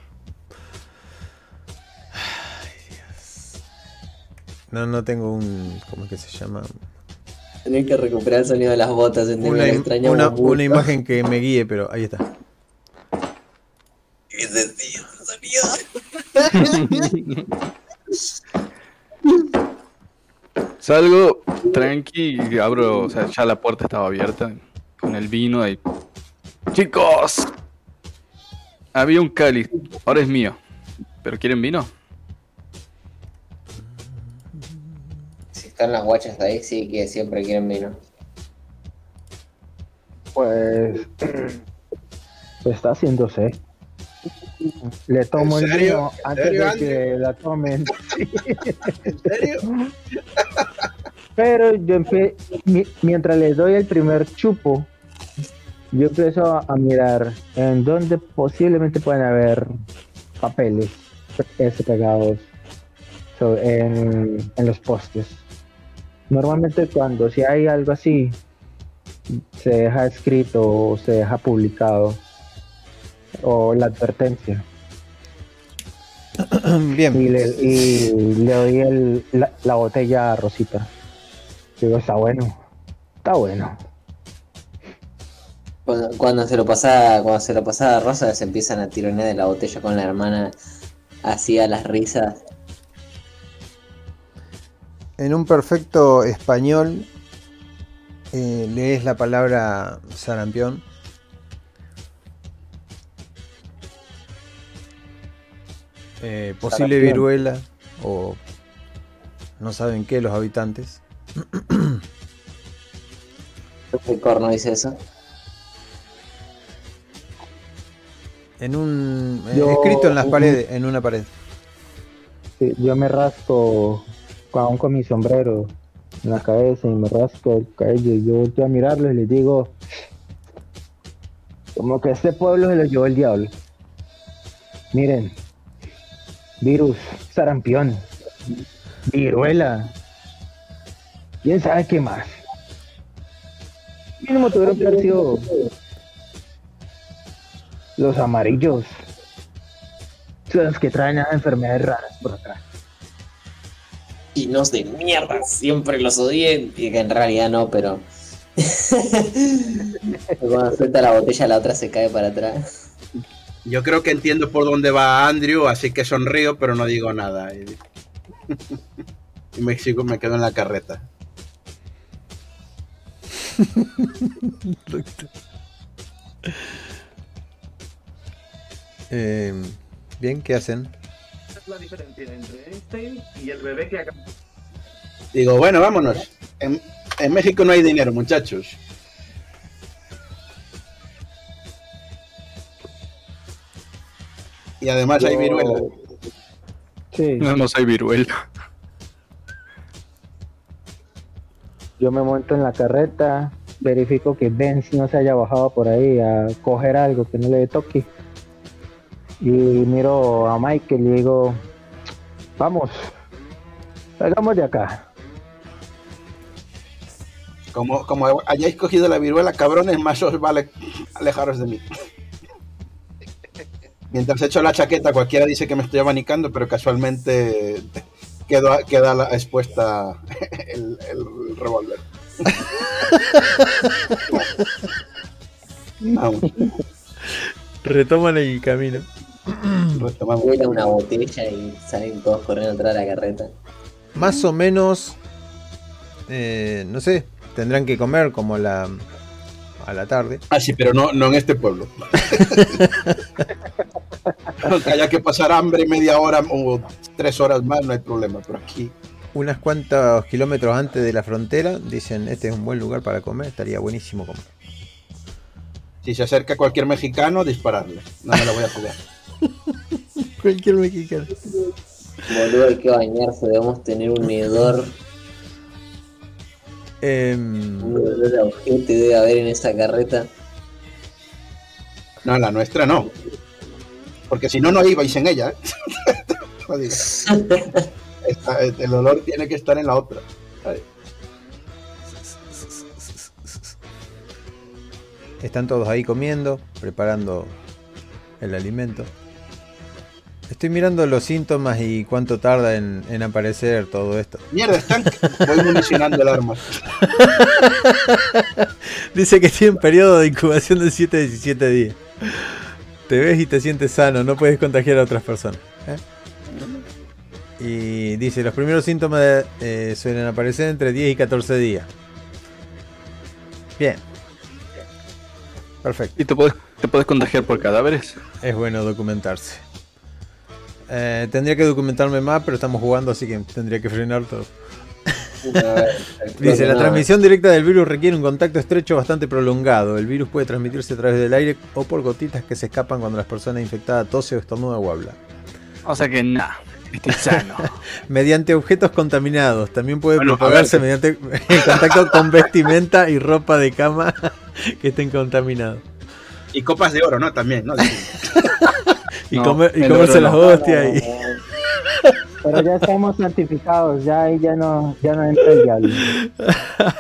Ay, Dios. No, no tengo un. ¿Cómo es que se llama? Tener que recuperar el sonido de las botas, ¿entendés? Una, im- una- una imagen que me guíe, pero ahí está. Ese ese sonido. Salgo tranqui y abro, o sea, ya la puerta estaba abierta con el vino y... Chicos, había un cáliz, ahora es mío, pero ¿quieren vino? Están las guachas ahí, sí que siempre quieren vino. Pues [CLEARS THROAT] está haciéndose. Le tomo ¿En el vino ¿En antes serio, de Andrew? que la tomen. [LAUGHS] ¿En serio? [LAUGHS] Pero yo mientras les doy el primer chupo, yo empiezo a, a mirar en dónde posiblemente pueden haber papeles pegados so- en, en los postes. Normalmente cuando si hay algo así, se deja escrito o se deja publicado o la advertencia. [CLEARS THROAT] Bien. Y le, y le doy el, la, la botella a Rosita. Digo, está bueno. Está bueno. Cuando, cuando se lo pasa, cuando se lo pasa a Rosa, se empiezan a tironear de la botella con la hermana, así a las risas. En un perfecto español eh, lees la palabra sarampión. Eh, posible Sarampión. viruela o no saben qué los habitantes. ¿Qué corno dice eso? En un eh, Yo- escrito en las paredes, en una pared. Sí, yo me rasco con mi sombrero en la cabeza y me rasco el cabello y yo volteo a mirarlo y les digo como que este pueblo se lo llevó el diablo. Miren, virus, sarampión, viruela, quién sabe qué más. Mínimo tuvieron que haber sido los amarillos, los que traen las enfermedades raras por acá. Chinos de mierda, siempre los odié. Y que en realidad no, pero. [LAUGHS] Cuando suelta la botella, la otra se cae para atrás. Yo creo que entiendo por dónde va Andrew, así que sonrío, pero no digo nada. Y, y me, sigo, me quedo en la carreta. [LAUGHS] Eh, bien, ¿qué hacen? La diferencia entre Einstein y el bebé que acaba Digo, bueno, vámonos. En, en México no hay dinero, muchachos. Y además hay viruela. Sí, No, no soy viruela. yo me monto en la carreta, verifico que Benz no se haya bajado por ahí a coger algo que no le toque. Y miro a Michael y digo, vamos, salgamos de acá. Como, como hayáis cogido la viruela, cabrones, más os vale alejaros de mí. Mientras echo la chaqueta, cualquiera dice que me estoy abanicando, pero casualmente queda, queda la- expuesta el, el revólver. [LAUGHS] Vamos, Retoman el camino. [CLEARS THROAT] retomamos. Vuela una botella y salen todos corriendo atrás de la carreta. Más o menos, eh, no sé, tendrán que comer como a la, a la tarde. Ah, sí, pero no, no en este pueblo. [LAUGHS] Aunque haya que pasar hambre media hora o tres horas más, no hay problema. Pero aquí, Unas cuantos kilómetros antes de la frontera, dicen, este es un buen lugar para comer, estaría buenísimo comer. si se acerca cualquier mexicano, dispararle. No me la voy a jugar. [LAUGHS] [LAUGHS] Cualquier mexicano. Boludo, hay que bañarse, debemos tener un hedor, Em, un hedor a ojete debe haber en esa carreta. No, la nuestra no. Porque si no, no ibais en ella. ¿eh? [LAUGHS] [LAUGHS] Esta- el olor tiene que estar en la otra. Están todos ahí comiendo, preparando el alimento. Estoy mirando los síntomas y cuánto tarda en, en aparecer todo esto. Mierda, están. Voy municionando el arma. [LAUGHS] Dice que tiene un periodo de incubación de 7 a 17 días. Te ves y te sientes sano, no puedes contagiar a otras personas. ¿eh? Y dice, los primeros síntomas eh, suelen aparecer entre 10 y 14 días. Bien. Perfecto. ¿Y te puedes, te puedes contagiar por cadáveres? Es bueno documentarse. Eh, tendría que documentarme más, pero estamos jugando, así que tendría que frenar todo. Dice, la transmisión directa del virus requiere un contacto estrecho bastante prolongado. El virus puede transmitirse a través del aire o por gotitas que se escapan cuando las personas infectadas tose o estornuda o habla. O sea que nada, estoy sano. [LAUGHS] Mediante objetos contaminados. También puede Bueno, propagarse mediante el contacto con vestimenta y ropa de cama [LAUGHS] que estén contaminados. Y copas de oro, ¿no? También, ¿no? [LAUGHS] Y, No, comerse las no. hostias. y- Pero ya estamos santificados, ya ahí ya no, ya no entra el diablo.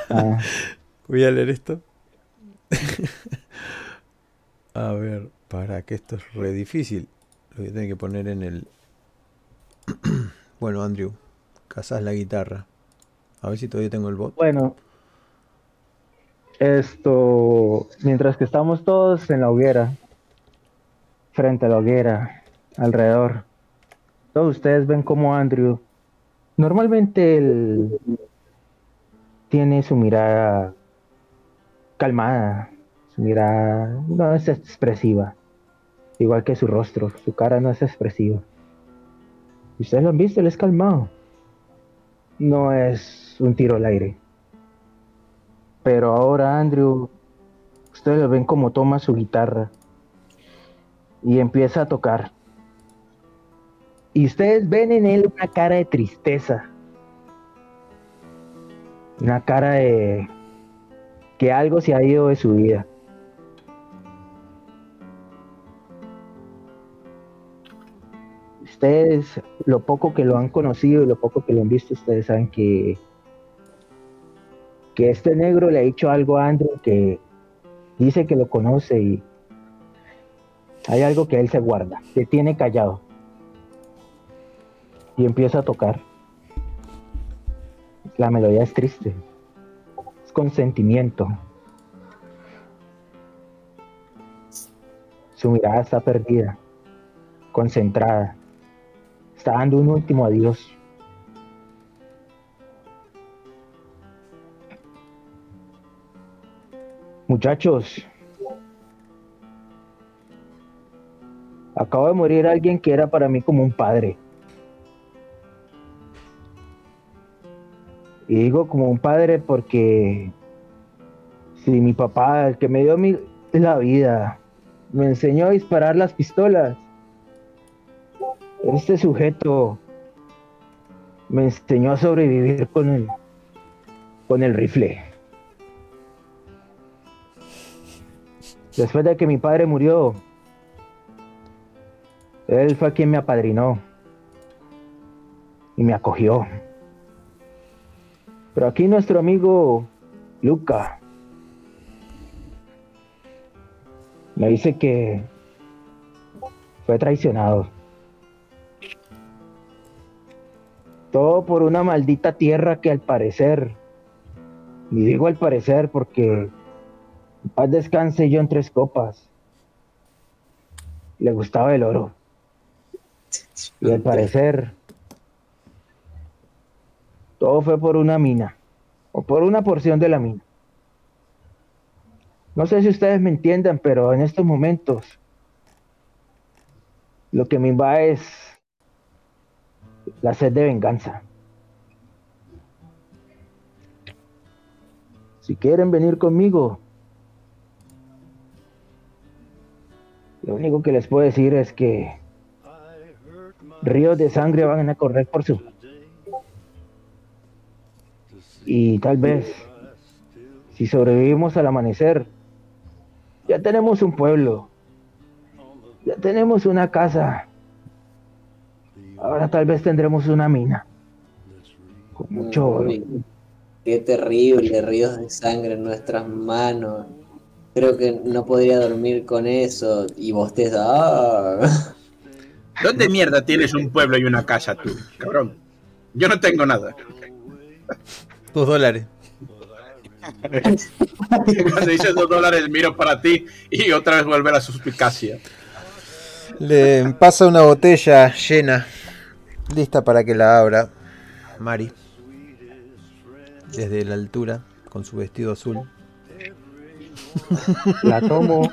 Ah, [LAUGHS] Voy a leer esto. [LAUGHS] a ver, para que esto es re difícil. Lo voy a tener que poner en el. [CLEARS THROAT] bueno, Andrew, casas la guitarra. A ver si todavía tengo el bot. bueno, esto, mientras que estamos todos en la hoguera, frente a la hoguera, alrededor, todos ustedes ven como Andrew, normalmente él tiene su mirada calmada, su mirada no es expresiva, igual que su rostro, su cara no es expresiva. Ustedes lo han visto, él es calmado. No es un tiro al aire. Pero ahora Andrew, ustedes lo ven como toma su guitarra y empieza a tocar. Y ustedes ven en él una cara de tristeza. Una cara de que algo se ha ido de su vida. Ustedes, lo poco que lo han conocido y lo poco que lo han visto, ustedes saben que que este negro le ha dicho algo a Andrew que dice que lo conoce y hay algo que él se guarda, que tiene callado. Y empieza a tocar. La melodía es triste, es con sentimiento. Su mirada está perdida, concentrada. Está dando un último adiós. Muchachos, acaba de morir alguien que era para mí como un padre. Y digo como un padre porque si mi papá, el que me dio mi, la vida, me enseñó a disparar las pistolas, este sujeto me enseñó a sobrevivir con el, con el rifle. Después de que mi padre murió, él fue quien me apadrinó y me acogió. Pero aquí nuestro amigo Luca me dice que fue traicionado. Todo por una maldita tierra que al parecer, y digo al parecer porque paz descanse yo en tres copas, le gustaba el oro. Y al parecer, todo fue por una mina, o por una porción de la mina. No sé si ustedes me entiendan, pero en estos momentos lo que me invade es la sed de venganza. Si quieren venir conmigo, lo único que les puedo decir es que ríos de sangre van a correr por su... Y tal vez, si sobrevivimos al amanecer, ya tenemos un pueblo, ya tenemos una casa. Ahora tal vez tendremos una mina. Con mucho oro. Qué terrible, ríos de sangre en nuestras manos. Creo que no podría dormir con eso. Y bosteza. ¡ah! ¿Dónde mierda tienes un pueblo y una casa tú, cabrón? Yo no tengo nada. Dos dólares. [LAUGHS] Cuando dices dos dólares miro para ti y otra vez vuelve la suspicacia. Le pasa una botella llena, lista para que la abra. Mari, desde la altura, con su vestido azul. La tomo.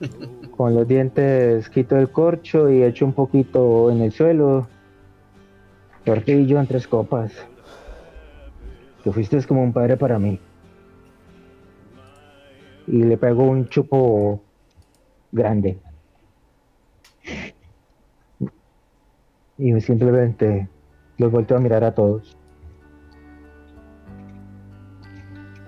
[LAUGHS] Con los dientes quito el corcho y echo un poquito en el suelo. Tortillo en tres copas. Que fuiste como un padre para mí. Y le pego un chupo grande. Y simplemente los volteo a mirar a todos.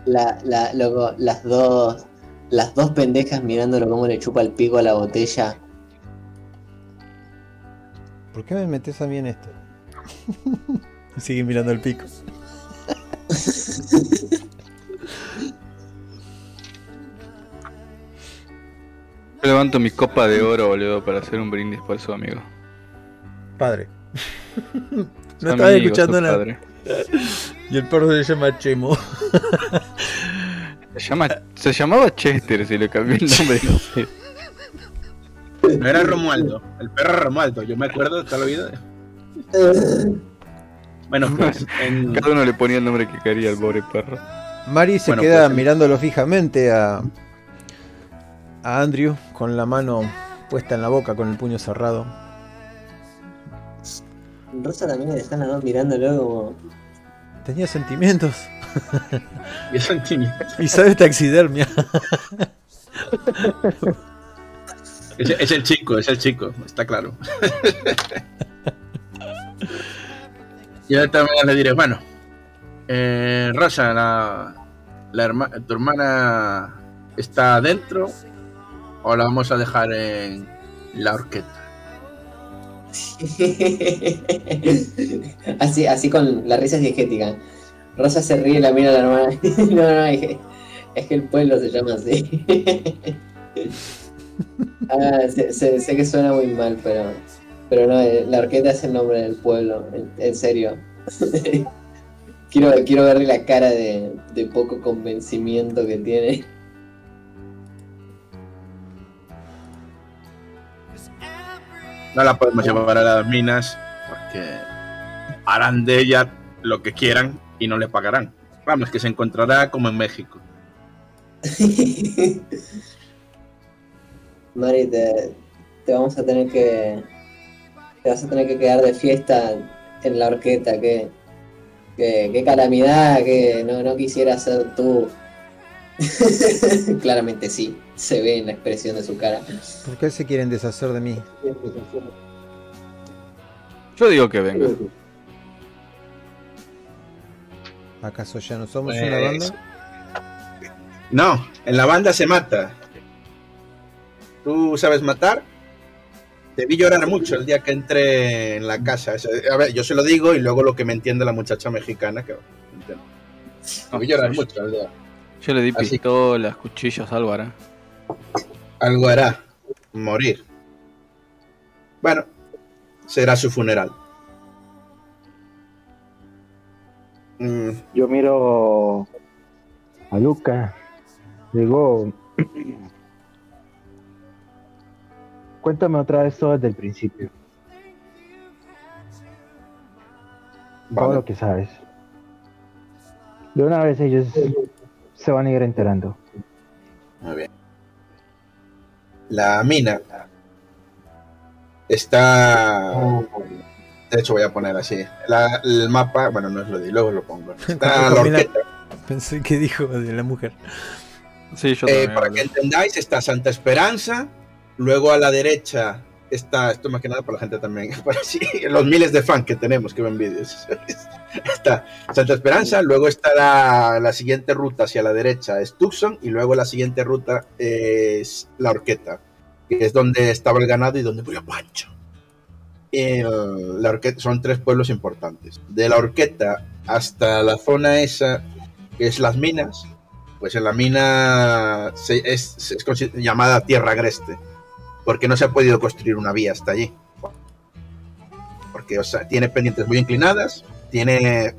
La, la, loco, las dos. Las dos pendejas mirándolo como le chupa el pico a la botella. ¿Por qué me metes a mí en esto? [LAUGHS] Y Sigue mirando el pico. Yo levanto mi copa de oro, boludo, para hacer un brindis por su amigo. Padre. [LAUGHS] No estaba escuchando nada. padre. Y el perro se llama Chemo. Se, llama, se llamaba Chester, si le cambié el nombre, no [LAUGHS] sé. No era Romualdo, el perro Romualdo, yo me acuerdo de toda la vida. Bueno, [LAUGHS] pues en, Cada uno le ponía el nombre que quería al pobre perro. Mari se Bueno, queda pues, en- mirándolo fijamente a, a Andrew con la mano puesta en la boca con el puño cerrado. Rosa también le están las dos mirándolo como. Tenía sentimientos y es sentimiento. y sabe taxidermia. Es, es el chico, es el chico, está claro. Yo también le diré, bueno, eh, Rosa, la, la herma- tu hermana está adentro o la vamos a dejar en la horqueta. [LAUGHS] así, así con la risa diegética. Rosa se ríe y la mira la hermana. [LAUGHS] no, no, es que, es que el pueblo se llama así. [LAUGHS] Ah, sé que suena muy mal, pero, pero no, eh, la orquesta es el nombre del pueblo, en, en serio. quiero, quiero verle la cara de, de poco convencimiento que tiene. No la podemos llevar a las minas porque harán de ella lo que quieran y no le pagarán. Vamos, que se encontrará como en México. [LAUGHS] Mari, te, te vamos a tener que. Te vas a tener que quedar de fiesta en la horqueta, que. que- qué calamidad, que no, no quisiera ser tú. [LAUGHS] Claramente sí, se ve en la expresión de su cara. ¿Por qué se quieren deshacer de mí? Yo digo que venga. ¿Acaso ya no somos Pues- una banda? No, en la banda se mata. ¿Tú sabes matar? Te vi llorar mucho el día que entré en la casa. A ver, yo se lo digo y luego lo que me entiende la muchacha mexicana. Que, Debe llorar mucho la aldea. Yo le di Así- pistolas, cuchillos, algo hará. Algo hará. Morir. Bueno, será su funeral. Mm, Yo miro a Luca. Digo, [CLEARS THROAT] cuéntame otra vez todo desde el principio. Todo vale. lo que sabes. De una vez ellos se van a ir enterando. Muy bien. La mina está. De hecho, voy a poner así. La- el mapa, bueno, no es lo de luego lo pongo. [LAUGHS] Está la. Pensé que dijo de la mujer. Sí, yo Eh, para que entendáis, está Santa Esperanza. Luego a la derecha está, esto más que nada para la gente también, [LAUGHS] para los miles de fans que tenemos que ven vídeos. [LAUGHS] está Santa Esperanza, luego está la, siguiente ruta hacia la derecha, es Tucson, y luego la siguiente ruta es La Horqueta, que es donde estaba el ganado y donde murió Pancho. El- la Horqueta, son tres pueblos importantes. De La Horqueta hasta la zona esa, que es las minas, pues en la mina se- es, llamada Tierra Agreste, porque no se ha podido construir una vía hasta allí. Porque o sea, tiene pendientes muy inclinadas, tiene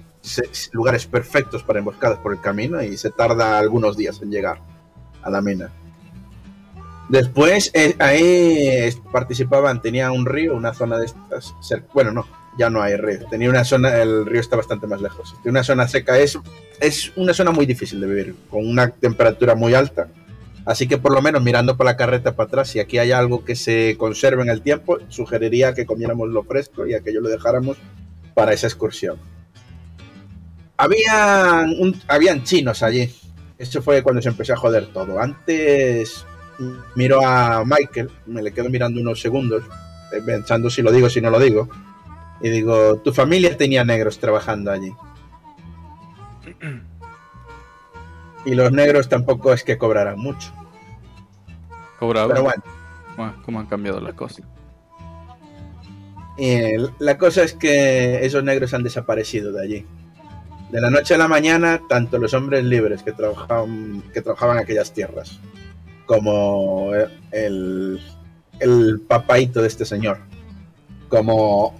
lugares perfectos para emboscadas por el camino y se tarda algunos días en llegar a la mina. Después eh, ahí participaban, tenía un río, una zona de estas, bueno no, ya no hay río, tenía una zona, el río está bastante más lejos, tiene una zona seca, es es una zona muy difícil de vivir, con una temperatura muy alta. Así que por lo menos mirando por la carreta para atrás, si aquí hay algo que se conserve en el tiempo, sugeriría que comiéramos lo fresco y aquello lo dejáramos para esa excursión. Habían, habían chinos allí. Eso fue cuando se empezó a joder todo. Antes miro a Michael, me le quedo mirando unos segundos, eh, pensando si lo digo, si no lo digo. Y digo, tu familia tenía negros trabajando allí. [CLEARS THROAT] Y los negros tampoco es que cobraran mucho. Cobraba. Pero bueno, Bueno, cómo han cambiado las cosas. eh, la cosa es que esos negros han desaparecido de allí. De la noche a la mañana, tanto los hombres libres que trabajaban, que trabajaban en aquellas tierras, como el, el papaito de este señor, como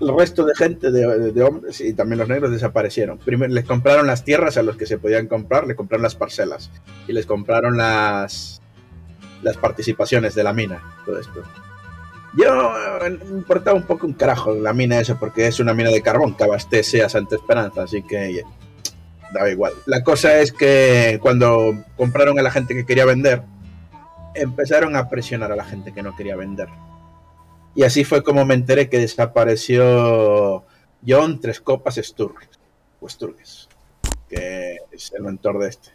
el resto de gente, de, de hombres y también los negros desaparecieron. Primero les compraron las tierras a los que se podían comprar, le compraron las parcelas y les compraron las, las participaciones de la mina, todo esto. Yo me importaba un poco un carajo la mina esa porque es una mina de carbón que abastece a Santa Esperanza, así que eh, daba igual. La cosa es que cuando compraron a la gente que quería vender, empezaron a presionar a la gente que no quería vender. Y así fue como me enteré que desapareció John Tres Copas Sturges, o Sturges, que es el mentor de este.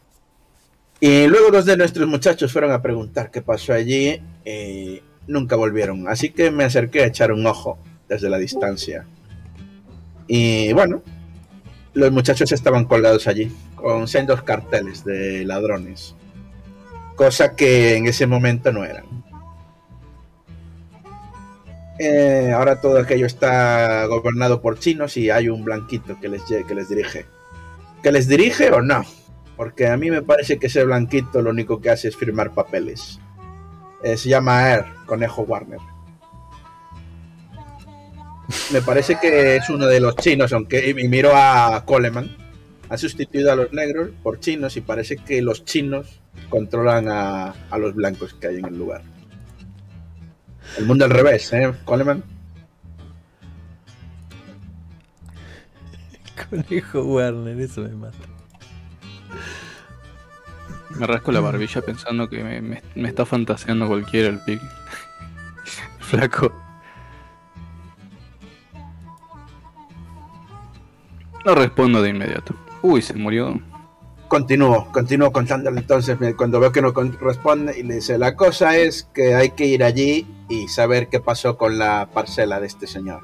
Y luego dos de nuestros muchachos fueron a preguntar qué pasó allí y nunca volvieron. Así que me acerqué a echar un ojo desde la distancia. Y bueno, los muchachos estaban colgados allí con sendos carteles de ladrones. Cosa que en ese momento no eran. Eh, ahora todo aquello está gobernado por chinos y hay un blanquito que les, que les dirige. ¿Que les dirige o no? Porque a mí me parece que ese blanquito lo único que hace es firmar papeles. Eh, se llama Air, Conejo Warner. Me parece que es uno de los chinos, aunque y miro a Coleman. Ha sustituido a los negros por chinos y parece que los chinos controlan a, a los blancos que hay en el lugar. El mundo al revés, ¿eh, Coleman? [LAUGHS] Conejo Warner, eso me mata. Me rasco la barbilla pensando que me, me- me está fantaseando cualquiera el pique. [LAUGHS] Flaco. No respondo de inmediato. Uy, se murió. Continúo, continúo contándole entonces cuando veo que no responde y le dice, la cosa es que hay que ir allí y saber qué pasó con la parcela de este señor.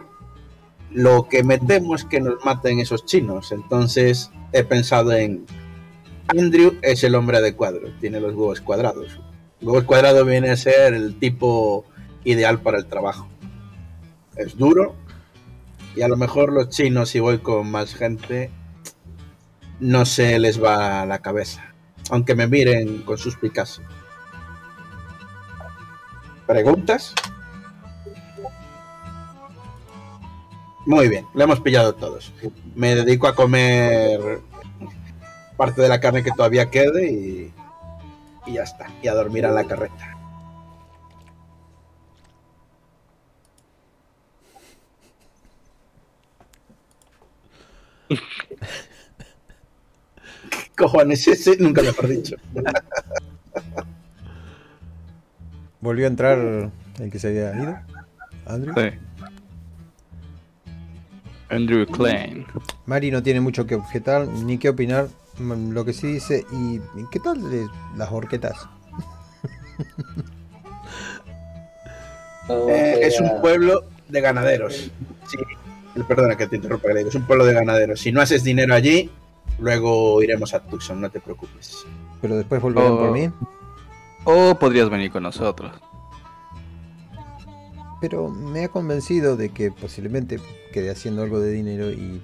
Lo que me temo es que nos maten esos chinos, entonces he pensado en Andrew es el hombre adecuado, tiene los huevos cuadrados. Huevos cuadrados viene a ser el tipo ideal para el trabajo. Es duro y a lo mejor los chinos si voy con más gente no se les va la cabeza. Aunque me miren con suspicacia. ¿Preguntas? Muy bien, le hemos pillado todos. Me dedico a comer parte de la carne que todavía quede y, y ya está. Y a dormir a la carreta. ¿Qué cojones ese? Nunca mejor dicho. Volvió a entrar el que se había ido. Andrew. Sí. Andrew Klein. Mari no tiene mucho que objetar ni que opinar. Mm, Lo que sí dice, ¿y qué tal de las horquetas? Eh, es un pueblo de ganaderos. Sí, perdona que te interrumpa, Greg, es un pueblo de ganaderos. Si no haces dinero allí, luego iremos a Tucson, no te preocupes. Pero después volverán Oh. por mí. O podrías venir con nosotros. Pero me ha convencido de que posiblemente quede haciendo algo de dinero y,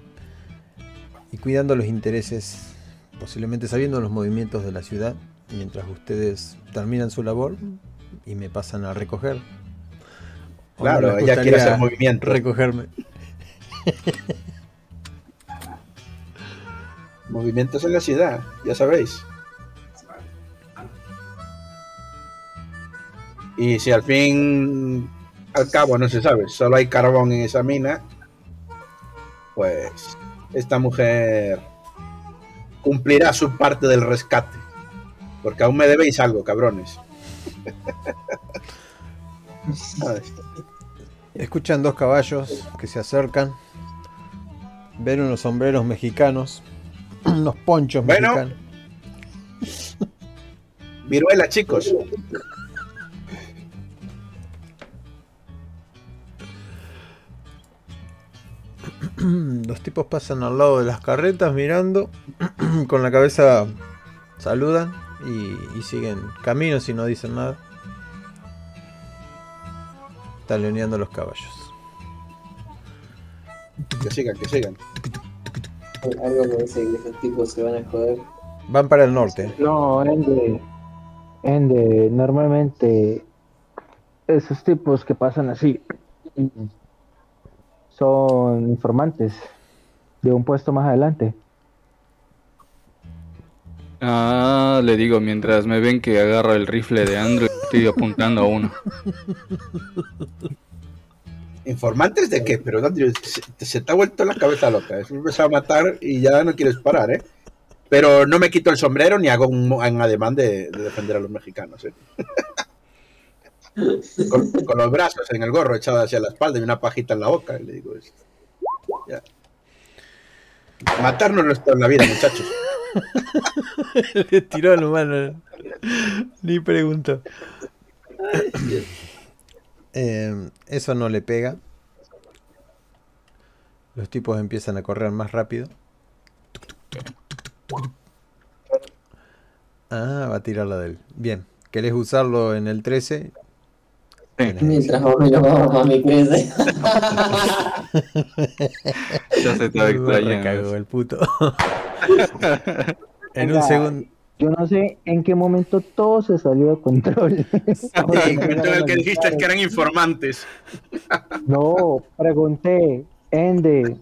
y cuidando los intereses, posiblemente sabiendo los movimientos de la ciudad, mientras ustedes terminan su labor y me pasan a recoger. ¿O no Claro, ella quiere gustaría hacer movimiento. Recogerme. [LAUGHS] Movimientos en la ciudad, ya sabéis. Y si al fin, al cabo, no se sabe, solo hay carbón en esa mina, pues esta mujer cumplirá su parte del rescate. Porque aún me debéis algo, cabrones. [LAUGHS] ¿Sabes? Escuchan dos caballos que se acercan. Ven unos sombreros mexicanos. [CLEARS THROAT] Unos ponchos Bueno. mexicanos. [LAUGHS] Viruela, chicos. [CLEARS THROAT] Los tipos pasan al lado de las carretas mirando. [CLEARS THROAT] Con la cabeza saludan y, y siguen caminos y no dicen nada. Taloneando los caballos. Que sigan, que sigan. [LAUGHS] Algo me dice que esos tipos se van a joder. Van para el norte. No, Ende. Ende, normalmente esos tipos que pasan así son informantes de un puesto más adelante. Ah, le digo, mientras me ven que agarro el rifle de Andrew, estoy apuntando a uno. [LAUGHS] ¿Informantes de qué? Pero Andrew, se, se te ha vuelto la cabeza loca. Has empezado a matar y ya no quieres parar, ¿eh? Pero no me quito el sombrero ni hago un, un ademán de, de defender a los mexicanos, ¿eh? [LAUGHS] con, con los brazos en el gorro echados hacia la espalda y una pajita en la boca. Y le digo, es- ya. Matarnos no está en la vida, muchachos. [LAUGHS] Le tiró la mano. Ni pregunto. Eh, eso no le pega. Los tipos empiezan a correr más rápido. Ah, va a tirar la del. Bien. ¿Querés usarlo en el 13? Sí, Mientras y nos vamos a mi crece. ya se estaba [LAUGHS] Me extrañando. el puto. [LAUGHS] en un segundo. Yo no sé en qué momento todo se salió de control. [LAUGHS] el momento en el que dijiste que eran informantes. [LAUGHS] No, pregunté, Ende,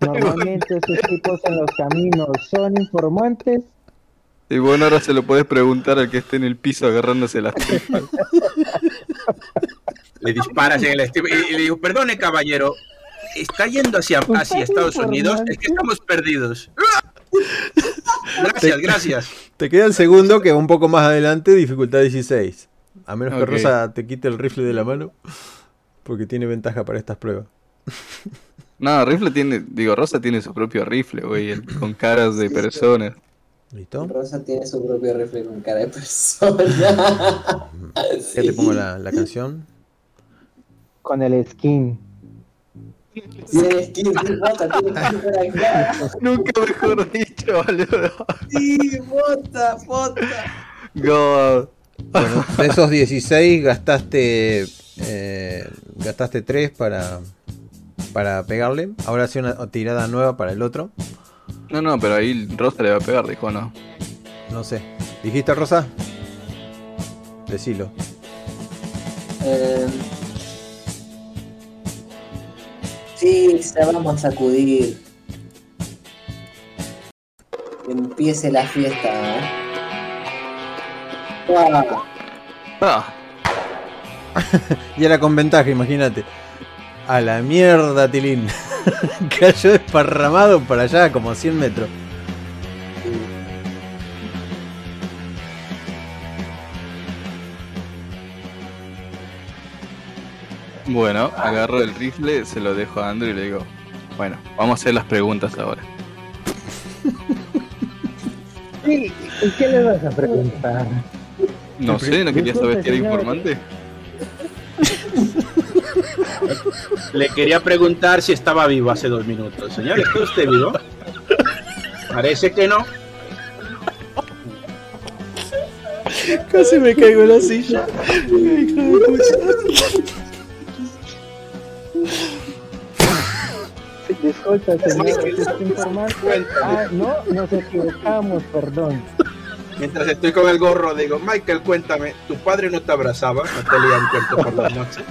normalmente esos tipos en los caminos son informantes. Y bueno, ahora se lo puedes preguntar al que esté en el piso agarrándose las tripas. [LAUGHS] Le disparas en el estilo y, y le digo, perdone caballero, está yendo hacia, hacia Estados Unidos, es que estamos perdidos. Gracias, gracias. [LAUGHS] Te queda el segundo que va un poco más adelante, dificultad 16. A menos que. Rosa te quite el rifle de la mano. Porque tiene ventaja para estas pruebas. No, rifle tiene, digo, Rosa tiene su propio rifle, güey, con caras de personas. ¿Listo? Rosa tiene su propio rifle con cara de persona. [LAUGHS] Ya te pongo la, la canción. Con el skin. Tienes que ir, bota, tienes que ir por acá. [LAUGHS] Nunca mejor dicho, boludo. Sí, bota, bota. God. Bueno, de esos 16 gastaste eh, gastaste 3 para, para pegarle. Ahora hace una tirada nueva para el otro. No, no, pero ahí Rosa le va a pegar, dijo, no. No sé. ¿Dijiste Rosa? Decilo. Eh, sí, se vamos a sacudir. Que empiece la fiesta. ¿eh? Ah, [LAUGHS] Y era con ventaja, imagínate. A la mierda, Tilín. [LAUGHS] Cayó desparramado para allá, como a 100 metros. Bueno, agarro el rifle, se lo dejo a Andrew y le digo, bueno, vamos a hacer las preguntas ahora. [LAUGHS] Sí, ¿y qué le vas a preguntar? No sé, ¿no querías saber si era informante? [LAUGHS] Le quería preguntar si estaba vivo hace dos minutos. Señor, ¿está usted vivo? Parece que no. Casi me caigo en la silla. [LAUGHS] Disculpa, señor, ¿es este informante? Ah, no, nos equivocamos, perdón. Mientras estoy con el gorro, digo, Michael, cuéntame, ¿tu padre no te abrazaba? ¿No te leía un cuento por las noches?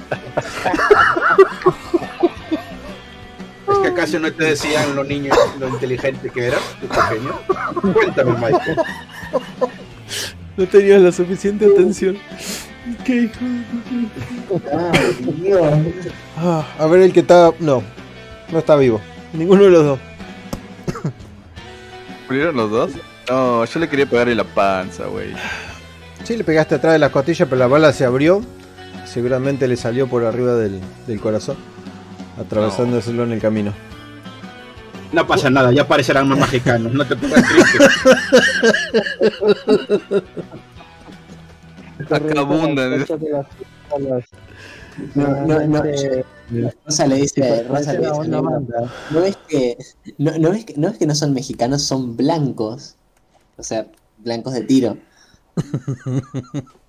¿Es que acaso no te decían los niños lo inteligente que eras, tu pequeño? Cuéntame, Michael. No tenías la suficiente atención. Qué hijo. Ay, Dios. Ah, a ver el que está. No, no está vivo. Ninguno de los dos. [LAUGHS] ¿Murieron los dos? No, yo le quería pegar en la panza, güey. Sí, le pegaste atrás de las costillas, pero la bala se abrió. Seguramente le salió por arriba del, del corazón, atravesándoselo en el camino. No pasa nada, ya aparecerán más mexicanos, no te pongas triste. [LAUGHS] No, no, no. Rosa le dice, Rosa parece le dice, una "Negro, banda. ¿no ves que no, no ves que no ves que no son mexicanos, son blancos? O sea, blancos de tiro. [LAUGHS]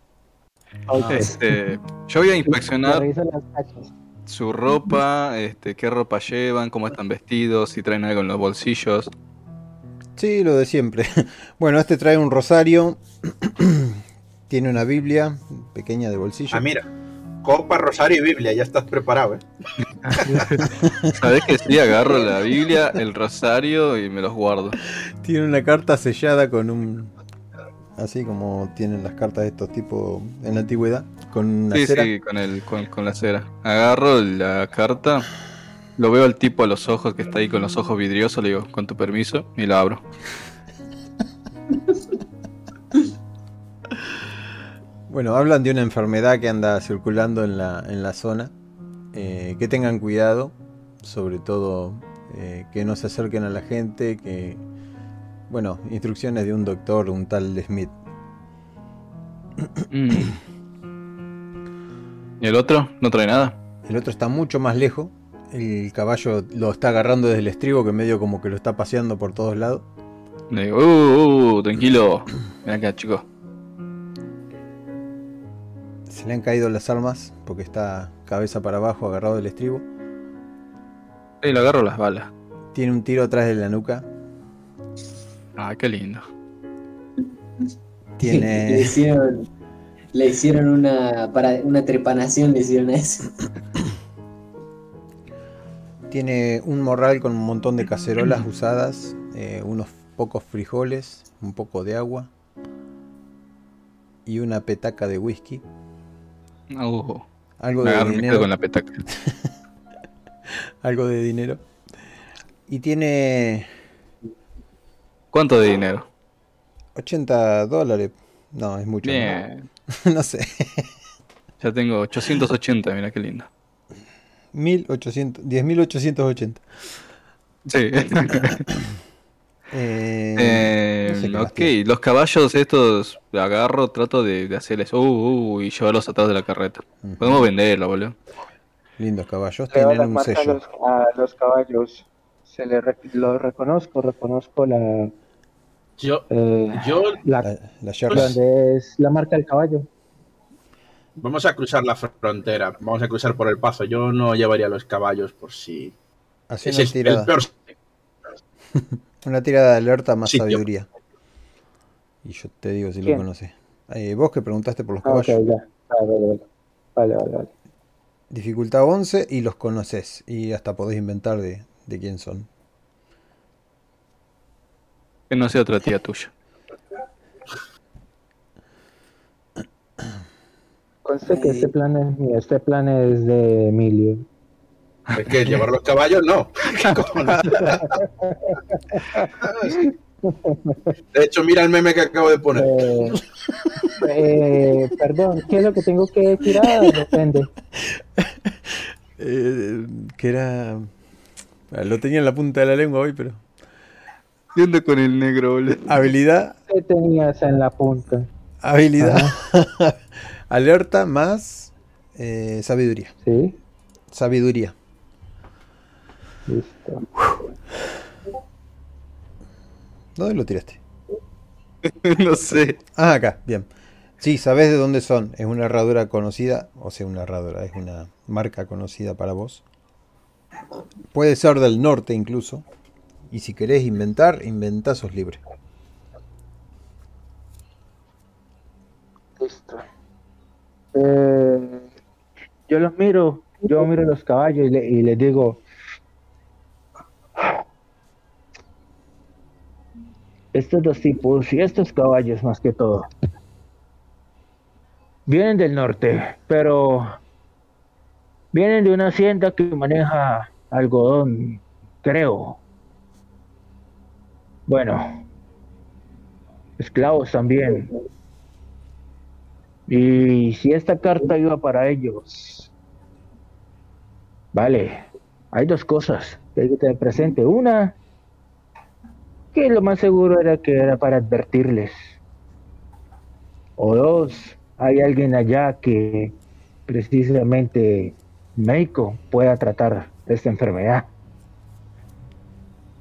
Este, yo voy a inspeccionar su ropa, este, qué ropa llevan, cómo están vestidos, si traen algo en los bolsillos. Sí, lo de siempre. [LAUGHS] Bueno, este trae un rosario. [CLEARS THROAT] Tiene una Biblia pequeña de bolsillo. Ah, mira, copa, rosario y Biblia, ya estás preparado, ¿eh? [LAUGHS] ¿Sabes que sí? Agarro la Biblia, el rosario y me los guardo. Tiene una carta sellada con un. Así como tienen las cartas de estos tipos en la antigüedad. Con una Sí, cera. sí, con, el, con, con la cera. Agarro la carta, lo veo al tipo a los ojos que está ahí con los ojos vidriosos, le digo, con tu permiso, y lo abro. [LAUGHS] Bueno, hablan de una enfermedad que anda circulando en la, en la zona. Eh, que tengan cuidado, sobre todo eh, que no se acerquen a la gente, que... Bueno, instrucciones de un doctor, un tal Smith. Mm. ¿Y el otro? ¿No trae nada? El otro está mucho más lejos. El caballo lo está agarrando desde el estribo, que medio como que lo está paseando por todos lados. Le digo, uh, uh, tranquilo. Ven acá, chicos. Se le han caído las armas porque está cabeza para abajo agarrado del estribo. Y le agarro las balas. Tiene un tiro atrás de la nuca. Ah, qué lindo. [LAUGHS] Le Tiene, hicieron, le hicieron una, para, una trepanación, le hicieron eso. [COUGHS] tiene un morral con un montón de cacerolas [COUGHS] usadas, eh, unos pocos frijoles, un poco de agua y una petaca de whisky. Uh, Algo me de dinero. con la petaca. [LAUGHS] Algo de dinero. Y tiene ¿Cuánto de dinero? 80 dólares. No, es mucho. ¿no? Bien. [LAUGHS] no sé. Ya tengo 880, mira qué lindo. 1800, 10.880. Sí. [LAUGHS] Eh, Eh, no sé qué más ok, los caballos estos agarro, trato de, de hacerles uh, uh, y llevarlos atrás de la carreta. Podemos venderlo, boludo. Lindos caballos. Tienen un a sello. los, a los caballos. Se le re- lo reconozco, reconozco la, Yo, eh, yo, la La, donde es la marca del caballo. vamos a cruzar la frontera, vamos a cruzar por el paso. Yo no llevaría los caballos por si... Así Es el, el peor... [LAUGHS] Una tirada de alerta más Sí, yo. sabiduría. Y yo te digo si lo ¿Quién? conoces. Eh, vos que preguntaste por los Ah, caballos. ya. Vale, vale, vale. Vale, vale, vale. Dificultad 11 y los conoces. Y hasta podés inventar de, de quién son. Que no sea otra tía tuya. Conste que este plan es mío, este plan es de Emilio. [LAUGHS] Es que llevar los caballos no. [LAUGHS] De hecho, mira el meme que acabo de poner. Eh, eh, perdón, ¿qué es lo que tengo que tirar? Depende. Eh, que era. ah, Lo tenía en la punta de la lengua hoy, pero. ¿Qué onda con el negro, boludo? Habilidad. ¿Qué tenías en la punta? Habilidad. [LAUGHS] Alerta más eh, sabiduría. ¿Sí? Sabiduría. Listo. ¿Dónde lo tiraste? [LAUGHS] no sé. Ah, acá, bien. Sí, sabes de dónde son. Es una herradura conocida, o sea, una herradura, es una marca conocida para vos. Puede ser del norte incluso. Y si querés inventar, inventá, sos libre. Listo. Eh, yo los miro, yo miro los caballos y, le- y les digo, estos dos tipos y estos caballos más que todo, vienen del norte, pero vienen de una hacienda que maneja algodón, creo. Bueno, esclavos también. Y si esta carta iba para ellos, vale, hay dos cosas que hay que tener presente. Una, que lo más seguro era que era para advertirles. O dos, hay alguien allá que precisamente médico pueda tratar esta enfermedad.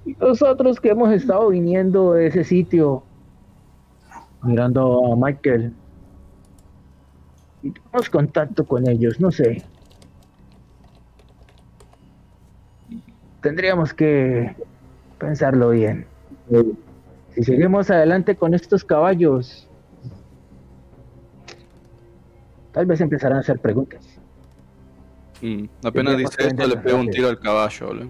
Y nosotros que hemos estado viniendo de ese sitio, mirando a Michael, y tenemos contacto con ellos, no sé. Tendríamos que pensarlo bien. Si seguimos adelante con estos caballos, tal vez empezarán a hacer preguntas. Mm, apenas dice esto, le pego un tiro al caballo, boludo.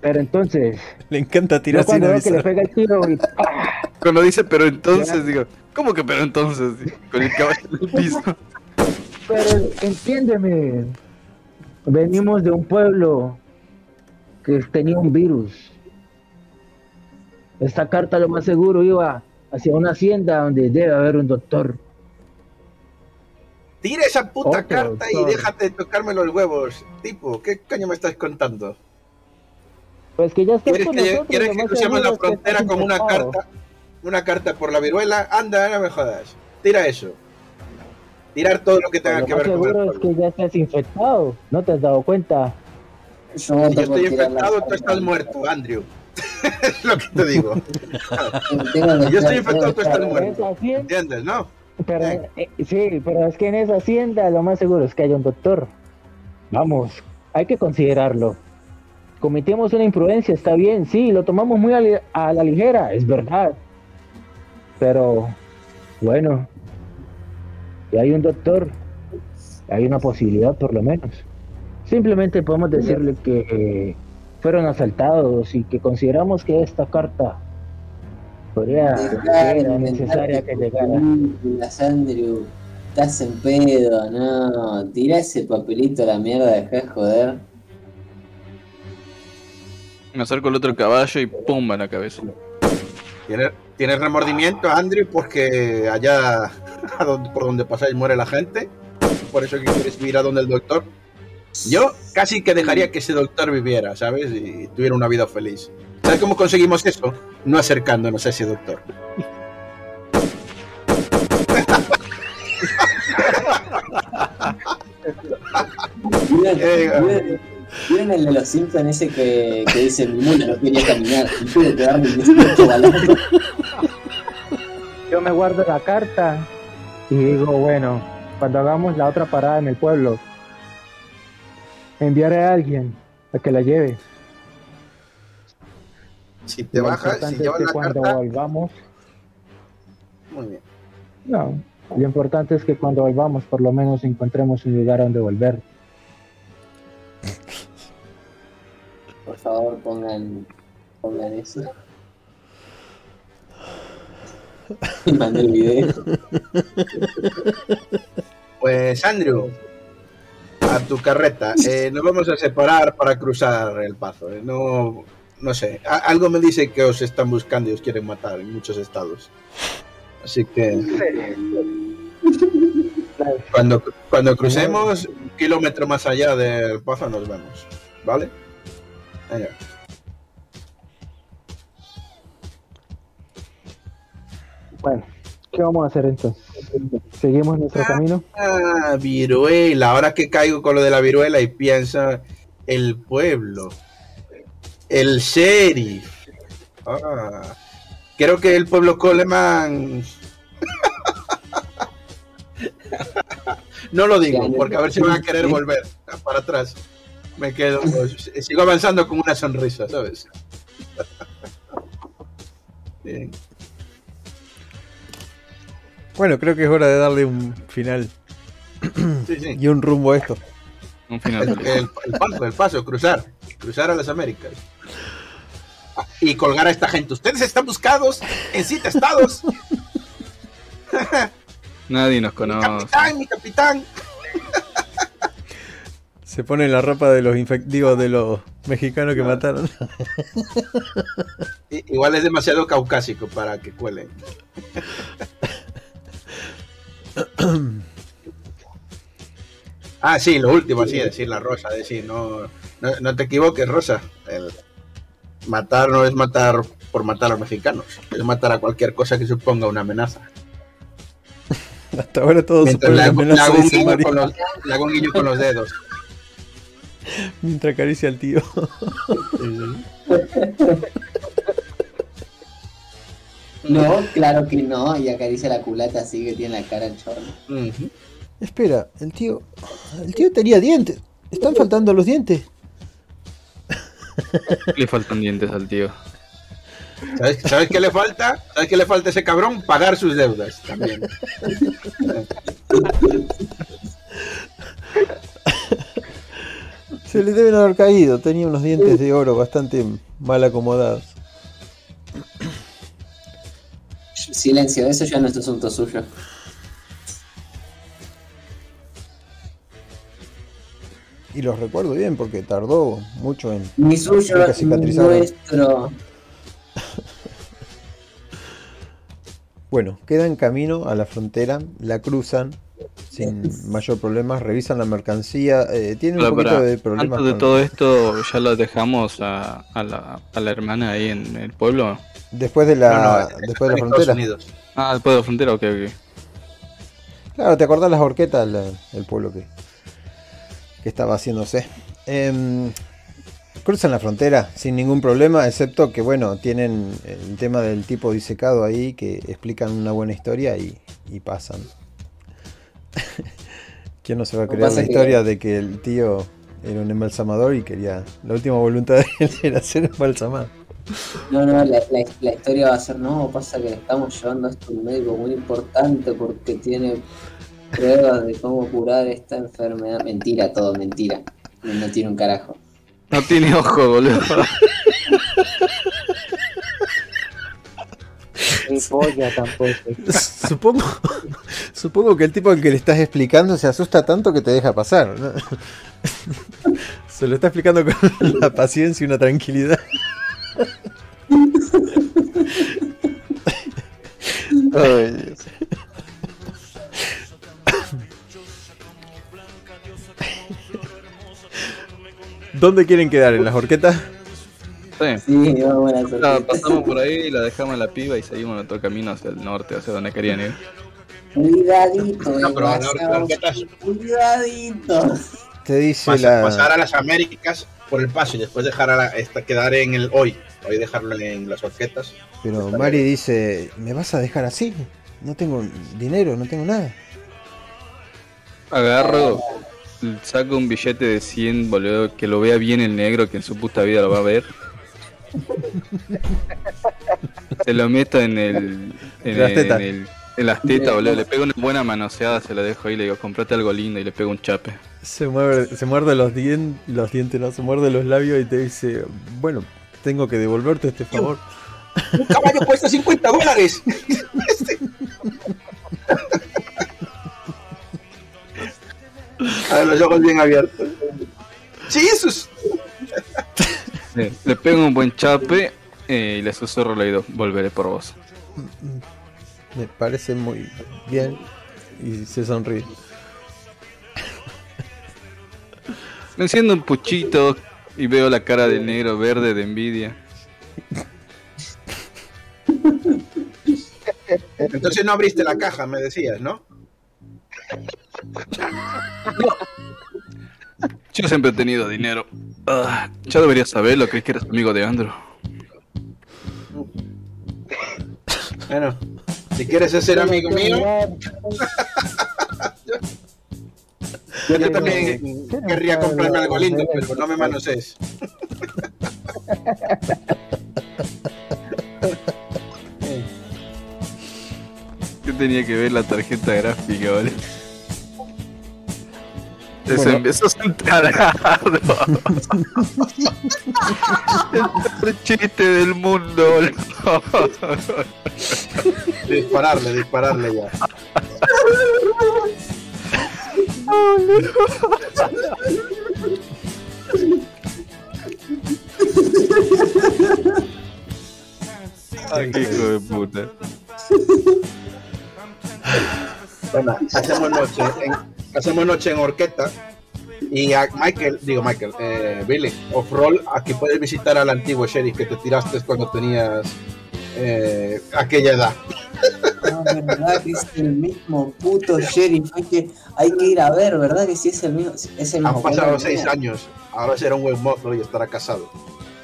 Pero entonces, Le encanta tirar sin cuando veo que le pega el tiro y. Cuando dice, pero [LAUGHS] entonces, digo, ¿cómo que pero entonces? Con el caballo en el piso. Pero entiéndeme, venimos de un pueblo que tenía un virus. Esta carta lo más seguro iba hacia una hacienda donde debe haber un doctor. Tira esa puta Otro, carta y déjate de tocarme los huevos. Tipo, ¿qué coño me estás contando? Pues que ya está ¿Quieres con que, nosotros, ¿quieres que crucemos la frontera con una carta? Una carta por la viruela. Anda, no me jodas. Tira eso. Tirar todo lo que tenga lo que ver con el seguro es que ya estás infectado, ¿no te has dado cuenta? Si yo estoy infectado, tú estás muerto, Andrew. es [LAUGHS] lo que te digo. Que Yo estoy infectado, tú estás muerto. ¿Entiendes, no? pero, eh, sí, pero es que en esa hacienda lo más seguro es que haya un doctor. Vamos, hay que considerarlo. Cometimos una imprudencia, está bien, sí, lo tomamos muy a la ligera, es verdad. Pero, bueno, si hay un doctor, hay una posibilidad por lo menos. Simplemente podemos decirle que eh, fueron asaltados y que consideramos que esta carta podría Dejar de era necesaria que llegara. Andrew. Estás en pedo, no. Tira ese papelito a la mierda, dejá de joder. Me acerco al otro caballo y pumba en la cabeza. ¿Tienes, tienes remordimiento, Andrew, porque allá [LAUGHS] a donde- por donde pasáis muere la gente? Por eso que quieres ir a donde el doctor. Yo casi que dejaría que ese doctor viviera, ¿sabes? Y tuviera una vida feliz. ¿Sabes cómo conseguimos eso? No acercándonos a ese doctor. ¿Vieron, [LAUGHS] Eh, el de los Simpsons ese que, que dice mi mula no quería caminar y tuve que darle 18 balazos? [LAUGHS] Yo me guardo la carta y digo, bueno, cuando hagamos la otra parada en el pueblo, enviaré a alguien a que la lleve. Si te Lo bajas, si importante es llevas que la cuando carta, volvamos, muy bien. no, lo importante es que cuando volvamos por lo menos encontremos un lugar donde volver. Por favor, pongan, pongan eso. El video. Pues Andrew, a tu carreta. Eh, nos vamos a separar para cruzar el paso. eh. No, no sé. Algo me dice que os están buscando y os quieren matar en muchos estados. Así que cuando, cuando crucemos un kilómetro más allá del paso nos vemos. ¿Vale? Venga. Bueno, ¿qué vamos a hacer entonces? ¿Seguimos nuestro camino? Ah, viruela. Ahora que caigo con lo de la viruela y pienso el pueblo, el sheriff. Ah, creo que el pueblo Coleman. [LAUGHS] no lo digo, porque a ver si van a querer volver para atrás. Me quedo, sigo avanzando con una sonrisa, ¿sabes? [LAUGHS] Bien. Bueno, creo que es hora de darle un final [CLEARS THROAT] Sí, sí. y un rumbo a esto. Un final El, feliz. el- el paso, el paso, cruzar, cruzar a las Américas. Y colgar a esta gente. Ustedes están buscados en siete estados. [LAUGHS] Nadie nos Mi conoce. capitán, mi capitán. Se pone la ropa de los infec- digo, de los mexicanos que mataron. Igual es demasiado caucásico para que cuelen. [LAUGHS] ah, sí, lo último, sí, decir la rosa, decir, no, no, no te equivoques, Rosa. El matar no es matar por matar a los mexicanos, es matar a cualquier cosa que suponga una amenaza. [LAUGHS] Hasta ahora todo se Mientras la hago, le amenaza, con los, hago un guiño con los dedos. [LAUGHS] mientras acaricia al tío. [LAUGHS] No, claro que no. Y acaricia la culata así que tiene la cara el chorro. Espera, el tío. El tío tenía dientes. Están faltando los dientes. Le faltan dientes al tío. ¿Sabes, ¿Sabes qué le falta? ¿Sabes qué le falta a ese cabrón? Pagar sus deudas también. Se le deben haber caído. Tenía unos dientes de oro bastante mal acomodados. Silencio, eso ya no es asunto suyo. Y los recuerdo bien porque tardó mucho en. Ni suyo, nuestro. [LAUGHS] Bueno, quedan camino a la frontera, la cruzan sin mayor problema, revisan la mercancía. eh, tiene un poquito de problemas. Antes de con- todo esto, ya la dejamos a, a la, a la hermana ahí en el pueblo. Después de la, no, después de la frontera. Unidos. Ah, después de la frontera, ok, ok. Claro, ¿te acordás las horquetas? La- el pueblo que, que estaba haciéndose. Em, cruzan la frontera sin ningún problema, excepto que, bueno, tienen el tema del tipo disecado ahí, que explican una buena historia y, y pasan. ¿Quién no se va a creer la que- historia de que el tío era un embalsamador y quería... La última voluntad de él [LAUGHS] era ser embalsamado. No, no, la, la- la historia va a ser, no, pasa que le estamos llevando esto a un médico muy importante porque tiene pruebas de cómo curar esta enfermedad. Mentira, todo, mentira. No, no tiene un carajo. No tiene ojo, boludo. [LAUGHS] Ni polla tampoco. [LAUGHS] Supongo, supongo que el tipo al que le estás explicando se asusta tanto que te deja pasar. ¿no? [LAUGHS] Se lo está explicando con [LAUGHS] la paciencia y una tranquilidad. Ay. ¿Dónde quieren quedar? ¿En las horquetas? Sí. Sí, vamos a La hacer. pasamos por ahí, la dejamos en la piba y seguimos nuestro camino hacia el norte, hacia donde querían ir. Cuidadito, No, pero Cuidadito. Te dice Pas- la... Pasar a las Américas por el paso y después dejar a la, esta, quedar en el hoy. Hoy dejarlo en las horquetas. Pero Mari dice, ¿me vas a dejar así? No tengo dinero, no tengo nada. Agarro, saco un billete de 100, boludo, que lo vea bien el negro, que en su puta vida lo va a ver. [LAUGHS] Se lo meto en el. En, Las tetas. en el- en las tetas, boludo. Le pego una buena manoseada, se lo dejo ahí, le digo, comprate algo lindo y le pego un chape. Se muerde, se muerde los, dien- los dientes, no, se muerde los labios y te dice, bueno, tengo que devolverte este favor. Un caballo cuesta 50 dólares. [LAUGHS] A ver, los ojos bien abiertos. ¡Jesus! [LAUGHS] Le pego un buen chape eh, y le susurro al oído, volveré por vos. Me parece muy bien y se sonríe. Me enciendo un puchito y veo la cara del negro verde de envidia. Entonces no abriste la caja, me decías, ¿no? Yo siempre he tenido dinero. Ah, ya deberías saberlo, creí que eras amigo de Andrew. Bueno, si quieres ser amigo mío, yo también querría comprarme algo lindo, pero no me manosees. Yo tenía que ver la tarjeta gráfica, ¿vale? Eso, Bueno. eso es un tarado. el chiste del mundo. Dispararle, dispararle ya. Ay, qué hijo de puta. Bueno, hacemos noche en, hacemos noche en Orqueta. Y a Michael, digo Michael, eh, Billy, off-roll, aquí puedes visitar al antiguo sheriff que te tiraste cuando tenías eh, aquella edad. No, verdad que es el mismo puto sheriff. Hay que, hay que ir a ver, ¿verdad? Que sí es el mismo. Es el Han mismo pasado seis años, ahora será un buen mozo y estará casado.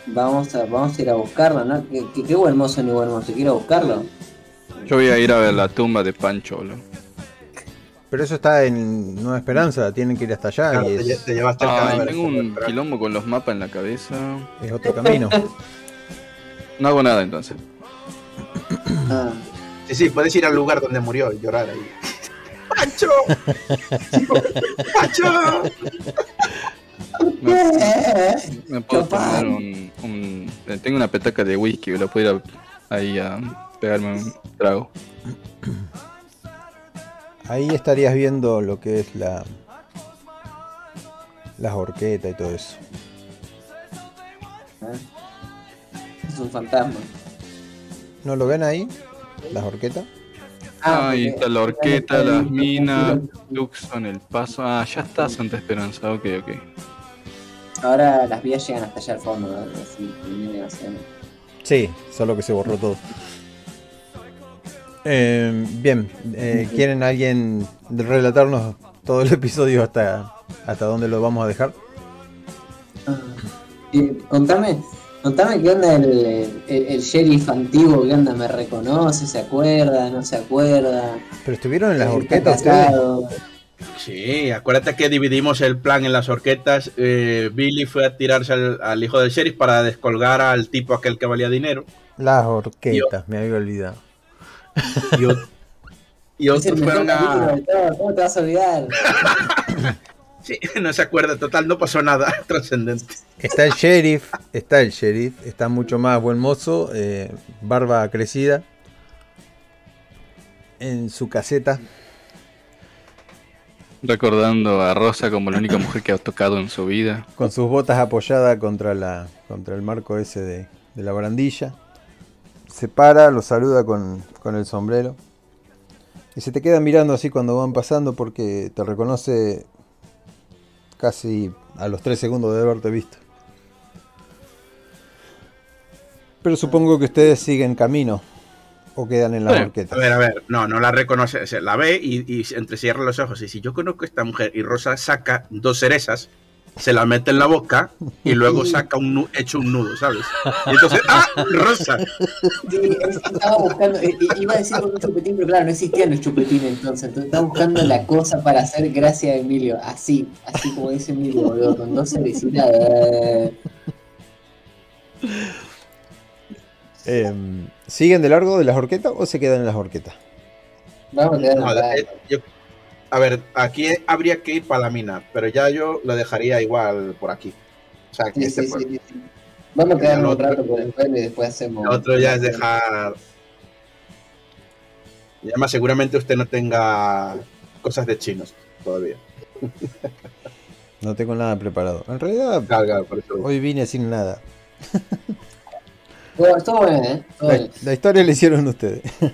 Vamos a, vamos a ir a buscarlo, ¿no? Qué, qué, qué buen mozo ni buen mozo. Quiero buscarlo. Yo voy a ir a ver la tumba de Pancho, boludo. Pero eso está en Nueva Esperanza, tienen que ir hasta allá Claro, y es, te llevaste el Ay, cadáver. tengo un quilombo con los mapas en la cabeza. es otro camino. [LAUGHS] No hago nada entonces. Ah, Sí, sí, puedes ir al lugar donde murió y llorar ahí. [LAUGHS] ¡Pancho! ¡Pancho! Me, me puedo tomar un, un- eh, Tengo una petaca de whisky, lo puedo ir a- ahí a pegarme un trago. Ahí estarías viendo lo que es la las horquetas y todo eso. es un fantasma. ¿No lo ven ahí? Las horquetas. Ah, ahí está la horqueta, las minas, Tucson, el paso. Ah, ya está Santa Esperanza, ok, ok. Ahora las vías llegan hasta allá al fondo, hacia- Sí, solo que se borró todo. Eh, bien, eh, ¿quieren alguien relatarnos todo el episodio hasta, hasta dónde lo vamos a dejar? Ah. Y contame, contame qué onda el, el, el sheriff antiguo, qué onda, me reconoce, se acuerda, no se acuerda. Pero estuvieron en las horquetas casado. Sí, acuérdate que dividimos el plan en las horquetas. Eh, Billy fue a tirarse al, al hijo del sheriff para descolgar al tipo aquel que valía dinero. Las horquetas, me había olvidado. Y, otros fueron a... todo, ¿cómo te vas a olvidar? [LAUGHS] Sí, no se acuerda, total, no pasó nada [LAUGHS] trascendente. Está el sheriff, está el sheriff, está mucho más buen mozo, eh, barba crecida, en su caseta. Recordando a Rosa como la única [LAUGHS] mujer que ha tocado en su vida. con sus botas apoyadas contra, la, contra el marco ese de, de la barandilla. Se para, lo saluda con, con el sombrero. Y se te queda mirando así cuando van pasando porque te reconoce casi a los 3 segundos de haberte visto. Pero supongo que ustedes siguen camino o quedan en la Bueno. A ver, a ver, no, no la reconoce, se la ve y, y entrecierra los ojos y dice, yo conozco a esta mujer y Rosa saca dos cerezas se la mete en la boca y luego saca un hecho un nudo, ¿sabes? Y entonces, ¡ah! Rosa. Sí, es- estaba buscando, i- iba a decir con un chupetín, pero claro, no existían los chupetines entonces. Entonces estaba buscando la cosa para hacer gracia a Emilio. Así, así como dice Emilio, boludo, con dos cervecitas. eh. ¿Siguen de largo de las horquetas o se quedan en las horquetas? Vamos a quedar No, acá. eh, yo- a ver, aquí habría que ir para la mina, pero ya yo lo dejaría igual por aquí. O sea, que Sí, este sí, pueblo. sí, sí. Vamos a quedarnos un otro- rato por el pueblo y después hacemos. El otro ya es dejar. Y además, seguramente usted no tenga cosas de chinos todavía. [LAUGHS] No tengo nada preparado. En realidad, Claro, claro, por eso. hoy vine sin nada. Bueno, estuvo bueno, ¿eh? Estuvo La, historia la hicieron ustedes. [LAUGHS]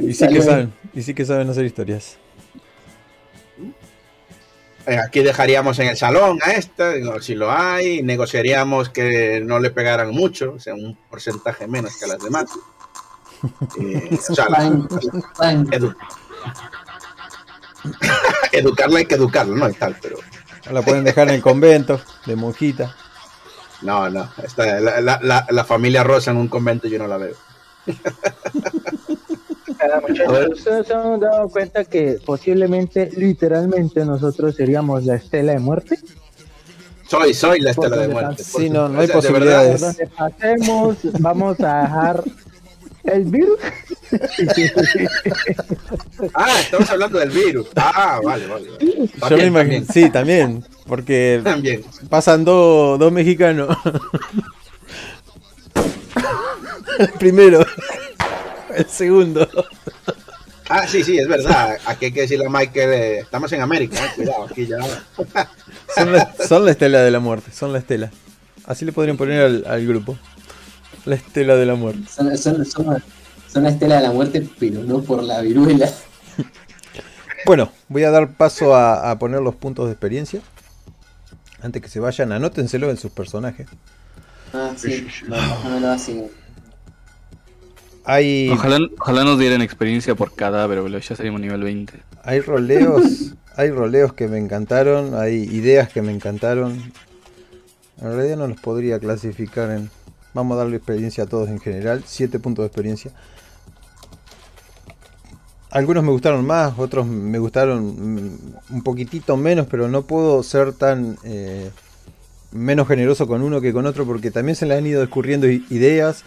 Y sí que bien. saben, y sí que saben hacer historias. Eh, Aquí dejaríamos en el salón a esta, si lo hay, negociaríamos que no le pegaran mucho, o sea, un porcentaje menos que las demás. [LAUGHS] Eh, o sea, la- Pan, pan. edu- educarla hay que educarla, ¿no? Y tal, pero La pueden dejar en el convento, de monjita. no, no. Esta- la- la familia Rosa en un convento yo no la veo. [LAUGHS] Cada muchacho, ¿Ustedes se han dado cuenta que posiblemente, literalmente, nosotros seríamos la estela de muerte? Soy, soy la estela de muerte. Sí, no, no hay O sea, de posibilidades. Por donde pasemos, vamos a dejar el virus. Ah, estamos hablando del virus. Ah, vale, vale. vale. Yo me También, imagino. Sí, también. Porque [LAUGHS] También. pasan dos, dos mexicanos. El [LAUGHS] primero. [LAUGHS] El segundo. Ah, sí, sí, es verdad. Aquí hay que decirle a Michael, eh, estamos en América, eh, cuidado, aquí ya. [LAUGHS] Son la, son la estela de la muerte. Son la estela. Así le podrían poner al, al grupo. La estela de la muerte. Son, son, son, son la estela de la muerte, pero no por la viruela. [LAUGHS] Bueno, voy a dar paso a, a poner los puntos de experiencia. Antes que se vayan, anótenselo en sus personajes. Ah, sí, no, no me lo hace. Hay, Ojalá, ojalá nos dieran experiencia por cadáver, boludo. Ya seríamos nivel 20. hay roleos. [LAUGHS] Hay roleos que me encantaron. Hay ideas que me encantaron. En realidad no los podría clasificar en. Vamos a darle experiencia a todos en general. 7 puntos de experiencia. Algunos me gustaron más, otros me gustaron un poquitito menos, pero no puedo ser tan eh, menos generoso con uno que con otro porque también se le han ido escurriendo i- ideas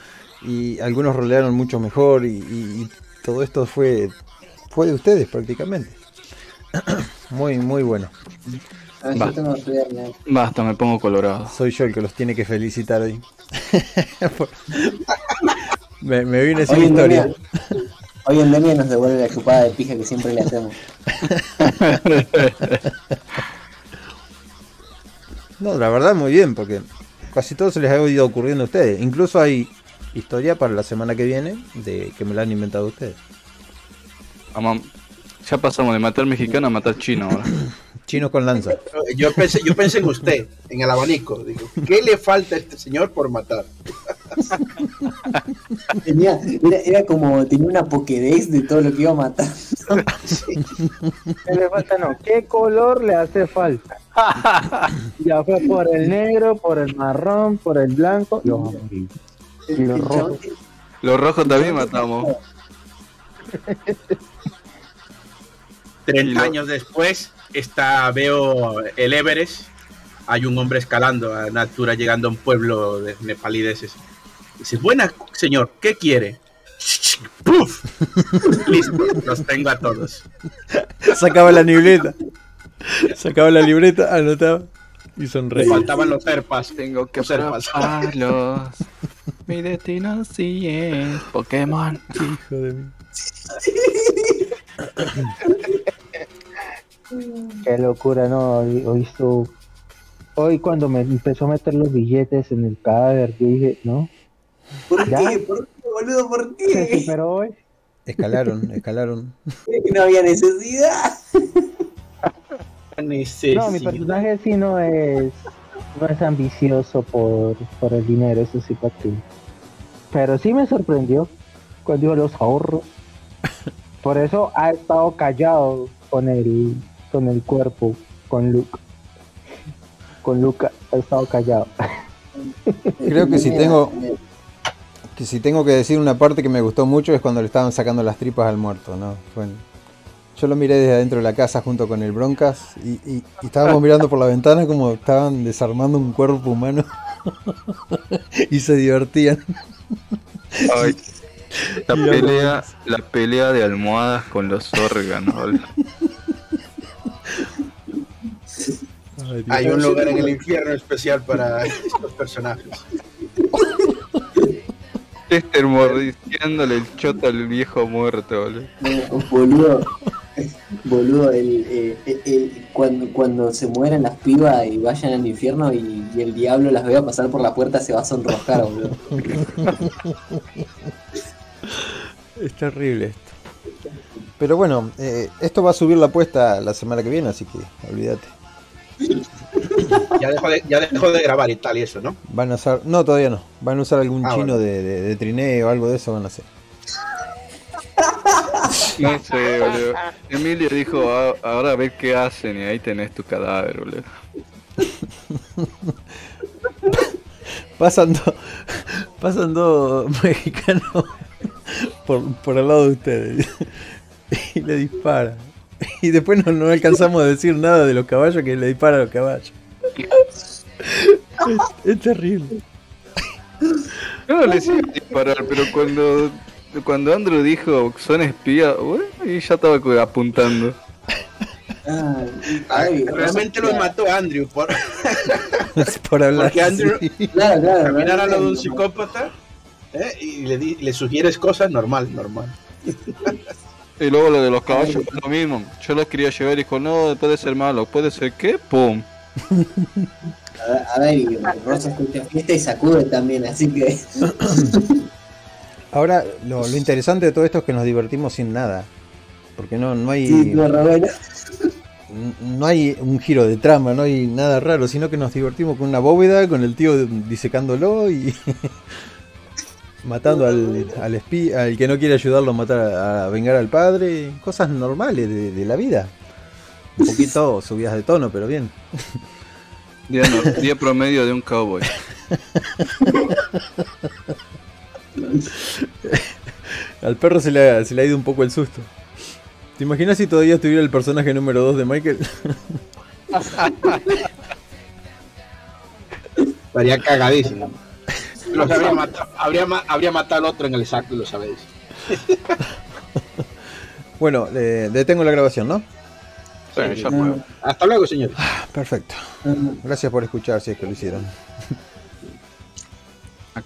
y algunos rolearon mucho mejor y, y- y todo esto fue, fue de ustedes prácticamente. [CLEARS THROAT] Muy, muy bueno. A ver, Va. yo tengo. Basta, me pongo colorado. Soy yo el que los tiene que felicitar hoy. [LAUGHS] me, me vine sin Hoy en, historia. Demia, hoy en Demia nos devuelve la chupada de pija que siempre le hacemos. [LAUGHS] No, la verdad muy bien, porque casi todo se les ha ido ocurriendo a ustedes. Incluso hay historia para la semana que viene de que me la han inventado ustedes. Vamos, ya pasamos de matar mexicano a matar chino ahora. [COUGHS] Chinos con lanza. [LAUGHS] Yo pensé, yo pensé en usted, en el abanico. Digo, ¿qué le falta a este señor por matar? [LAUGHS] Tenía, era, era como, tenía una pokédex de todo lo que iba a matar. ¿Qué le falta? No. ¿Qué color le hace falta? [LAUGHS] ya fue por el negro, por el marrón, por el blanco. Los amarillos. Y los El rojos. chabón- Los rojos también matamos. [LAUGHS] 30 Y lo- años después, está, veo el Everest. Hay un hombre escalando a una altura llegando a un pueblo de nepalideses. Dice, buena señor, ¿qué quiere? [LAUGHS] ¡Puf! [LAUGHS] Listo, los tengo a todos. Sacaba la libreta. Sacaba la libreta, anotaba y Me sonreía. faltaban los herpas. Tengo que Los herpas. atraparlos. Mi destino sí es Pokémon. Hijo de mí. Qué locura, no. Hoy, hoy estuvo- Hoy cuando me empezó a meter los billetes en el cadáver, yo dije, no. ¿Por ¿Ya? qué? ¿Por qué, boludo? ¿Por Se qué? superó hoy. Escalaron, escalaron. [LAUGHS] No había necesidad. [LAUGHS] No, mi personaje sí no es no es ambicioso por, por el dinero, eso sí para ti. Pero sí me sorprendió cuando dijo los ahorros. [LAUGHS] Por eso ha estado callado con el con el cuerpo, con Luke. con Luca ha estado callado. [LAUGHS] Creo que si tengo que si tengo que decir una parte que me gustó mucho es cuando le estaban sacando las tripas al muerto, ¿no? Fue- yo lo miré desde adentro de la casa junto con el Broncas y, y- y estábamos mirando por la ventana como estaban desarmando un cuerpo humano [LAUGHS] y se divertían. Ay, la pelea, la pelea de almohadas con los órganos. Ay. Hay un lugar en el infierno especial para estos personajes. [LAUGHS] Chester mordiciéndole el choto al viejo muerto, boludo. boludo, boludo, el, eh, el- el- cuando, cuando se mueran las pibas y vayan al infierno y, y el diablo las vea pasar por la puerta, se va a sonrojar, boludo. Es terrible esto. Pero bueno, eh, esto va a subir la apuesta la semana que viene, así que olvídate. Ya dejó de, ya dejó de grabar y tal y eso, ¿no? Van a usar, no todavía no, van a usar algún Ah, chino bueno. de, de, de trineo o algo de eso van a hacer. No sé, boludo. Emilio dijo, "Ah, ahora a ver qué hacen y ahí tenés tu cadáver, boludo. [LAUGHS] Pasan dos, pasan dos mexicanos por, por al lado de ustedes [LAUGHS] y le disparan. Y después no, no alcanzamos a decir nada de los caballos que le disparan a los caballos. Es, es terrible. Yo no les iba a disparar, pero cuando, cuando Andrew dijo son espías, bueno, y ya estaba apuntando. Ay, Ah, ay, Realmente los mató Andrew por [LAUGHS] Es por hablar. Porque Andrew-. Claro, claro. caminar a lo de un psicópata ¿eh? y le, di- le sugieres cosas normal, normal. [LAUGHS] Y luego lo de los caballos fue lo mismo. Yo los quería llevar y dijo, no, puede ser malo, puede ser qué, pum. A ver, y Rosa escucha fiesta y sacude también, así que. Ahora, lo, lo interesante de todo esto es que nos divertimos sin nada. Porque no, no hay. Sí, no, hay un giro de trama, no hay nada raro, sino que nos divertimos con una bóveda, con el tío disecándolo y [LAUGHS] matando al, al espía, al que no quiere ayudarlo a matar a, a vengar al padre, cosas normales de, de la vida. Un poquito subidas de tono, pero bien. Día, no- día promedio de un cowboy. Al perro se le, ha, se le ha ido un poco el susto. ¿Te imaginas si todavía estuviera el personaje número 2 de Michael? Estaría cagadísimo. Los habría, matado, habría, habría matado al otro en el saco, lo sabéis. bueno, eh, detengo la grabación, ¿no? Ya. Hasta luego, señor. Perfecto. Gracias por escuchar si es que lo hicieron.